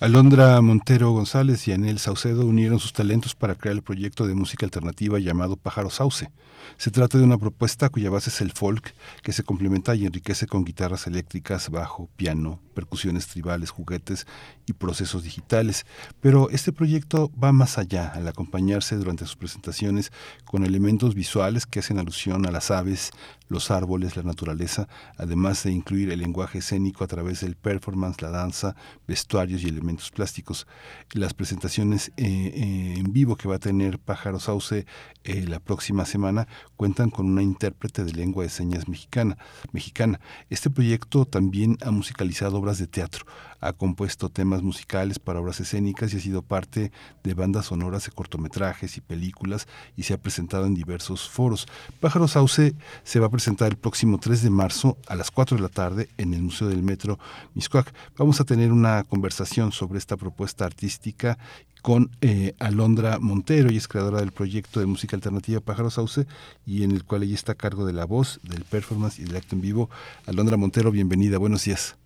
Alondra Montero González y Anel Saucedo unieron sus talentos para crear el proyecto de música alternativa llamado Pájaro Sauce. Se trata de una propuesta cuya base es el folk, que se complementa y enriquece con guitarras eléctricas, bajo, piano, percusiones tribales, juguetes y procesos digitales. Pero este proyecto va más allá, al acompañarse durante sus presentaciones con elementos visuales que hacen alusión a las aves, los árboles, la naturaleza, además de incluir el lenguaje escénico a través del performance, la danza, vestuarios y elementos plásticos. Las presentaciones eh, eh, en vivo que va a tener Pájaro Sauce eh, la próxima semana cuentan con una intérprete de lengua de señas mexicana, mexicana. Este proyecto también ha musicalizado obras de teatro, ha compuesto temas musicales para obras escénicas y ha sido parte de bandas sonoras de cortometrajes y películas y se ha presentado en diversos foros. Pájaro Sauce se va a presentar el próximo 3 de marzo a las 4 de la tarde en el Museo del Metro Miscuac. Vamos a tener una conversación sobre esta propuesta artística con eh, Alondra Montero, y es creadora del proyecto de música alternativa Pájaro Sauce, y en el cual ella está a cargo de la voz, del performance y del acto en vivo. Alondra Montero, bienvenida, buenos días.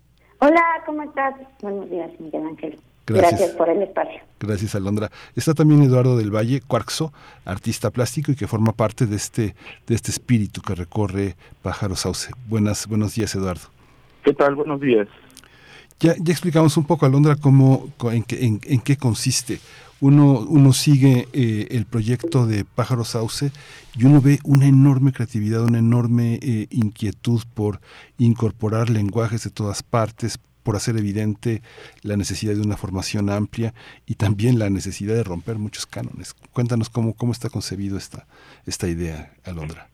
Hola, ¿cómo estás? Buenos días, Miguel Ángel. Gracias. Gracias por el espacio. Gracias, Alondra. Está también Eduardo del Valle, Cuarxo, artista plástico y que forma parte de este, de este espíritu que recorre Pájaro Sauce. Buenas, buenos días, Eduardo. ¿Qué tal? Buenos días. Ya, ya explicamos un poco, Alondra, cómo, co- en, qué, en, en qué consiste. Uno, uno sigue eh, el proyecto de Pájaro Sauce y uno ve una enorme creatividad, una enorme eh, inquietud por incorporar lenguajes de todas partes, por hacer evidente la necesidad de una formación amplia y también la necesidad de romper muchos cánones. Cuéntanos cómo, cómo está concebido esta, esta idea, Alondra.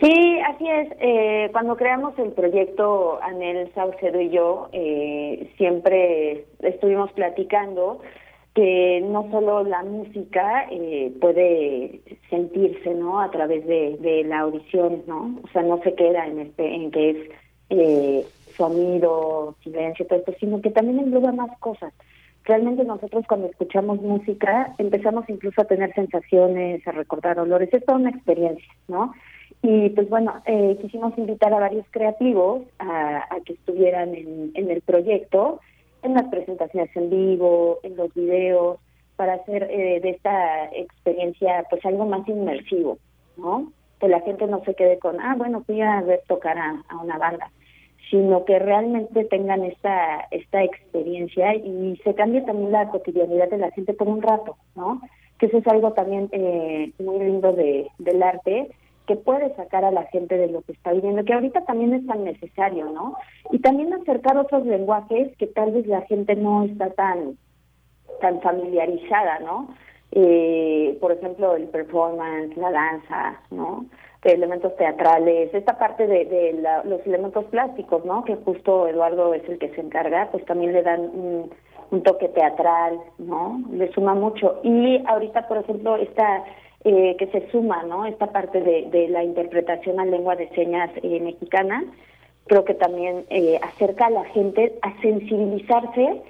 Sí, así es. Eh, cuando creamos el proyecto Anel Saucedo y yo, eh, siempre estuvimos platicando que no solo la música eh, puede sentirse, ¿no? A través de, la audición, ¿no? O sea, no se queda en este, en que es eh, sonido, silencio, todo esto, sino que también engloba más cosas. Realmente nosotros cuando escuchamos música empezamos incluso a tener sensaciones, a recordar olores, es toda una experiencia, ¿no? Y pues bueno, eh, quisimos invitar a varios creativos a, a que estuvieran en, en el proyecto, en las presentaciones en vivo, en los videos, para hacer eh, de esta experiencia pues algo más inmersivo, ¿no? Que la gente no se quede con, ah, bueno, fui a ver tocar a, una banda, sino que realmente tengan esta esta experiencia y se cambie también la cotidianidad de la gente por un rato, ¿no? Que eso es algo también eh, muy lindo de, del arte, que puede sacar a la gente de lo que está viviendo, que ahorita también es tan necesario, ¿no? Y también acercar otros lenguajes que tal vez la gente no está tan tan familiarizada, ¿no? Eh, por ejemplo, el performance, la danza, ¿no? elementos teatrales, esta parte de, de la, los elementos plásticos, ¿no? Que justo Eduardo es el que se encarga, pues también le dan un, un toque teatral, ¿no? Le suma mucho. Y ahorita, por ejemplo, esta eh, que se suma, ¿no? Esta parte de, de la interpretación a lengua de señas eh, mexicana, creo que también eh, acerca a la gente a sensibilizarse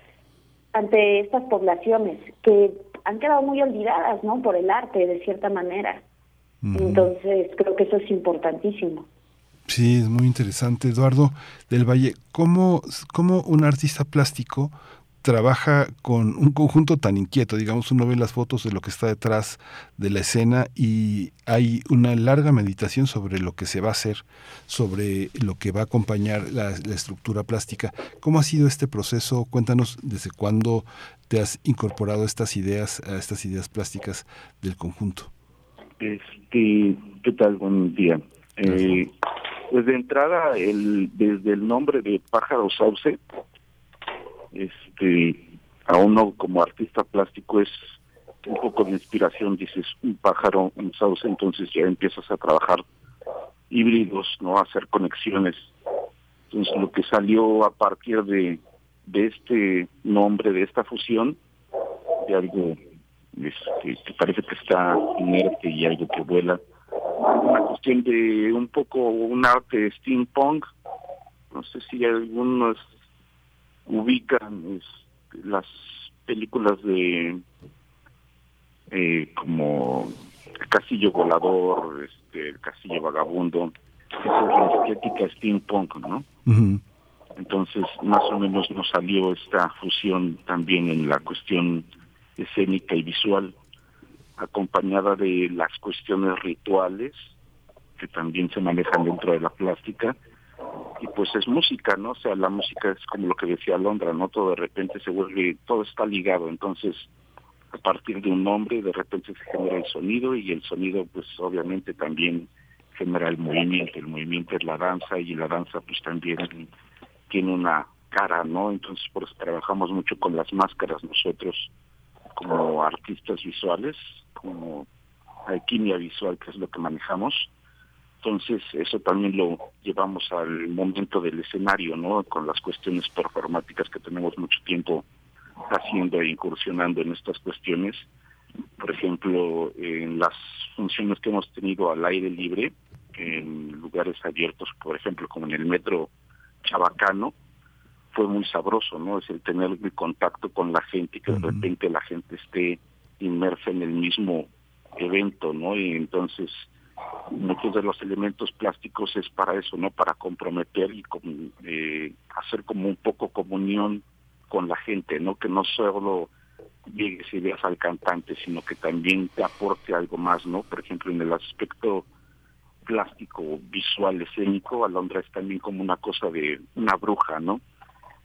ante estas poblaciones que han quedado muy olvidadas, ¿no? Por el arte, de cierta manera. Entonces, creo que eso es importantísimo. Sí, es muy interesante. Eduardo del Valle, ¿cómo, cómo un artista plástico trabaja con un conjunto tan inquieto? Digamos, uno ve las fotos de lo que está detrás de la escena y hay una larga meditación sobre lo que se va a hacer, sobre lo que va a acompañar la, la estructura plástica. ¿Cómo ha sido este proceso? Cuéntanos desde cuándo te has incorporado estas ideas, a estas ideas plásticas del conjunto. Este, ¿qué tal? Buen día. Eh, pues de entrada, el, desde el nombre de Pájaro Sauce, este, a uno como artista plástico es un poco de inspiración, dices un pájaro, un sauce, entonces ya empiezas a trabajar híbridos, ¿no? A hacer conexiones. Entonces lo que salió a partir de, de este nombre, de esta fusión, de algo este, que parece que está inerte y algo que vuela. Una cuestión de un poco un arte steampunk. No sé si algunos ubican es, las películas de eh, como el Castillo Volador, este, el Castillo Vagabundo. Esa es la estética steampunk, ¿no? Entonces, más o menos nos salió esta fusión también en la cuestión escénica y visual, acompañada de las cuestiones rituales que también se manejan dentro de la plástica y pues es música, ¿no? O sea, la música es como lo que decía Londra, ¿no? Todo de repente se vuelve, todo está ligado, entonces a partir de un nombre de repente se genera el sonido y el sonido pues obviamente también genera el movimiento, el movimiento es la danza y la danza pues también tiene una cara, ¿no? Entonces por eso trabajamos mucho con las máscaras nosotros como artistas visuales, como alquimia visual, que es lo que manejamos. Entonces, eso también lo llevamos al momento del escenario, ¿no? Con las cuestiones performáticas que tenemos mucho tiempo haciendo e incursionando en estas cuestiones. Por ejemplo, en las funciones que hemos tenido al aire libre, en lugares abiertos, por ejemplo, como en el metro Chabacano, fue muy sabroso, ¿no? Es el tener el contacto con la gente, que de repente la gente esté inmersa en el mismo evento, ¿no? Y entonces muchos de los elementos plásticos es para eso, ¿no? Para comprometer y eh, hacer como un poco comunión con la gente, ¿no? Que no solo llegues y veas al cantante, sino que también te aporte algo más, ¿no? Por ejemplo, en el aspecto plástico, visual, escénico, Alondra es también como una cosa de una bruja, ¿no?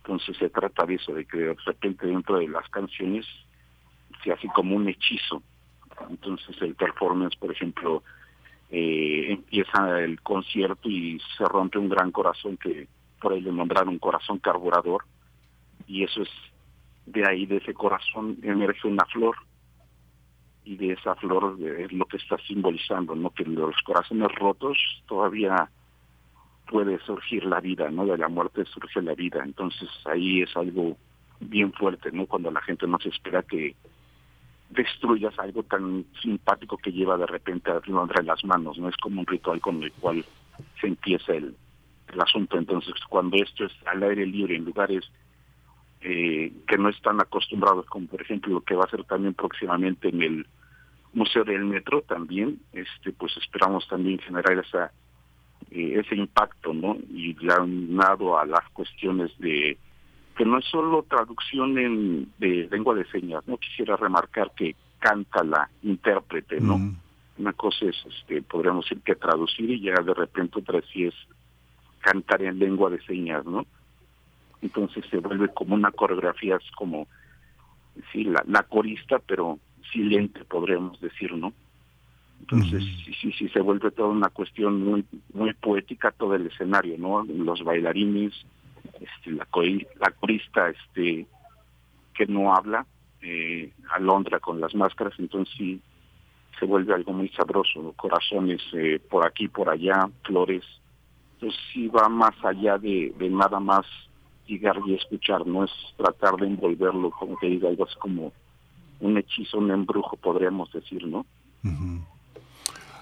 Entonces se trata de eso, de que de repente dentro de las canciones se hace como un hechizo. Entonces el performance, por ejemplo, eh, empieza el concierto y se rompe un gran corazón que por ahí le nombraron corazón carburador y eso es de ahí de ese corazón emerge una flor y de esa flor es lo que está simbolizando, ¿no? Que los corazones rotos todavía puede surgir la vida, ¿no? De la muerte surge la vida. Entonces ahí es algo bien fuerte, ¿no? Cuando la gente no se espera que destruyas algo tan simpático que lleva de repente a entre las manos, ¿no? Es como un ritual con el cual se empieza el, el asunto. Entonces cuando esto es al aire libre en lugares eh, que no están acostumbrados, como por ejemplo lo que va a ser también próximamente en el Museo del Metro también, este pues esperamos también generar esa eh, ese impacto, ¿no? Y dado a las cuestiones de que no es solo traducción en de lengua de señas, no quisiera remarcar que canta la intérprete, ¿no? Una cosa es, este, podríamos decir que traducir y ya de repente otra sí es cantar en lengua de señas, ¿no? Entonces se vuelve como una coreografía, es como, sí, la, la corista, pero silente, podríamos decir, ¿no? Entonces, sí, sí, sí, se vuelve toda una cuestión muy muy poética todo el escenario, ¿no? Los bailarines, este, la, la corista este, que no habla, eh, Alondra con las máscaras, entonces sí se vuelve algo muy sabroso, corazones eh, por aquí, por allá, flores. Entonces sí va más allá de, nada más llegar y escuchar, no es tratar de envolverlo, como te digo, algo así como un hechizo, un embrujo, podríamos decir, ¿no?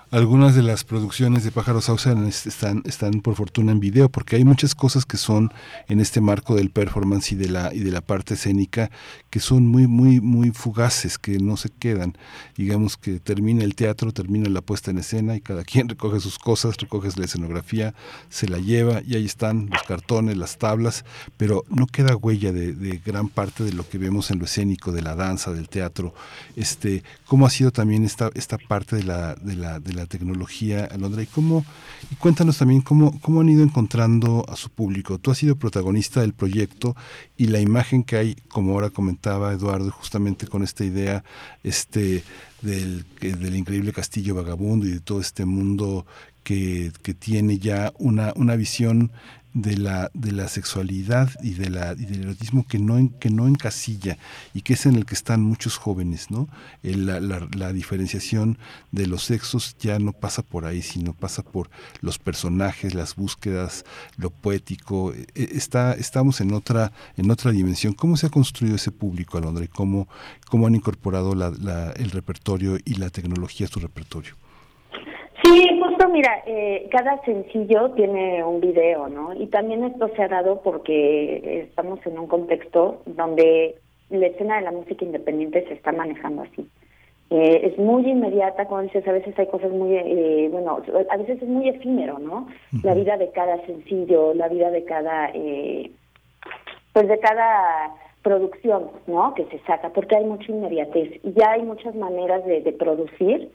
Algunas de las producciones de Pájaro Sauce están, están por fortuna en video, porque hay muchas cosas que son en este marco del performance y de la, y de la parte escénica que son muy, muy, muy fugaces, que no se quedan. Digamos que termina el teatro, termina la puesta en escena y cada quien recoge sus cosas, recoge la escenografía, se la lleva y ahí están los cartones, las tablas, pero no queda huella de, gran parte de lo que vemos en lo escénico, de la danza, del teatro. Este, ¿Cómo ha sido también esta, esta parte de la, de la, la tecnología, Alondra? Y, cómo, y cuéntanos también cómo, cómo han ido encontrando a su público. Tú has sido protagonista del proyecto y la imagen que hay, como ahora comentaba Eduardo, justamente con esta idea este, del, del increíble castillo vagabundo y de todo este mundo que, que tiene ya una, una visión de la, de la sexualidad y, de la, y del erotismo que no, que no encasilla y que es en el que están muchos jóvenes, ¿no? La, la- la diferenciación de los sexos ya no pasa por ahí, sino pasa por los personajes, las búsquedas, lo poético. E- e- Está, estamos en otra, en otra dimensión. ¿Cómo se ha construido ese público, Alondra? ¿Y cómo, cómo han incorporado la- la- el repertorio y la tecnología a su repertorio? Mira, eh, cada sencillo tiene un video, ¿no? Y también esto se ha dado porque estamos en un contexto donde la escena de la música independiente se está manejando así. Eh, es muy inmediata, como dices, a veces hay cosas muy, eh, bueno, a veces es muy efímero, ¿no? La vida de cada sencillo, la vida de cada, eh, pues de cada producción, ¿no? Que se saca, porque hay mucha inmediatez y ya hay muchas maneras de, de producir.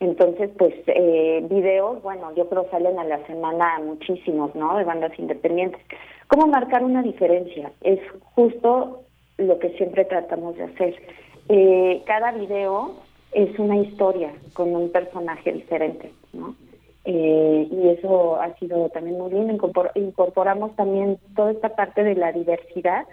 Entonces, pues, eh, videos, bueno, yo creo salen a la semana muchísimos, ¿no? De bandas independientes. ¿Cómo marcar una diferencia? Es justo lo que siempre tratamos de hacer. Eh, cada video es una historia con un personaje diferente, ¿no? Eh, y eso ha sido también muy bien. Incorpor- incorporamos también toda esta parte de la diversidad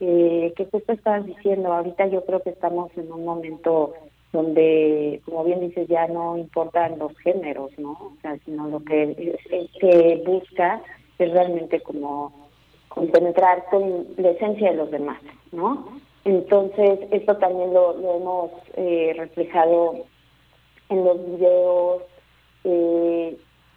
eh, que justo estabas diciendo. Ahorita yo creo que estamos en un momento donde, como bien dices, ya no importan los géneros, ¿no? O sea, sino lo que se busca es realmente como compenetrar con la esencia de los demás, ¿no? Entonces, esto también lo, lo hemos eh, reflejado en los videos. Eh,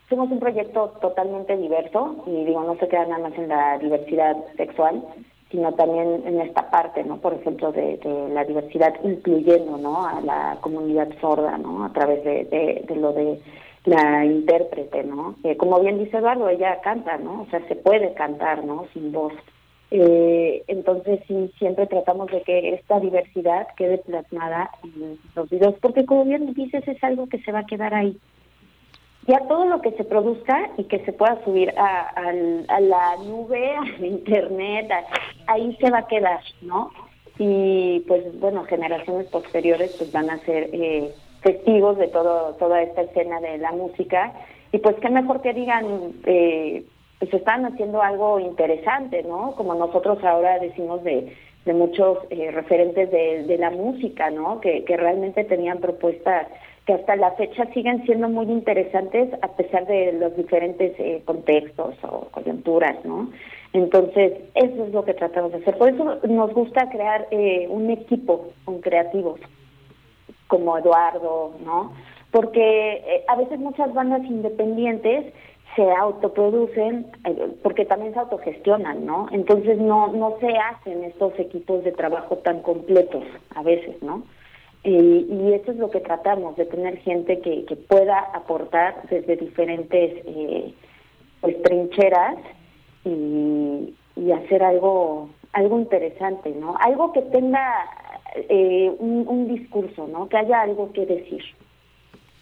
somos un proyecto totalmente diverso y digo, no se queda nada más en la diversidad sexual, sino también en esta parte, ¿no? Por ejemplo, de, la diversidad incluyendo, ¿no? A la comunidad sorda, ¿no? A través de, lo de la intérprete, ¿no? Que como bien dice Eduardo, ella canta, ¿no? O sea, se puede cantar, ¿no? Sin voz. Eh, entonces sí, siempre tratamos de que esta diversidad quede plasmada en los videos, porque como bien dices, es algo que se va a quedar ahí. Ya todo lo que se produzca y que se pueda subir a, al- a la nube, a internet, a- ahí se va a quedar, ¿no? Y pues bueno, generaciones posteriores pues van a ser eh, testigos de todo toda esta escena de la música y pues qué mejor que digan eh, pues están haciendo algo interesante, ¿no? Como nosotros ahora decimos de, de muchos eh, referentes de, de la música, ¿no? Que, que realmente tenían propuestas que hasta la fecha siguen siendo muy interesantes a pesar de los diferentes eh, contextos o coyunturas, ¿no? Entonces, eso es lo que tratamos de hacer. Por eso nos gusta crear eh, un equipo con creativos como Eduardo, ¿no? Porque eh, a veces muchas bandas independientes se autoproducen eh, porque también se autogestionan, ¿no? Entonces no no se hacen estos equipos de trabajo tan completos a veces, ¿no? Y, y eso es lo que tratamos, de tener gente que, que pueda aportar desde diferentes eh, pues trincheras y, y hacer algo algo interesante, ¿no? Algo que tenga eh, un, un discurso, ¿no? Que haya algo que decir.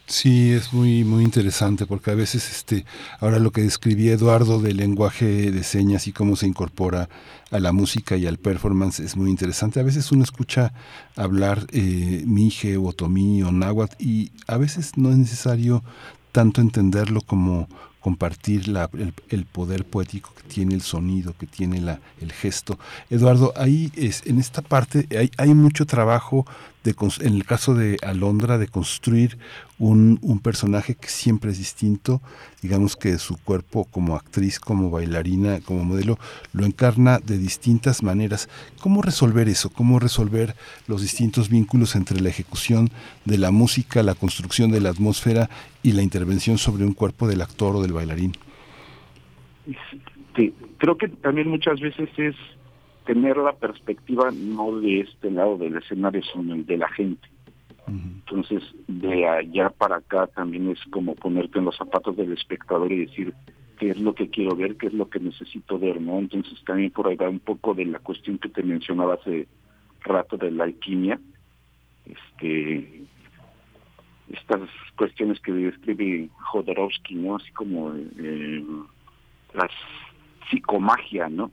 Sí, es muy muy interesante porque a veces este ahora lo que describía Eduardo del lenguaje de señas y cómo se incorpora a la música y al performance es muy interesante. A veces uno escucha hablar eh, mije o otomí o náhuatl y a veces no es necesario tanto entenderlo como compartir la, el, el, poder poético que tiene el sonido, que tiene la, el gesto. Eduardo, ahí es, en esta parte hay, hay mucho trabajo de, en el caso de Alondra de construir un, un, personaje que siempre es distinto, digamos que su cuerpo como actriz, como bailarina, como modelo, lo encarna de distintas maneras. ¿Cómo resolver eso? ¿Cómo resolver los distintos vínculos entre la ejecución de la música, la construcción de la atmósfera y la intervención sobre un cuerpo del actor o del bailarín? Sí, creo que también muchas veces es tener la perspectiva no de este lado del escenario, sino de la gente. Entonces, de allá para acá también es como ponerte en los zapatos del espectador y decir qué es lo que quiero ver, qué es lo que necesito ver, ¿no? Entonces también por ahí va un poco de la cuestión que te mencionaba hace rato de la alquimia, este estas cuestiones que describe Jodorowsky, ¿no? Así como eh, la psicomagia, ¿no?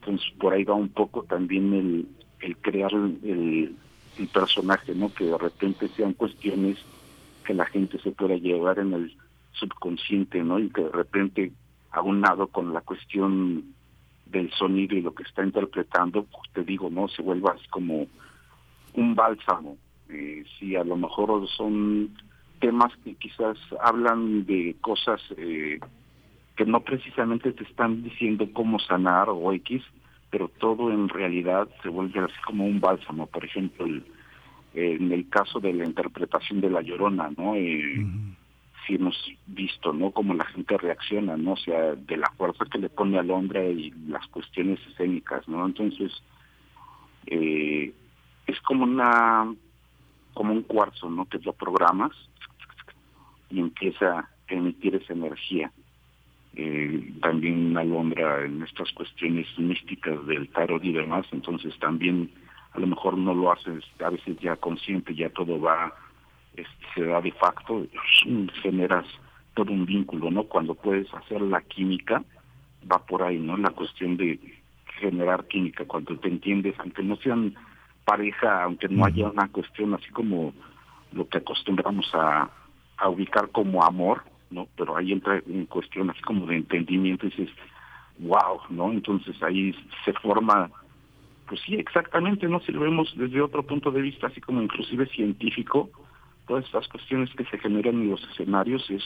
Entonces por ahí va un poco también el, el crear el, el personaje, ¿no? Que de repente sean cuestiones que la gente se pueda llevar en el subconsciente, ¿no? Y que de repente, aunado con la cuestión del sonido y lo que está interpretando, pues te digo, ¿no? Se vuelva así como un bálsamo. Eh, si a lo mejor son temas que quizás hablan de cosas eh, que no precisamente te están diciendo cómo sanar o X, pero todo en realidad se vuelve así como un bálsamo. Por ejemplo, el, en el caso de la interpretación de La Llorona, ¿no? Eh, uh -huh. Si hemos visto, ¿no? Cómo la gente reacciona, ¿no? O sea, de la fuerza que le pone a Londra y las cuestiones escénicas, ¿no? Entonces, eh, es como una, como un cuarzo, ¿no? Que lo programas y empieza a emitir esa energía eh, también Alondra en estas cuestiones místicas del tarot y demás, entonces también a lo mejor no lo haces a veces ya consciente, ya todo va, este, se da de facto, generas todo un vínculo, ¿no? Cuando puedes hacer la química, va por ahí, ¿no? La cuestión de generar química, cuando te entiendes, aunque no sean pareja, aunque no haya una cuestión así como lo que acostumbramos a, a ubicar como amor, ¿no? Pero ahí entra en cuestión así como de entendimiento y dices, wow, ¿no? Entonces ahí se forma, pues sí, exactamente, ¿no? Si lo vemos desde otro punto de vista, así como inclusive científico, todas estas cuestiones que se generan en los escenarios es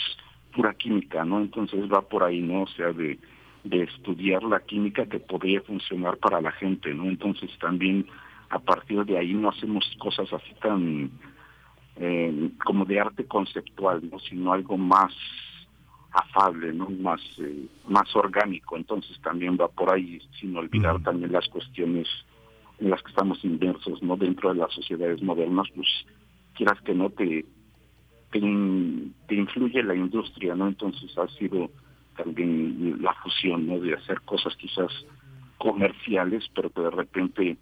pura química, ¿no? Entonces va por ahí, ¿no? O sea, de, de estudiar la química que podría funcionar para la gente, ¿no? Entonces también a partir de ahí no hacemos cosas así tan eh, como de arte conceptual, no sino algo más afable, no más eh, más orgánico. Entonces también va por ahí, sin olvidar uh -huh. también las cuestiones en las que estamos inmersos, no dentro de las sociedades modernas, pues quieras que no te te, te influye la industria, no. Entonces ha sido también la fusión, no, de hacer cosas quizás comerciales, pero que de repente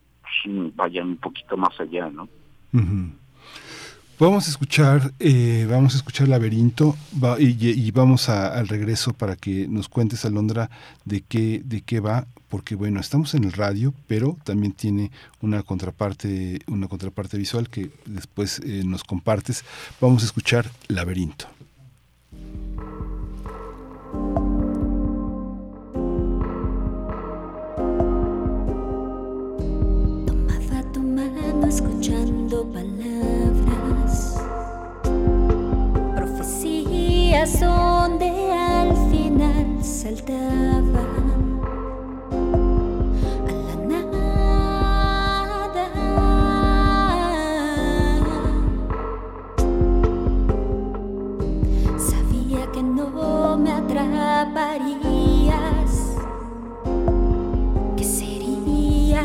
vayan un poquito más allá, no. Vamos a escuchar, eh, vamos a escuchar Laberinto y, vamos al regreso para que nos cuentes, Alondra, de qué, de qué va, porque bueno, estamos en el radio, pero también tiene una contraparte, una contraparte visual que después eh, nos compartes. Vamos a escuchar Laberinto. Donde al final saltaban a la nada. Sabía que no me atraparías, que sería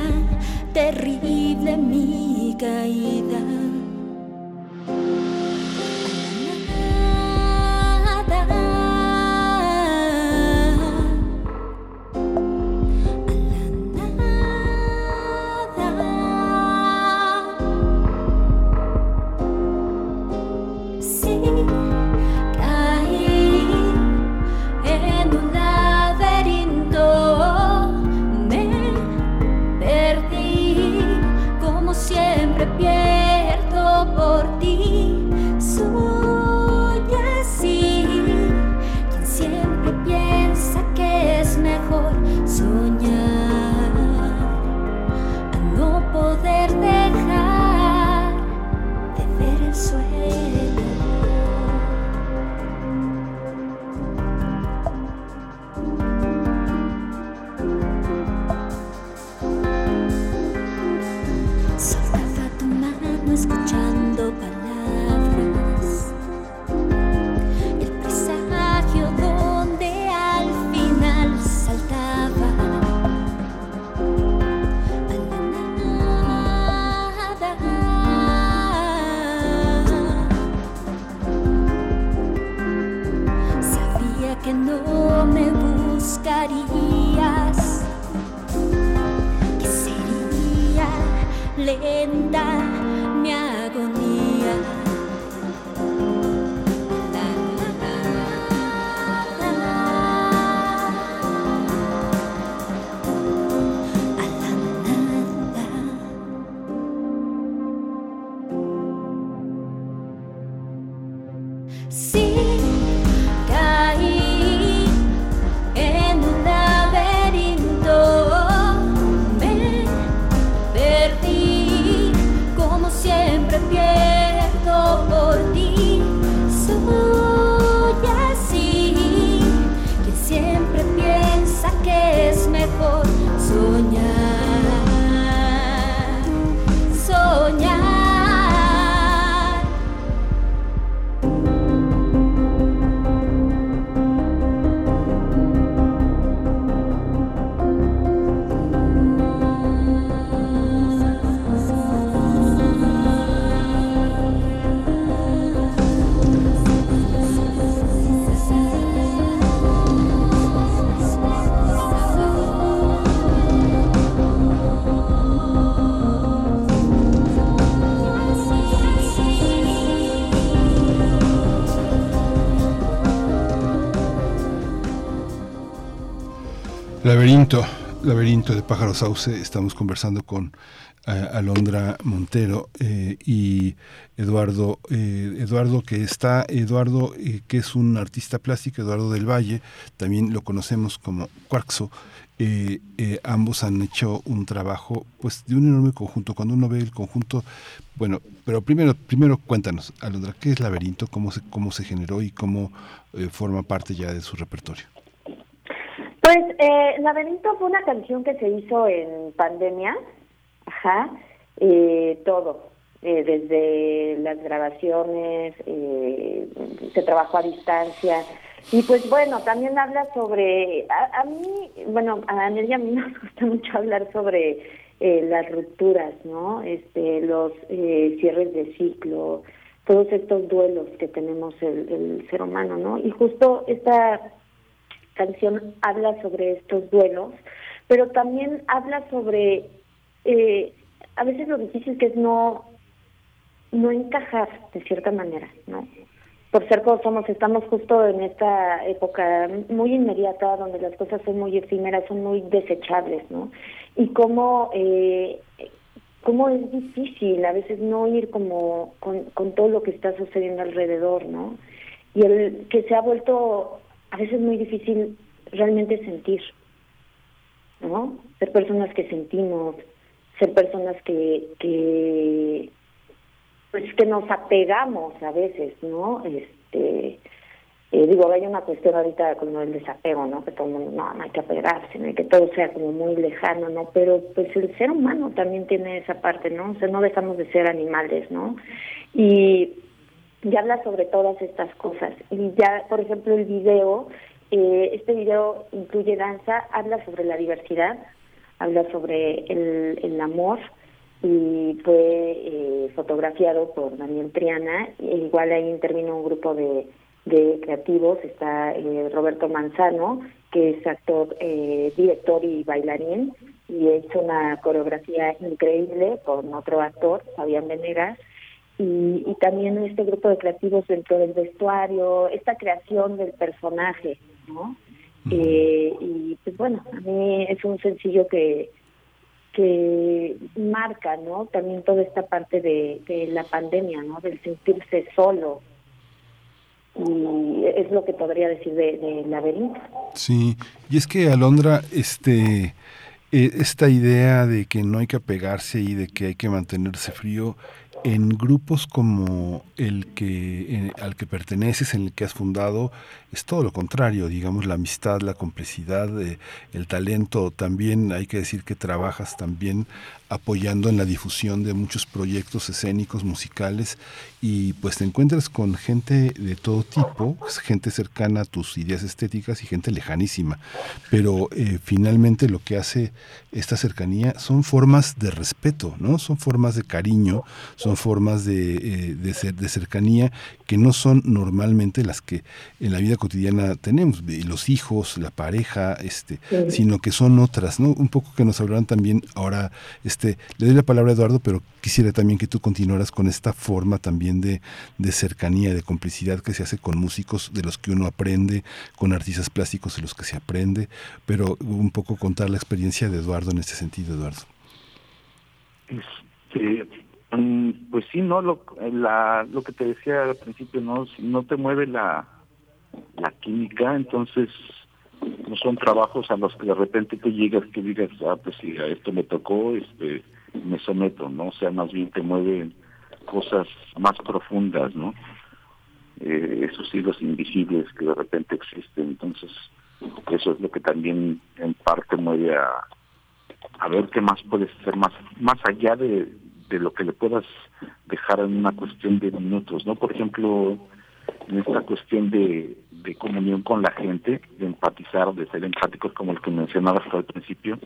terrible mi caída. Laberinto, laberinto de pájaro sauce. Estamos conversando con eh, Alondra Montero eh, y Eduardo, eh, Eduardo que está, Eduardo que es un artista plástico, Eduardo del Valle, también lo conocemos como eh, ambos han hecho un trabajo pues de un enorme conjunto. Cuando uno ve el conjunto, bueno, pero primero, primero cuéntanos, Alondra, ¿qué es Laberinto? ¿Cómo se, cómo se generó y cómo forma parte ya de su repertorio? Pues eh, Laberinto fue una canción que se hizo en pandemia, ajá, eh, todo, eh, desde las grabaciones, eh, se trabajó a distancia, y pues bueno, también habla sobre, a, a mí, bueno, a Daniel y a mí nos gusta mucho hablar sobre eh, las rupturas, ¿no? Este, los eh, cierres de ciclo, todos estos duelos que tenemos el, el ser humano, ¿no? Y justo esta canción habla sobre estos duelos, pero también habla sobre eh, a veces lo difícil que es no no encajar de cierta manera, ¿no? Por ser como somos, estamos justo en esta época muy inmediata donde las cosas son muy efímeras, son muy desechables, ¿no? Y cómo eh, cómo es difícil a veces no ir como con, con todo lo que está sucediendo alrededor, ¿no? Y el que se ha vuelto a veces muy difícil realmente sentir, ¿no? Ser personas que sentimos, ser personas que, que pues que nos apegamos a veces, ¿no? Este, eh, digo, hay una cuestión ahorita con el desapego, ¿no? Que todo el mundo, no, no hay que apegarse, ¿no? que todo sea como muy lejano, ¿no? Pero pues el ser humano también tiene esa parte, ¿no? O sea, no dejamos de ser animales, ¿no? Y y habla sobre todas estas cosas. Y ya, por ejemplo, el video, eh, este video incluye danza, habla sobre la diversidad, habla sobre el, el amor y fue eh, fotografiado por Daniel Triana. E igual ahí intervino un grupo de, de creativos, está eh, Roberto Manzano, que es actor, eh, director y bailarín, y hizo una coreografía increíble con otro actor, Fabián Venegas, y, y también este grupo de creativos dentro del vestuario, esta creación del personaje, ¿no? Eh, y pues bueno, a mí es un sencillo que que marca, ¿no? También toda esta parte de, de la pandemia, ¿no? Del sentirse solo. Y es lo que podría decir de, de Laberinto. Sí, y es que Alondra, este, eh, esta idea de que no hay que apegarse y de que hay que mantenerse frío, en grupos como el que eh, al que perteneces, en el que has fundado, es todo lo contrario, digamos la amistad, la complicidad, eh, el talento. También hay que decir que trabajas también apoyando en la difusión de muchos proyectos escénicos, musicales, y pues te encuentras con gente de todo tipo, pues, gente cercana a tus ideas estéticas y gente lejanísima. Pero eh, finalmente lo que hace esta cercanía son formas de respeto, ¿no? Son formas de cariño, son formas de, eh, de, cercanía que no son normalmente las que en la vida cotidiana tenemos, los hijos, la pareja, este, Sí. sino que son otras, ¿no? Un poco que nos hablarán también ahora, este, le doy la palabra a Eduardo, pero quisiera también que tú continuaras con esta forma también de, de cercanía, de complicidad que se hace con músicos de los que uno aprende, con artistas plásticos de los que se aprende, pero un poco contar la experiencia de Eduardo en este sentido, Eduardo. Este, mm, pues sí, no, lo, la, lo que te decía al principio, no, si no te mueve la, la química, entonces no son trabajos a los que de repente tú llegas que digas, ah, pues sí, a esto me tocó, este, me someto, ¿no? O sea, más bien te mueven cosas más profundas, ¿no? Eh, esos hilos invisibles que de repente existen, entonces eso es lo que también en parte mueve a, a ver qué más puedes hacer más más allá de, de lo que le puedas dejar en una cuestión de minutos, ¿no? Por ejemplo, en esta cuestión de, de comunión con la gente, de empatizar, de ser empáticos como el que mencionabas al principio,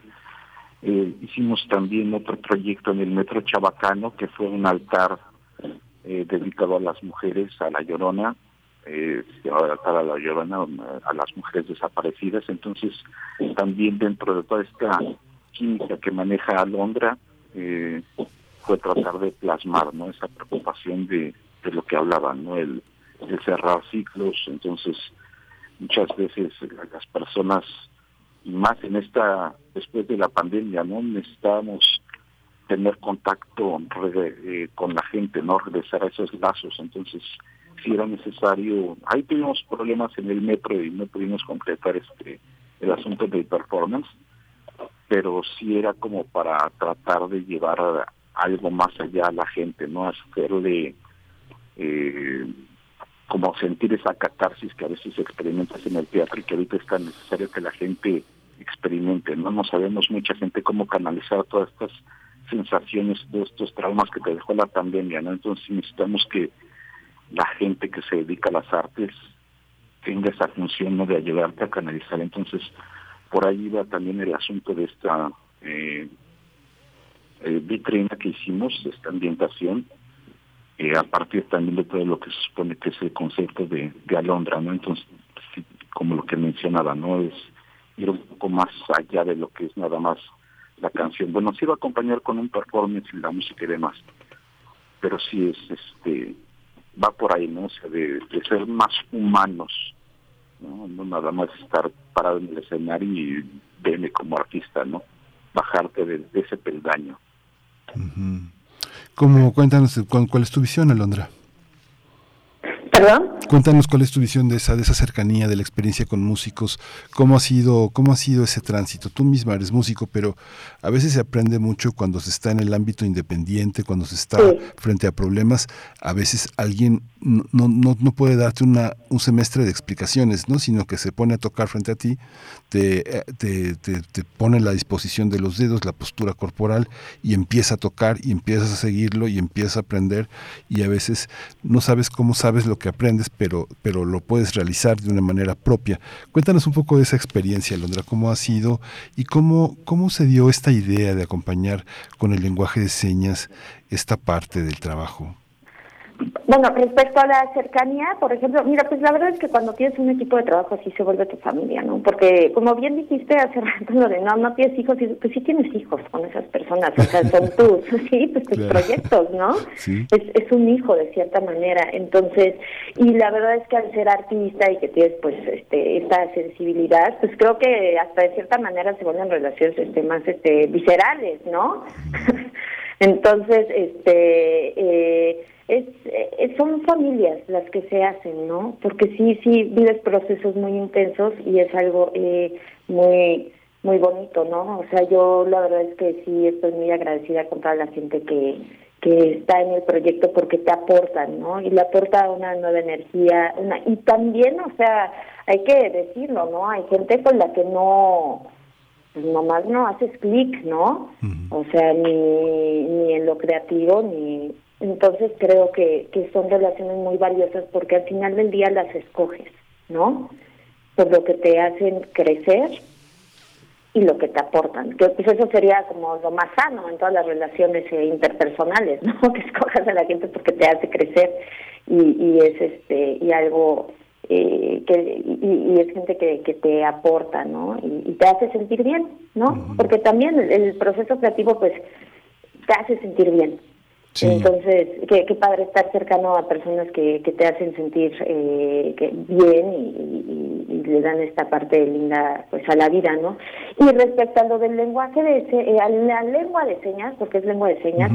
eh, hicimos también otro proyecto en el Metro Chabacano, que fue un altar eh, dedicado a las mujeres, a la Llorona, eh, a la Llorona, eh, a las mujeres desaparecidas. Entonces, también dentro de toda esta química que maneja Alondra, eh, fue tratar de plasmar no esa preocupación de, de lo que hablaban, ¿no? El, el cerrar ciclos, entonces muchas veces las personas más en esta, después de la pandemia, ¿no? Necesitábamos tener contacto eh, con la gente, ¿no? Regresar a esos lazos. Entonces, si era necesario, ahí tuvimos problemas en el metro y no pudimos concretar este el asunto del performance, pero sí era como para tratar de llevar algo más allá a la gente, ¿no? Hacerle eh, como sentir esa catarsis que a veces experimentas en el teatro y que ahorita es tan necesario que la gente experimente, ¿no? No sabemos mucha gente cómo canalizar todas estas sensaciones, de estos traumas que te dejó la pandemia, ¿no? Entonces necesitamos que la gente que se dedica a las artes tenga esa función de ayudarte a canalizar. Entonces, por ahí va también el asunto de esta eh, eh, vitrina que hicimos, esta ambientación, eh, a partir también de todo lo que se supone que es el concepto de, de Alondra, ¿no? Entonces, como lo que mencionaba, ¿no? Es ir un poco más allá de lo que es nada más la canción. Bueno, sí va a acompañar con un performance y la música y demás, pero sí es, este, va por ahí, ¿no? O sea, de, ser más humanos, ¿no? No nada más estar parado en el escenario y verme como artista, ¿no? Bajarte de, ese peldaño. ¿Cómo, cuéntanos cuál, cuál es tu visión, Alondra? ¿Perdón? Cuéntanos cuál es tu visión de esa, de esa cercanía, de la experiencia con músicos, cómo ha sido, cómo ha sido ese tránsito. Tú misma eres músico, pero a veces se aprende mucho cuando se está en el ámbito independiente, cuando se está frente a problemas. A veces alguien no, no, no puede darte una, un semestre de explicaciones, ¿no? sino que se pone a tocar frente a ti, te, te, te, te pone la disposición de los dedos, la postura corporal, y empieza a tocar, y empiezas a seguirlo, y empiezas a aprender, y a veces no sabes cómo sabes lo que aprendes, pero, pero lo puedes realizar de una manera propia. Cuéntanos un poco de esa experiencia, Londra, cómo ha sido y cómo, cómo se dio esta idea de acompañar con el lenguaje de señas esta parte del trabajo. Bueno, respecto a la cercanía, por ejemplo, mira, pues la verdad es que cuando tienes un equipo de trabajo así se vuelve tu familia, ¿no? Porque como bien dijiste hace rato lo de no, no tienes hijos, pues sí tienes hijos con esas personas, o sea, son tus, sí, pues tus proyectos, ¿no? Es, es un hijo de cierta manera, entonces, y la verdad es que al ser artista y que tienes pues este esta sensibilidad, pues creo que hasta de cierta manera se vuelven relaciones este más este viscerales, ¿no? entonces, este eh es, eh, son familias las que se hacen, ¿no? Porque sí, sí, vives procesos muy intensos y es algo eh, muy muy bonito, ¿no? O sea, yo la verdad es que sí estoy muy agradecida con toda la gente que, que está en el proyecto porque te aportan, ¿no? Y le aporta una nueva energía, una y también, o sea, hay que decirlo, ¿no? Hay gente con la que no pues nomás no haces clic, ¿no? O sea, ni, ni en lo creativo, ni entonces creo que, que son relaciones muy valiosas porque al final del día las escoges, ¿no? Por lo que te hacen crecer y lo que te aportan. Que pues eso sería como lo más sano en todas las relaciones eh, interpersonales, ¿no? Que escojas a la gente porque te hace crecer y, y es este y algo eh, que y, es gente que, que te aporta, ¿no? Y, te hace sentir bien, ¿no? Porque también el proceso creativo pues te hace sentir bien. Entonces, qué, qué, padre estar cercano a personas que, que te hacen sentir eh, que bien y, y, le dan esta parte linda pues a la vida, ¿no? Y respecto a lo del lenguaje de eh, a la lengua de señas, porque es lengua de señas,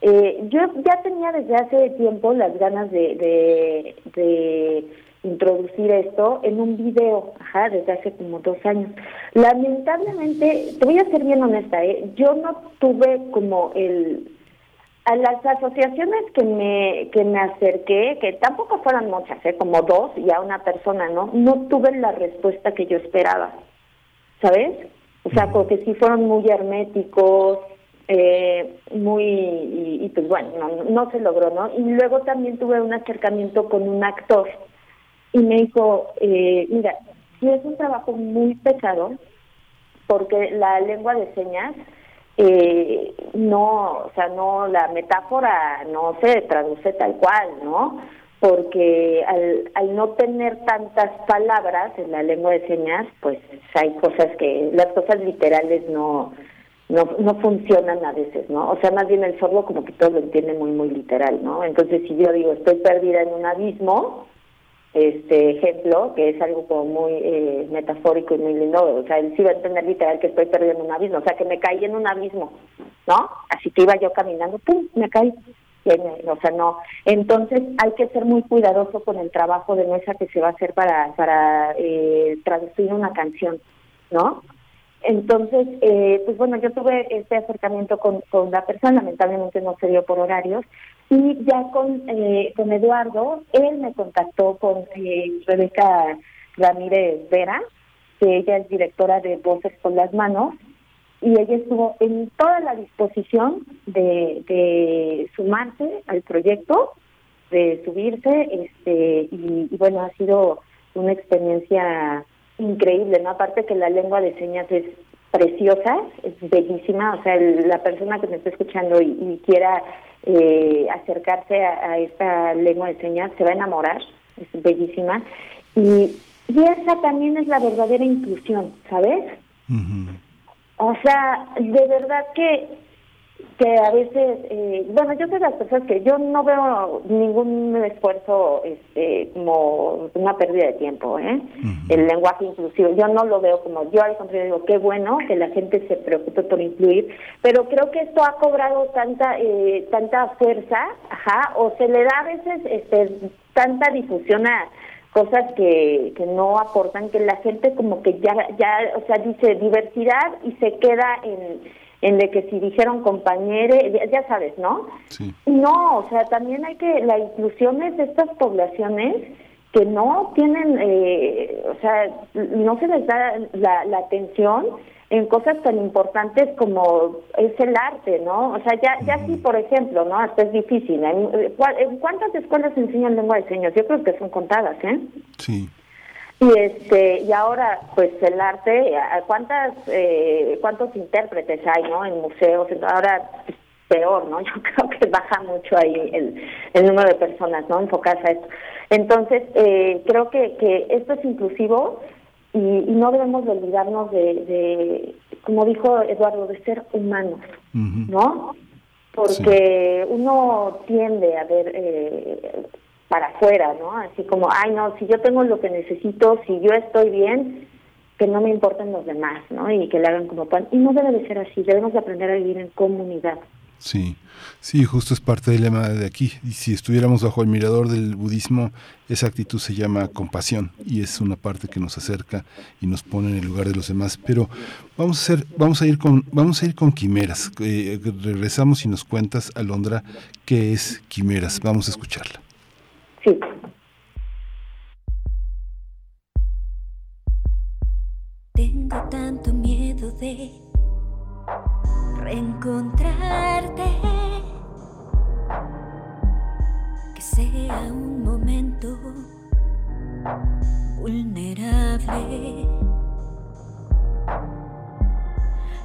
eh, yo ya tenía desde hace tiempo las ganas de, de, de introducir esto en un video, ajá, desde hace como dos años. Lamentablemente, te voy a ser bien honesta, ¿eh? yo no tuve como el a las asociaciones que me que me acerqué, que tampoco fueron muchas, ¿eh? como dos y a una persona, ¿no? No tuve la respuesta que yo esperaba, ¿sabes? O sea, porque sí fueron muy herméticos, eh, muy, y, pues bueno, no, no se logró, ¿no? Y luego también tuve un acercamiento con un actor y me dijo, eh, mira, sí es un trabajo muy pesado, porque la lengua de señas eh, no, o sea, no, la metáfora no se traduce tal cual, ¿no? Porque al, al no tener tantas palabras en la lengua de señas, pues hay cosas que, las cosas literales no, no, no funcionan a veces, ¿no? O sea, más bien el sordo como que todo lo entiende muy, muy literal, ¿no? Entonces, si yo digo, estoy perdida en un abismo, este ejemplo, que es algo como muy eh, metafórico y muy lindo, o sea, él sí va a entender literal que estoy perdiendo un abismo, o sea, que me caí en un abismo, ¿no? Así que iba yo caminando, ¡pum!, me caí. O sea, no. Entonces hay que ser muy cuidadoso con el trabajo de mesa que se va a hacer para, para eh, traducir una canción, ¿no? Entonces, eh, pues bueno, yo tuve este acercamiento con, con la persona, lamentablemente no se dio por horarios, y ya con, eh, con Eduardo, él me contactó con eh, Rebeca Ramírez Vera, que ella es directora de Voces con las Manos, y ella estuvo en toda la disposición de, sumarse al proyecto, de subirse, este, y, bueno, ha sido una experiencia increíble, ¿no? Aparte que la lengua de señas es preciosa, es bellísima, o sea, el- la persona que me está escuchando y quiera eh, acercarse a, a esta lengua de señas se va a enamorar, es bellísima, y, y esa también es la verdadera inclusión, ¿sabes? O sea, de verdad que que a veces, eh, bueno, yo soy de las personas que yo no veo ningún esfuerzo este, como una pérdida de tiempo, ¿eh? El lenguaje inclusivo, yo no lo veo como, yo al contrario digo, qué bueno que la gente se preocupe por incluir, pero creo que esto ha cobrado tanta eh, tanta fuerza, ajá, o se le da a veces este, tanta difusión a cosas que, que no aportan, que la gente como que ya, ya, o sea, dice diversidad y se queda en en de que si dijeron compañeros, ya, sabes, ¿no? No, o sea, también hay que, la inclusión es de estas poblaciones que no tienen, eh, o sea, no se les da la, la atención en cosas tan importantes como es el arte, ¿no? O sea, ya, ya sí, por ejemplo, ¿no? Hasta es difícil. ¿En, ¿cuál- en cuántas escuelas enseñan lengua de señas? Yo creo que son contadas, ¿eh? Sí. Y este y ahora pues el arte, ¿a cuántas eh, cuántos intérpretes hay, ¿no? En museos, ahora peor, ¿no? Yo creo que baja mucho ahí el, el número de personas, ¿no? Enfocadas a esto. Entonces eh, creo que que esto es inclusivo y, y no debemos de olvidarnos de, de, como dijo Eduardo, de ser humanos, ¿no? Porque uno tiende a ver eh, para afuera, ¿no? Así como, ay, no, si yo tengo lo que necesito, si yo estoy bien, que no me importen los demás, ¿no? Y que le hagan como pan. Y no debe de ser así, debemos de aprender a vivir en comunidad. Sí, sí, justo es parte del lema de aquí. Y si estuviéramos bajo el mirador del budismo, esa actitud se llama compasión y es una parte que nos acerca y nos pone en el lugar de los demás. Pero vamos a hacer, vamos a ir con, vamos a ir con quimeras. Eh, regresamos y nos cuentas, Alondra, qué es quimeras. Vamos a escucharla. Tengo tanto miedo de reencontrarte. Que sea un momento vulnerable.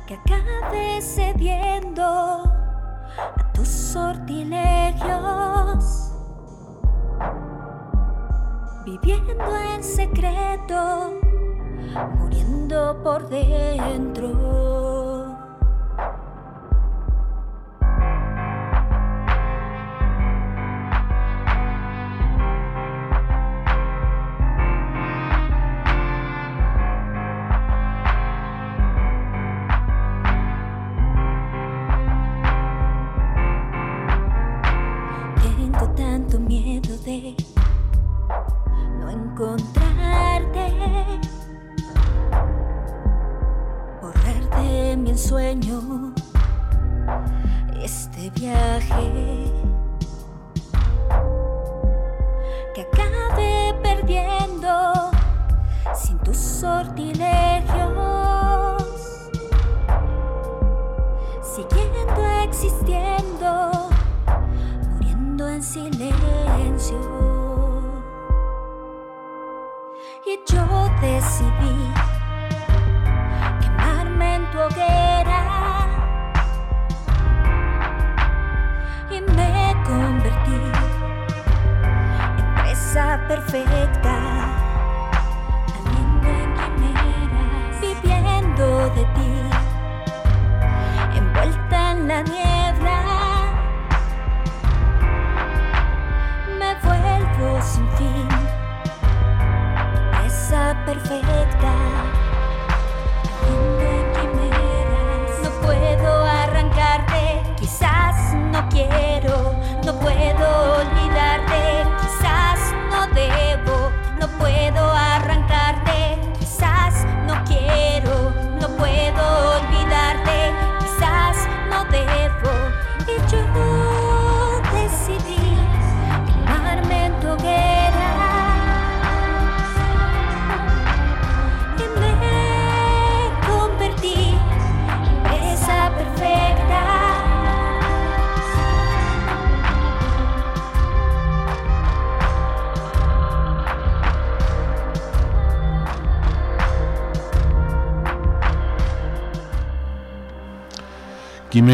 Que acabe cediendo a tus sortilegios. Viviendo en secreto muriendo por dentro.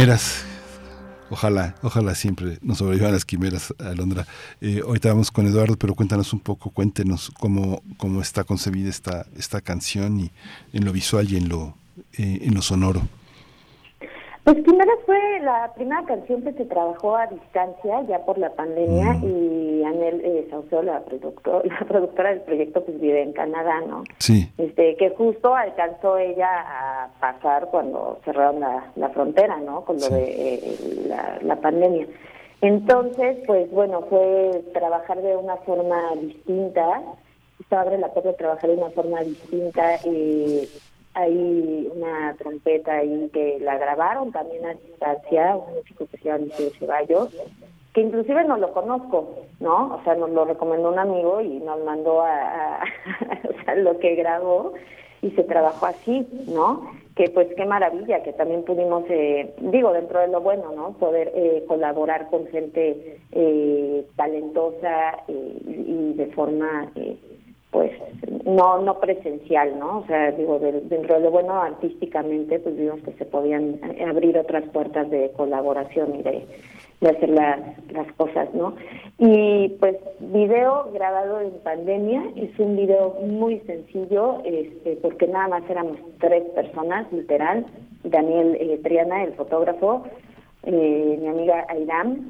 Quimeras. Ojalá, ojalá siempre nos sobrevivan las quimeras, Alondra. Eh, ahorita vamos con Eduardo, pero cuéntanos un poco, cuéntenos cómo, cómo está concebida esta, esta canción y en lo visual y en lo, eh, en lo sonoro. Pues Quimeras fue la primera canción que se trabajó a distancia ya por la pandemia y Anel eh, Saucedo, la, productor, la productora del proyecto, pues vive en Canadá, ¿no? Sí. Este, que justo alcanzó ella a pasar cuando cerraron la, la frontera, ¿no? Con lo de eh, la, la pandemia. Entonces, pues bueno, fue trabajar de una forma distinta. Esto abre la puerta de trabajar de una forma distinta. Y hay una trompeta ahí que la grabaron también a distancia, un músico que se llama Liceo Ceballos, que inclusive no lo conozco, ¿no? O sea, nos lo recomendó un amigo y nos mandó a, lo que grabó y se trabajó así, ¿no? Que pues qué maravilla que también pudimos, eh, digo, dentro de lo bueno, ¿no? Poder eh, colaborar con gente eh, talentosa eh, y, y de forma, eh, pues, no no presencial, ¿no? O sea, digo, de- dentro de bueno artísticamente, pues vimos que se podían eh, abrir otras puertas de colaboración y de, de hacer las, las cosas, ¿no? Y pues video grabado en pandemia, es un video muy sencillo, este, porque nada más éramos tres personas, literal, Daniel eh, Triana, el fotógrafo, eh, mi amiga Airam,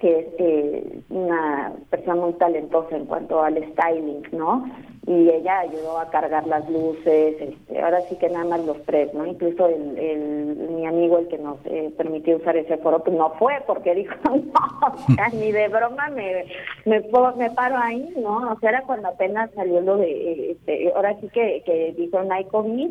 que es eh, una persona muy talentosa en cuanto al styling, ¿no? Y ella ayudó a cargar las luces, este, ahora sí que nada más los tres, ¿no? Incluso el, mi amigo, el que nos eh, permitió usar ese foro, pues no fue, porque dijo, no, ni de broma me, me, me paro ahí, ¿no? O sea, era cuando apenas salió lo de, eh, este, ahora sí que, que dijo, no hay COVID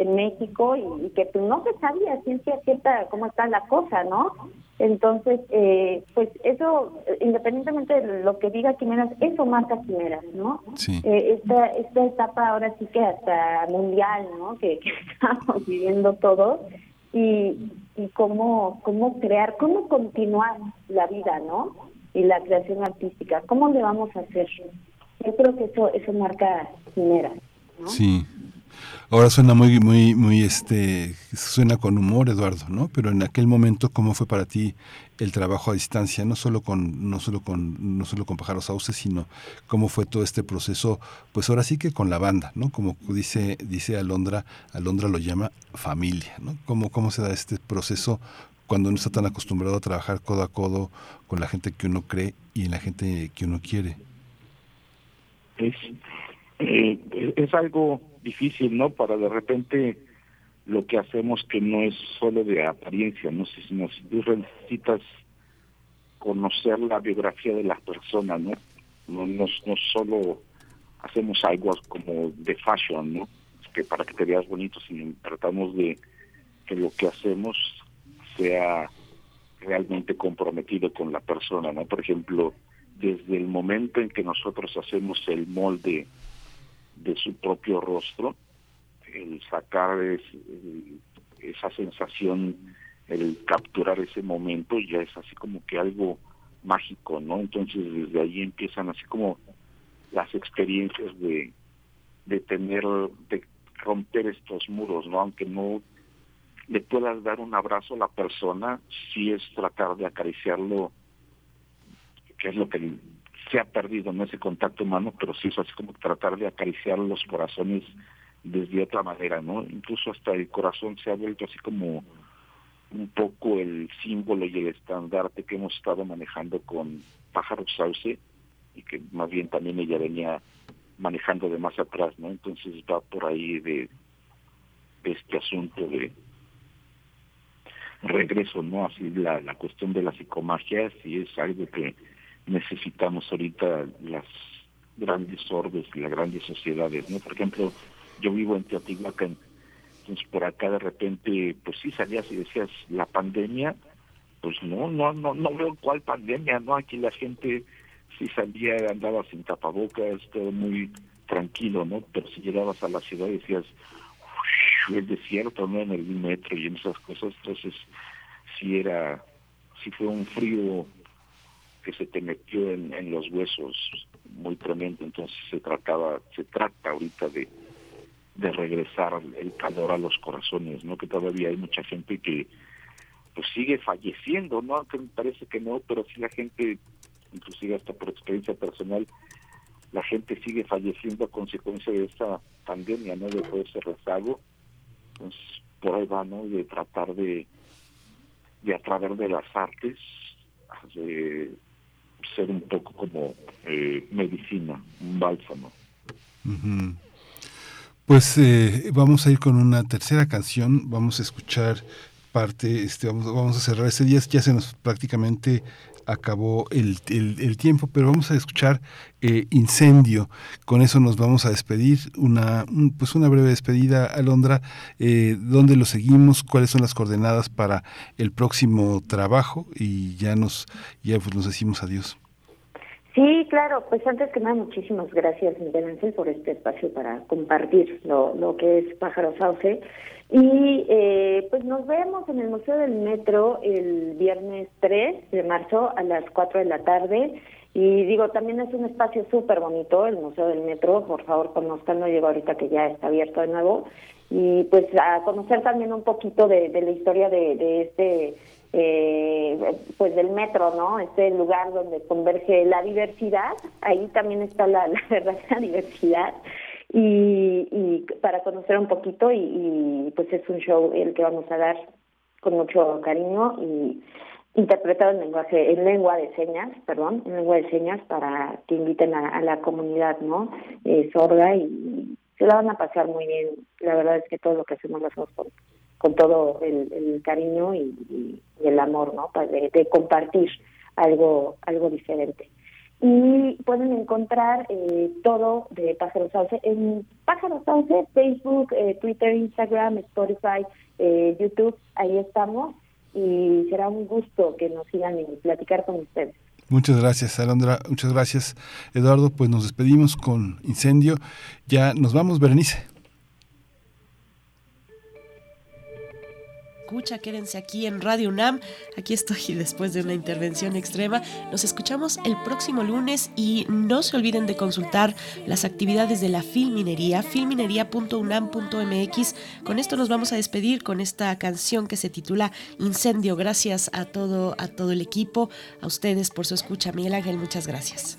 en México y, y que pues no se sabía ciencia cierta cómo está la cosa, ¿no? Entonces, eh, pues eso, eh, independientemente de lo que diga Quimeras, eso marca Quimeras, ¿no? Sí. Eh, esta, esta etapa ahora sí que hasta mundial, ¿no? Que, que estamos viviendo todos y, y cómo, cómo crear, cómo continuar la vida, ¿no? Y la creación artística, ¿cómo le vamos a hacer? Yo creo que eso, eso marca Quimeras. Sí. Ahora suena muy, muy, muy, este, suena con humor, Eduardo, ¿no? Pero en aquel momento, ¿cómo fue para ti el trabajo a distancia? No solo con, no solo con, no solo con Pájaros Sauces, sino cómo fue todo este proceso, pues ahora sí que con la banda, ¿no? Como dice, dice Alondra, Alondra lo llama familia, ¿no? ¿Cómo, cómo se da este proceso cuando no está tan acostumbrado a trabajar codo a codo con la gente que uno cree y en la gente que uno quiere? es, eh, es algo difícil, ¿no? Para de repente lo que hacemos que no es solo de apariencia, no sino si tú necesitas conocer la biografía de las personas, ¿no? No, no, no solo hacemos algo como de fashion, ¿no? Que para que te veas bonito, sino tratamos de que lo que hacemos sea realmente comprometido con la persona, ¿no? Por ejemplo, desde el momento en que nosotros hacemos el molde de su propio rostro, el sacar el- esa sensación, el capturar ese momento, ya es así como que algo mágico, ¿no? Entonces desde ahí empiezan así como las experiencias de, de tener, de romper estos muros, ¿no? Aunque no le puedas dar un abrazo a la persona, sí es tratar de acariciarlo, que es lo que se ha perdido, no ese contacto humano, pero sí es así como tratar de acariciar los corazones desde otra manera, ¿no? Incluso hasta el corazón se ha vuelto así como un poco el símbolo y el estandarte que hemos estado manejando con Pájaro Sauce y que más bien también ella venía manejando de más atrás, ¿no? Entonces va por ahí de, de este asunto de regreso, ¿no? Así la, la cuestión de la psicomagia, sí es algo que necesitamos ahorita las grandes orbes y las grandes sociedades, ¿no? Por ejemplo, yo vivo en Teotihuacán, entonces por acá de repente, pues sí salías y decías, la pandemia, pues no, no, no, no veo cuál pandemia, ¿no? Aquí la gente sí salía, andaba sin tapabocas, todo muy tranquilo, ¿no? Pero si llegabas a la ciudad decías, "Uy, el desierto, ¿no? En el metro y en esas cosas, entonces sí era, sí fue un frío que se te metió en, en los huesos muy tremendo, entonces se trataba, se trata ahorita de, de regresar el calor a los corazones, ¿no? Que todavía hay mucha gente que pues sigue falleciendo, ¿no? Aunque me parece que no, pero sí la gente, inclusive hasta por experiencia personal, la gente sigue falleciendo a consecuencia de esta pandemia, ¿no? De todo ese rezago. Entonces, por ahí va, ¿no? De tratar de, de a través de las artes, de ser un poco como eh, medicina, un bálsamo. Pues eh, vamos a ir con una tercera canción, vamos a escuchar parte, este, vamos, vamos a cerrar este día, ya se nos prácticamente acabó el, el- el tiempo, pero vamos a escuchar eh, Incendio, con eso nos vamos a despedir, una, un- pues una breve despedida, Alondra, eh, ¿dónde lo seguimos? ¿Cuáles son las coordenadas para el próximo trabajo? Y ya nos, ya pues nos decimos adiós. Sí, claro, pues antes que nada, muchísimas gracias, Miguel Ángel, por este espacio para compartir lo, lo que es Pájaro Sauce. Y eh, pues nos vemos en el Museo del Metro el viernes 3 de marzo a las 4 de la tarde. Y digo, también es un espacio súper bonito, el Museo del Metro, por favor conozcanlo, llego ahorita que ya está abierto de nuevo. Y pues a conocer también un poquito de, la historia de este eh, pues del metro, ¿no? Este lugar donde converge la diversidad, ahí también está la, la verdadera diversidad y, y para conocer un poquito y, y, pues es un show el que vamos a dar con mucho cariño y interpretado en lenguaje en lengua de señas, perdón, en lengua de señas para que inviten a, a la comunidad, ¿no? Eh, sorda y se la van a pasar muy bien. La verdad es que todo lo que hacemos lo hacemos con, con todo el, cariño y, el amor, ¿no? De, de compartir algo algo diferente. Y pueden encontrar eh, todo de Pájaro Sauce en Pájaro Sauce, Facebook, eh, Twitter, Instagram, Spotify, eh, YouTube, ahí estamos y será un gusto que nos sigan y platicar con ustedes. Muchas gracias, Alondra. Muchas gracias, Eduardo. Pues nos despedimos con Incendio. Ya nos vamos, Berenice. Escucha, quédense aquí en Radio UNAM. Aquí estoy después de una intervención extrema. Nos escuchamos el próximo lunes y no se olviden de consultar las actividades de la Filminería, filminería.unam.mx. Con esto nos vamos a despedir con esta canción que se titula Incendio. Gracias a todo, a todo el equipo, a ustedes por su escucha. Miguel Ángel, muchas gracias.